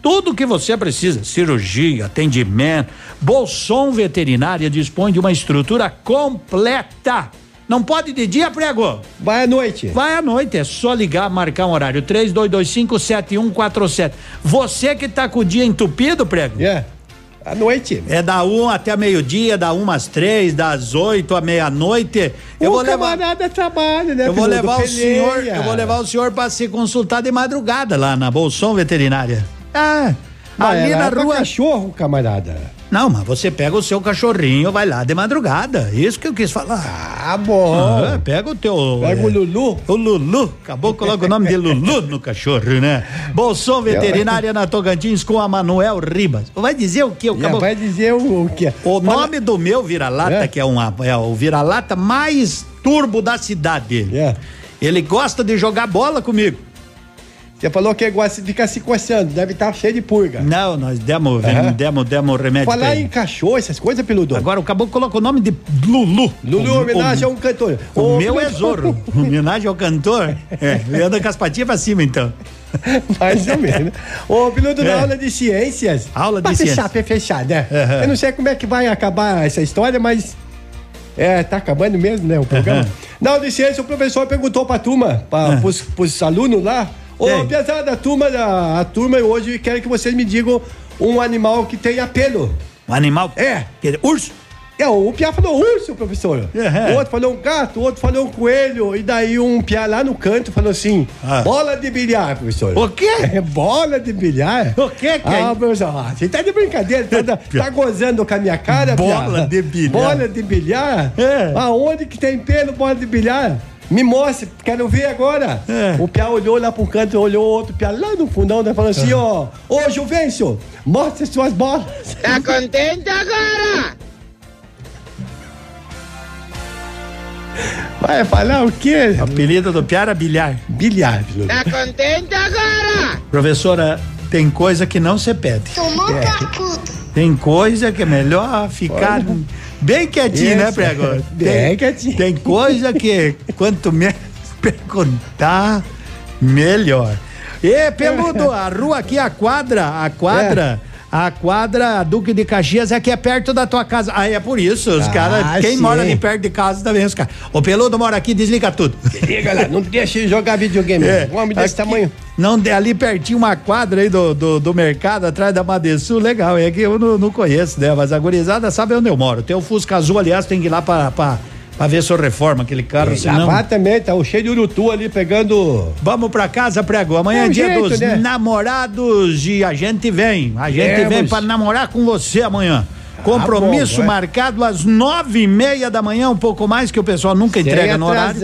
Tudo que você precisa: cirurgia, atendimento. Bolson Veterinária dispõe de uma estrutura completa. Não pode de dia, prego? Vai à noite. Vai à noite, é só ligar, marcar um horário. 32257147. Você que tá com o dia entupido, prego? É. À noite. É da um até meio-dia, da uma às três, das oito à meia-noite. Eu o vou levar. camarada trabalha, né? Eu vou levar o senhor, eu vou levar o senhor para se consultar de madrugada lá na Bolson Veterinária. Ah, Mas ali ela na é rua. cachorro, camarada. Não, mas você pega o seu cachorrinho, vai lá de madrugada. Isso que eu quis falar. Ah, bom. Ah, pega o teu. Pega o Lulu. O Lulu. Acabou, coloca o nome de Lulu no cachorro, né? Bolson Veterinária na Tocantins com a Manuel Ribas. Vai dizer o que? Já vai dizer o, o que? O nome do meu vira-lata, que é, uma, é o vira-lata mais turbo da cidade. É. Ele gosta de jogar bola comigo. Você falou que de ficar se coçando, deve estar cheio de purga. Não, nós demos, Aham. demos, demos remédio. Falar em cachorro, essas coisas, peludo. Agora o caboclo colocou o nome de Lulu. Lulu, O- homenagem o- a um cantor. O Ô, meu é. Zorro. *laughs* Homenagem ao cantor. É, anda com as patinhas pra cima, então. *laughs* Mais ou menos. Ô, piloto É. da aula de ciências. Aula de ciências. fechar, pra fechar, né? Aham. Eu não sei como é que vai acabar essa história, mas. É, tá acabando mesmo, né? O programa. Aham. Na aula de ciência, o professor perguntou pra turma, pra, Ah. pros, pros alunos lá, Ô, apesar da turma, da, a turma hoje quero que vocês me digam um animal que tenha pelo. Um animal? É. urso? É, o Piá falou urso, professor. É. O outro falou um gato, o outro falou um coelho. E daí um Piá lá no canto falou assim: bola de bilhar, professor. Ah. O quê? É bola de bilhar? O quê que é Ah, professor, ah, você tá de brincadeira, tá, tá gozando com a minha cara, Bola Piá? de bilhar. Bola de bilhar? É. Aonde que tem pelo bola de bilhar? Me mostre, quero ver agora. É. O Piá olhou lá pro canto, olhou outro Piá lá no fundão, né? Falou assim, ó, ô Juvencio, mostre suas bolas. Tá contente agora? Vai falar o quê? O apelido do Piara Bilhar. Bilhar, filho. Tá contente agora? Professora, tem coisa que não se pede. Tomou É. Tem coisa que é melhor ficar bem quietinho, né, Isso. Prego? Bem Tem, quietinho. tem coisa que quanto menos *laughs* perguntar, melhor. E, Peludo, a rua aqui, a quadra, a quadra. A quadra Duque de Caxias é que é perto da tua casa. Ah, é por isso. Os Ah, caras. Quem sim. mora ali perto de casa também, os caras. O Peludo mora aqui, desliga tudo. *laughs* Liga lá, não deixa jogar videogame. É, Um homem desse aqui- tamanho. Não, ali pertinho uma quadra aí do, do, do mercado, atrás da Madesul, legal. É que eu não, não conheço, né? Mas a gurizada sabe onde eu moro. Tem o Fusca Azul, aliás, tem que ir lá pra, pra, pra ver se eu reforma aquele carro, senão... Lá também, tá o cheio de urutu ali pegando. Vamos pra casa, prego. Amanhã É é o dia jeito, dos né? namorados e a gente vem. A gente Viemos. vem pra namorar com você amanhã. Compromisso bom, vai. marcado às nove e meia da manhã, um pouco mais, que o pessoal nunca Sem entrega no horário.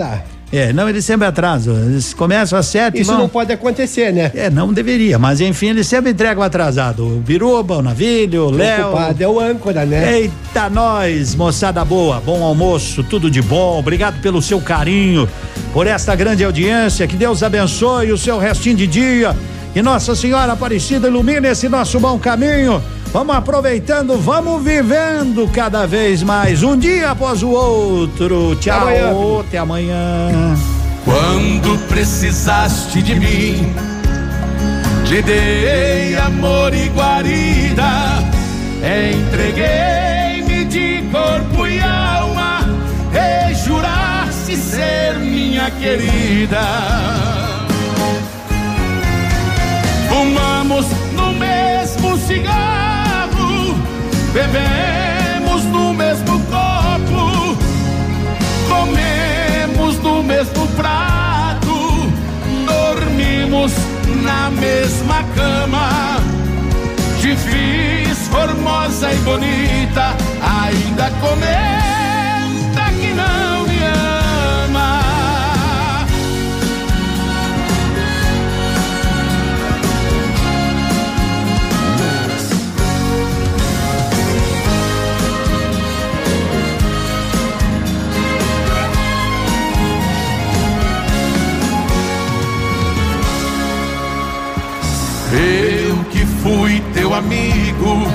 É, não, eles sempre atrasam. Eles começam às sete Isso vão. não pode acontecer, né? É, não deveria, mas enfim, eles sempre entregam atrasado. O Biruba, o Navilho, o Léo. É o âncora, né? Eita, nós, moçada boa, bom almoço, tudo de bom. Obrigado pelo seu carinho, por esta grande audiência. Que Deus abençoe o seu restinho de dia. E Nossa Senhora Aparecida ilumine esse nosso bom caminho. Vamos aproveitando, vamos vivendo cada vez mais, um dia após o outro. Tchau, Até amanhã. até amanhã. Quando precisaste de mim, te dei amor e guarida, entreguei-me de corpo e alma, e juraste ser minha querida. Fumamos no bebemos no mesmo copo, comemos no mesmo prato, dormimos na mesma cama. Fiz formosa e bonita, ainda comenta fui teu amigo,